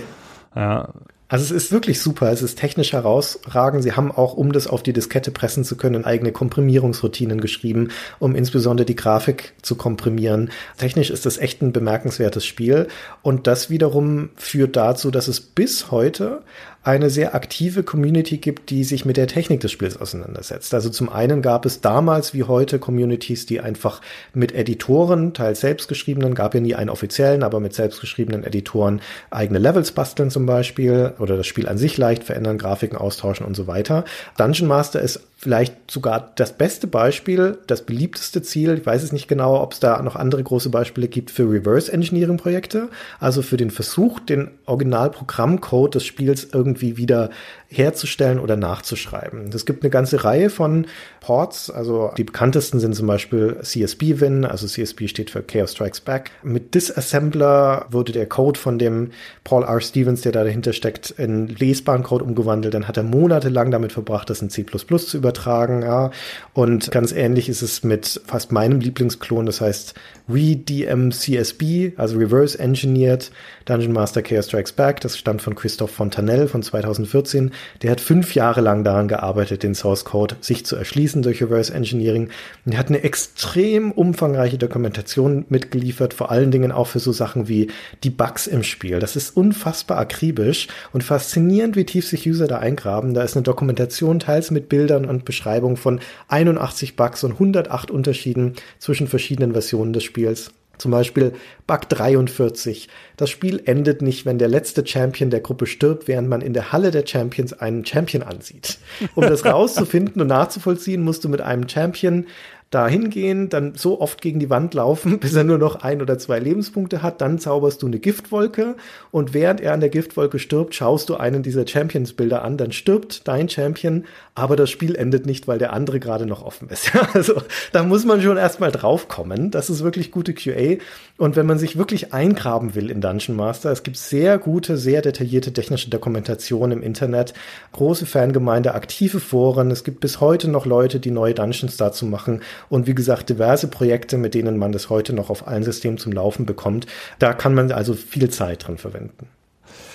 (laughs) ja, also es ist wirklich super, es ist technisch herausragend. Sie haben auch, um das auf die Diskette pressen zu können, eigene Komprimierungsroutinen geschrieben, um insbesondere die Grafik zu komprimieren. Technisch ist das echt ein bemerkenswertes Spiel und das wiederum führt dazu, dass es bis heute eine sehr aktive Community gibt, die sich mit der Technik des Spiels auseinandersetzt. Also zum einen gab es damals wie heute Communities, die einfach mit Editoren, teils selbstgeschriebenen, gab ja nie einen offiziellen, aber mit selbstgeschriebenen Editoren eigene Levels basteln zum Beispiel oder das Spiel an sich leicht verändern, Grafiken austauschen und so weiter. Dungeon Master ist vielleicht sogar das beste Beispiel, das beliebteste Ziel. Ich weiß es nicht genau, ob es da noch andere große Beispiele gibt für Reverse Engineering Projekte, also für den Versuch, den Originalprogrammcode des Spiels irgendwie wieder herzustellen oder nachzuschreiben. Es gibt eine ganze Reihe von Ports, also die bekanntesten sind zum Beispiel CSB-Win, also CSB steht für Chaos Strikes Back. Mit Disassembler wurde der Code von dem Paul R. Stevens, der da dahinter steckt, in lesbaren Code umgewandelt. Dann hat er monatelang damit verbracht, das in C++ zu übertragen. Ja. Und ganz ähnlich ist es mit fast meinem Lieblingsklon, das heißt ReDMCSB, also Reverse Engineered Dungeon Master Chaos Strikes Back. Das stammt von Christoph Fontanell von 2014. Der hat fünf Jahre lang daran gearbeitet, den Source Code sich zu erschließen durch Reverse Engineering. Er hat eine extrem umfangreiche Dokumentation mitgeliefert, vor allen Dingen auch für so Sachen wie die Bugs im Spiel. Das ist unfassbar akribisch und faszinierend, wie tief sich User da eingraben. Da ist eine Dokumentation teils mit Bildern und Beschreibung von 81 Bugs und 108 Unterschieden zwischen verschiedenen Versionen des Spiels. Zum Beispiel Bug 43. Das Spiel endet nicht, wenn der letzte Champion der Gruppe stirbt, während man in der Halle der Champions einen Champion ansieht. Um das (laughs) rauszufinden und nachzuvollziehen, musst du mit einem Champion da hingehen, dann so oft gegen die Wand laufen, (laughs) bis er nur noch ein oder zwei Lebenspunkte hat, dann zauberst du eine Giftwolke und während er an der Giftwolke stirbt, schaust du einen dieser Champions-Bilder an, dann stirbt dein Champion, aber das Spiel endet nicht, weil der andere gerade noch offen ist. (laughs) also da muss man schon erstmal draufkommen. Das ist wirklich gute QA. Und wenn man sich wirklich eingraben will in Dungeon Master, es gibt sehr gute, sehr detaillierte technische Dokumentation im Internet, große Fangemeinde, aktive Foren. Es gibt bis heute noch Leute, die neue Dungeons dazu machen und wie gesagt diverse Projekte, mit denen man das heute noch auf allen Systemen zum Laufen bekommt. Da kann man also viel Zeit dran verwenden.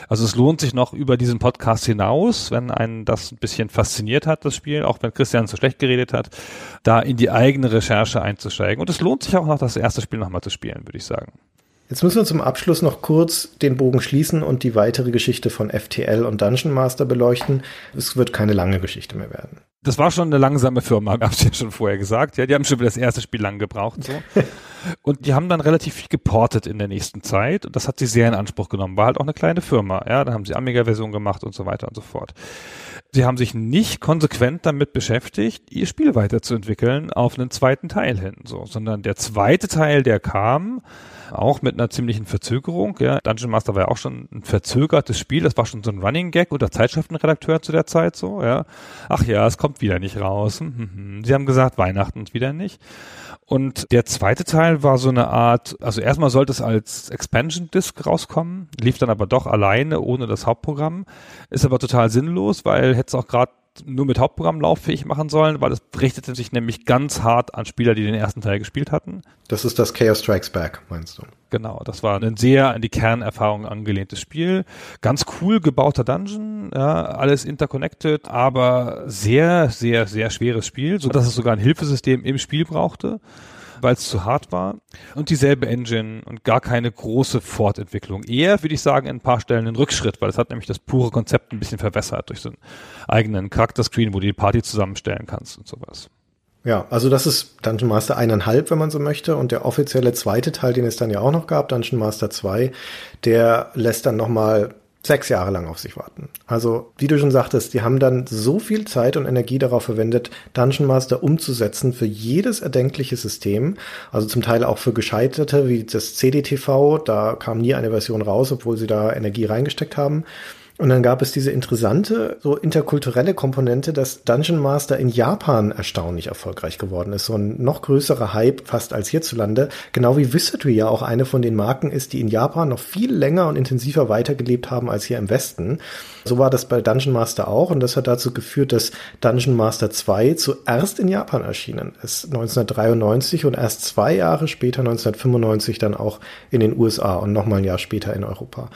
Also es lohnt sich noch über diesen Podcast hinaus, wenn einen das ein bisschen fasziniert hat, das Spiel, auch wenn Christian so schlecht geredet hat, da in die eigene Recherche einzusteigen. Und es lohnt sich auch noch, das erste Spiel nochmal zu spielen, würde ich sagen. Jetzt müssen wir zum Abschluss noch kurz den Bogen schließen und die weitere Geschichte von FTL und Dungeon Master beleuchten. Es wird keine lange Geschichte mehr werden. Das war schon eine langsame Firma, (laughs) habe ich ja schon vorher gesagt. Ja, die haben schon das erste Spiel lang gebraucht. So. (laughs) und die haben dann relativ viel geportet in der nächsten Zeit und das hat sie sehr in Anspruch genommen. War halt auch eine kleine Firma. Ja, da haben sie Amiga-Version gemacht und so weiter und so fort. Sie haben sich nicht konsequent damit beschäftigt, ihr Spiel weiterzuentwickeln auf einen zweiten Teil hin, so, sondern der zweite Teil, der kam, auch mit einer ziemlichen Verzögerung. Ja. Dungeon Master war ja auch schon ein verzögertes Spiel. Das war schon so ein Running Gag unter Zeitschriftenredakteur zu der Zeit so. Ja. Ach ja, es kommt wieder nicht raus. Hm, hm, hm. Sie haben gesagt, Weihnachten wieder nicht. Und der zweite Teil war so eine Art, also erstmal sollte es als Expansion Disc rauskommen, lief dann aber doch alleine ohne das Hauptprogramm. Ist aber total sinnlos, weil hätte es auch gerade nur mit Hauptprogramm lauffähig machen sollen, weil es richtete sich nämlich ganz hart an Spieler, die den ersten Teil gespielt hatten. Das ist das Chaos Strikes Back, meinst du? Genau, das war ein sehr an die Kernerfahrung angelehntes Spiel. Ganz cool gebauter Dungeon, ja, alles interconnected, aber sehr, sehr, sehr schweres Spiel, so dass es sogar ein Hilfesystem im Spiel brauchte weil es zu hart war. Und dieselbe Engine und gar keine große Fortentwicklung. Eher, würde ich sagen, in ein paar Stellen ein Rückschritt, weil es hat nämlich das pure Konzept ein bisschen verwässert durch so einen eigenen Charakterscreen, wo du die Party zusammenstellen kannst und sowas. Ja, also das ist Dungeon Master eineinhalb, wenn man so möchte. Und der offizielle zweite Teil, den es dann ja auch noch gab, Dungeon Master 2, der lässt dann nochmal sechs Jahre lang auf sich warten. Also, wie du schon sagtest, die haben dann so viel Zeit und Energie darauf verwendet, Dungeon Master umzusetzen für jedes erdenkliche System. Also zum Teil auch für gescheiterte, wie das CDTV. Da kam nie eine Version raus, obwohl sie da Energie reingesteckt haben. Und dann gab es diese interessante, so interkulturelle Komponente, dass Dungeon Master in Japan erstaunlich erfolgreich geworden ist. So ein noch größerer Hype fast als hierzulande. Genau wie Wizardry ja auch eine von den Marken ist, die in Japan noch viel länger und intensiver weitergelebt haben als hier im Westen. So war das bei Dungeon Master auch und das hat dazu geführt, dass Dungeon Master 2 zuerst in Japan erschienen ist, 1993 und erst zwei Jahre später, 1995, dann auch in den USA und nochmal ein Jahr später in Europa.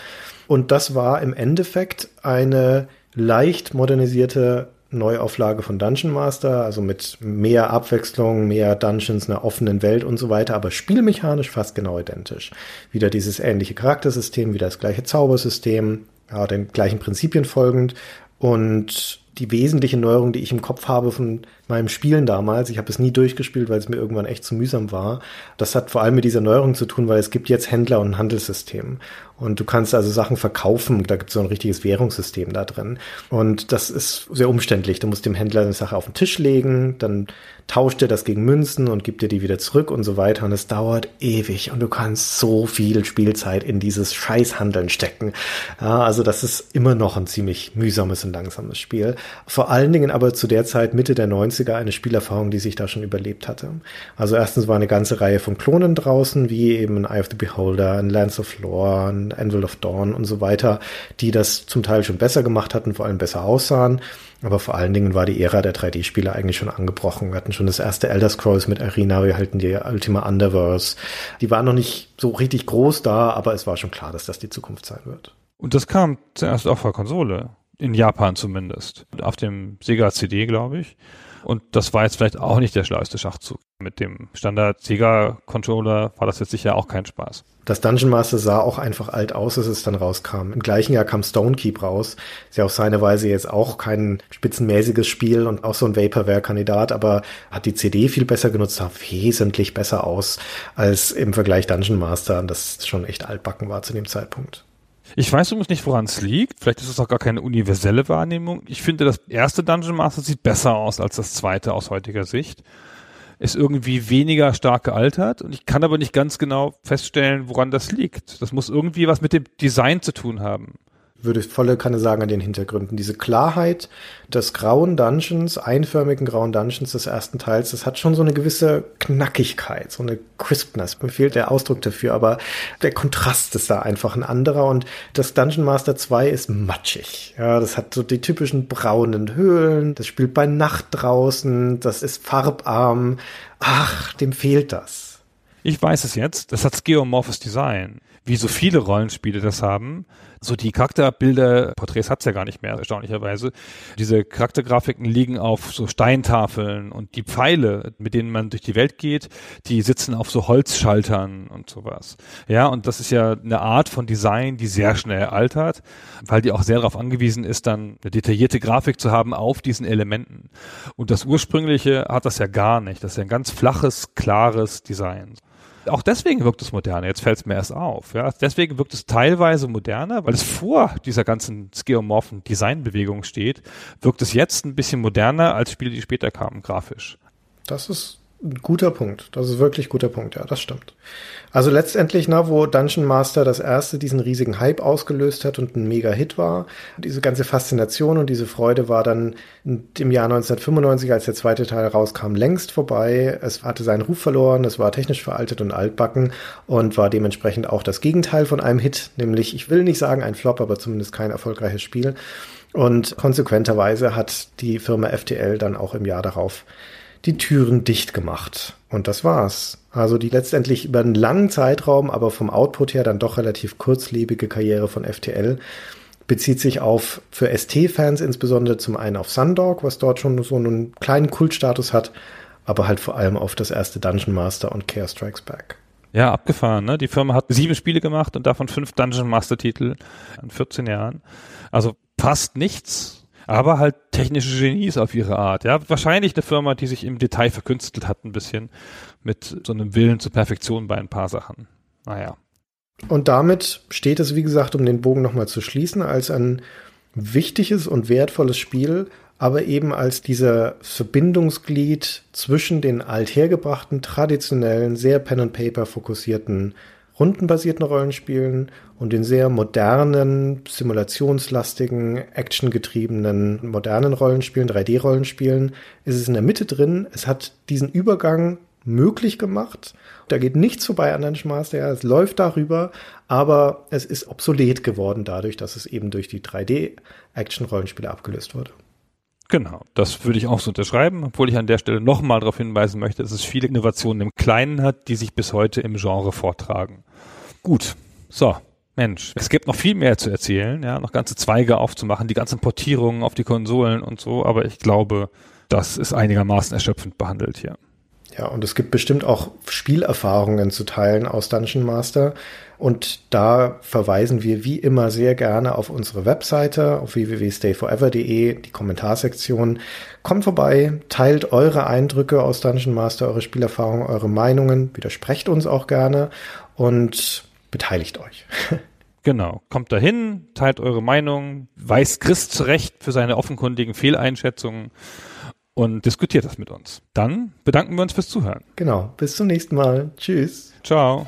Und das war im Endeffekt eine leicht modernisierte Neuauflage von Dungeon Master, also mit mehr Abwechslung, mehr Dungeons, einer offenen Welt und so weiter, aber spielmechanisch fast genau identisch. Wieder dieses ähnliche Charaktersystem, wieder das gleiche Zaubersystem, ja, den gleichen Prinzipien folgend und die wesentliche Neuerung, die ich im Kopf habe von meinem Spielen damals, ich habe es nie durchgespielt, weil es mir irgendwann echt zu mühsam war, das hat vor allem mit dieser Neuerung zu tun, weil es gibt jetzt Händler und ein Handelssystem. Und du kannst also Sachen verkaufen, da gibt es so ein richtiges Währungssystem da drin. Und das ist sehr umständlich. Du musst dem Händler eine Sache auf den Tisch legen, dann tauscht er das gegen Münzen und gibt dir die wieder zurück und so weiter. Und es dauert ewig und du kannst so viel Spielzeit in dieses Scheißhandeln stecken. Ja, also das ist immer noch ein ziemlich mühsames und langsames Spiel. Vor allen Dingen aber zu der Zeit Mitte der 90er eine Spielerfahrung, die sich da schon überlebt hatte. Also erstens war eine ganze Reihe von Klonen draußen, wie eben ein Eye of the Beholder, ein Lands of Lore, ein Anvil of Dawn und so weiter, die das zum Teil schon besser gemacht hatten, vor allem besser aussahen. Aber vor allen Dingen war die Ära der 3D-Spiele eigentlich schon angebrochen. Wir hatten schon das erste Elder Scrolls mit Arena, wir hatten die Ultima Underverse. Die waren noch nicht so richtig groß da, aber es war schon klar, dass das die Zukunft sein wird. Und das kam zuerst auf der Konsole. In Japan zumindest. Auf dem Sega CD, glaube ich. Und das war jetzt vielleicht auch nicht der schlauste Schachzug. Mit dem Standard Sega Controller war das jetzt sicher auch kein Spaß. Das Dungeon Master sah auch einfach alt aus, als es dann rauskam. Im gleichen Jahr kam Stone Keep raus. Ist ja auf seine Weise jetzt auch kein spitzenmäßiges Spiel und auch so ein Vaporware-Kandidat, aber hat die CD viel besser genutzt, sah wesentlich besser aus als im Vergleich Dungeon Master, das schon echt altbacken war zu dem Zeitpunkt. Ich weiß übrigens nicht, woran es liegt. Vielleicht ist es auch gar keine universelle Wahrnehmung. Ich finde, das erste Dungeon Master sieht besser aus als das zweite aus heutiger Sicht. Ist irgendwie weniger stark gealtert und ich kann aber nicht ganz genau feststellen, woran das liegt. Das muss irgendwie was mit dem Design zu tun haben würde volle Kanne sagen an den Hintergründen. Diese Klarheit des grauen Dungeons, einförmigen grauen Dungeons des ersten Teils, das hat schon so eine gewisse Knackigkeit, so eine Crispness. Mir fehlt der Ausdruck dafür, aber der Kontrast ist da einfach ein anderer und das Dungeon Master 2 ist matschig. Ja, das hat so die typischen braunen Höhlen, das spielt bei Nacht draußen, das ist farbarm. Ach, dem fehlt das. Ich weiß es jetzt, das hat Geomorphos Design. Wie so viele Rollenspiele das haben, So die Charakterbilder, Porträts hat's ja gar nicht mehr, erstaunlicherweise. Diese Charaktergrafiken liegen auf so Steintafeln und die Pfeile, mit denen man durch die Welt geht, die sitzen auf so Holzschaltern und sowas. Ja, und das ist ja eine Art von Design, die sehr schnell altert, weil die auch sehr darauf angewiesen ist, dann eine detaillierte Grafik zu haben auf diesen Elementen. Und das ursprüngliche hat das ja gar nicht. Das ist ja ein ganz flaches, klares Design auch deswegen wirkt es moderner. Jetzt fällt es mir erst auf. Ja. Deswegen wirkt es teilweise moderner, weil es vor dieser ganzen skeomorphen Designbewegung steht, wirkt es jetzt ein bisschen moderner als Spiele, die später kamen, grafisch. Das ist guter Punkt. Das ist wirklich guter Punkt, ja, das stimmt. Also letztendlich, na, wo Dungeon Master das erste diesen riesigen Hype ausgelöst hat und ein Mega-Hit war, diese ganze Faszination und diese Freude war dann im Jahr 1995, als der zweite Teil rauskam, längst vorbei. Es hatte seinen Ruf verloren, es war technisch veraltet und altbacken und war dementsprechend auch das Gegenteil von einem Hit, nämlich, ich will nicht sagen ein Flop, aber zumindest kein erfolgreiches Spiel. Und konsequenterweise hat die Firma FTL dann auch im Jahr darauf die Türen dicht gemacht. Und das war's. Also die letztendlich über einen langen Zeitraum, aber vom Output her dann doch relativ kurzlebige Karriere von FTL bezieht sich auf für ST-Fans insbesondere zum einen auf Sundog, was dort schon so einen kleinen Kultstatus hat, aber halt vor allem auf das erste Dungeon Master und Care Strikes Back. Ja, abgefahren, ne? Die Firma hat sieben Spiele gemacht und davon fünf Dungeon Master Titel in 14 Jahren. Also fast nichts aber halt technische Genies auf ihre Art. Ja, wahrscheinlich eine Firma, die sich im Detail verkünstelt hat, ein bisschen mit so einem Willen zur Perfektion bei ein paar Sachen. Naja. Und damit steht es, wie gesagt, um den Bogen nochmal zu schließen, als ein wichtiges und wertvolles Spiel, aber eben als dieser Verbindungsglied zwischen den althergebrachten, traditionellen, sehr Pen-and-Paper fokussierten rundenbasierten Rollenspielen und den sehr modernen, simulationslastigen, actiongetriebenen, modernen Rollenspielen, 3D-Rollenspielen ist es in der Mitte drin. Es hat diesen Übergang möglich gemacht. Da geht nichts vorbei an Dungeon Master, ja, es läuft darüber, aber es ist obsolet geworden dadurch, dass es eben durch die 3D-Action-Rollenspiele abgelöst wurde. Genau, das würde ich auch so unterschreiben, obwohl ich an der Stelle nochmal darauf hinweisen möchte, dass es viele Innovationen im Kleinen hat, die sich bis heute im Genre vortragen. Gut, so, Mensch, es gibt noch viel mehr zu erzählen, ja, noch ganze Zweige aufzumachen, die ganzen Portierungen auf die Konsolen und so, aber ich glaube, das ist einigermaßen erschöpfend behandelt hier. Ja, und es gibt bestimmt auch Spielerfahrungen zu teilen aus Dungeon Master. Und da verweisen wir wie immer sehr gerne auf unsere Webseite auf www.stayforever.de, die Kommentarsektion. Kommt vorbei, teilt eure Eindrücke aus Dungeon Master, eure Spielerfahrungen, eure Meinungen, widersprecht uns auch gerne und beteiligt euch. (laughs) Genau, kommt dahin, teilt eure Meinung, weist Chris zurecht für seine offenkundigen Fehleinschätzungen und diskutiert das mit uns. Dann bedanken wir uns fürs Zuhören. Genau, bis zum nächsten Mal. Tschüss. Ciao.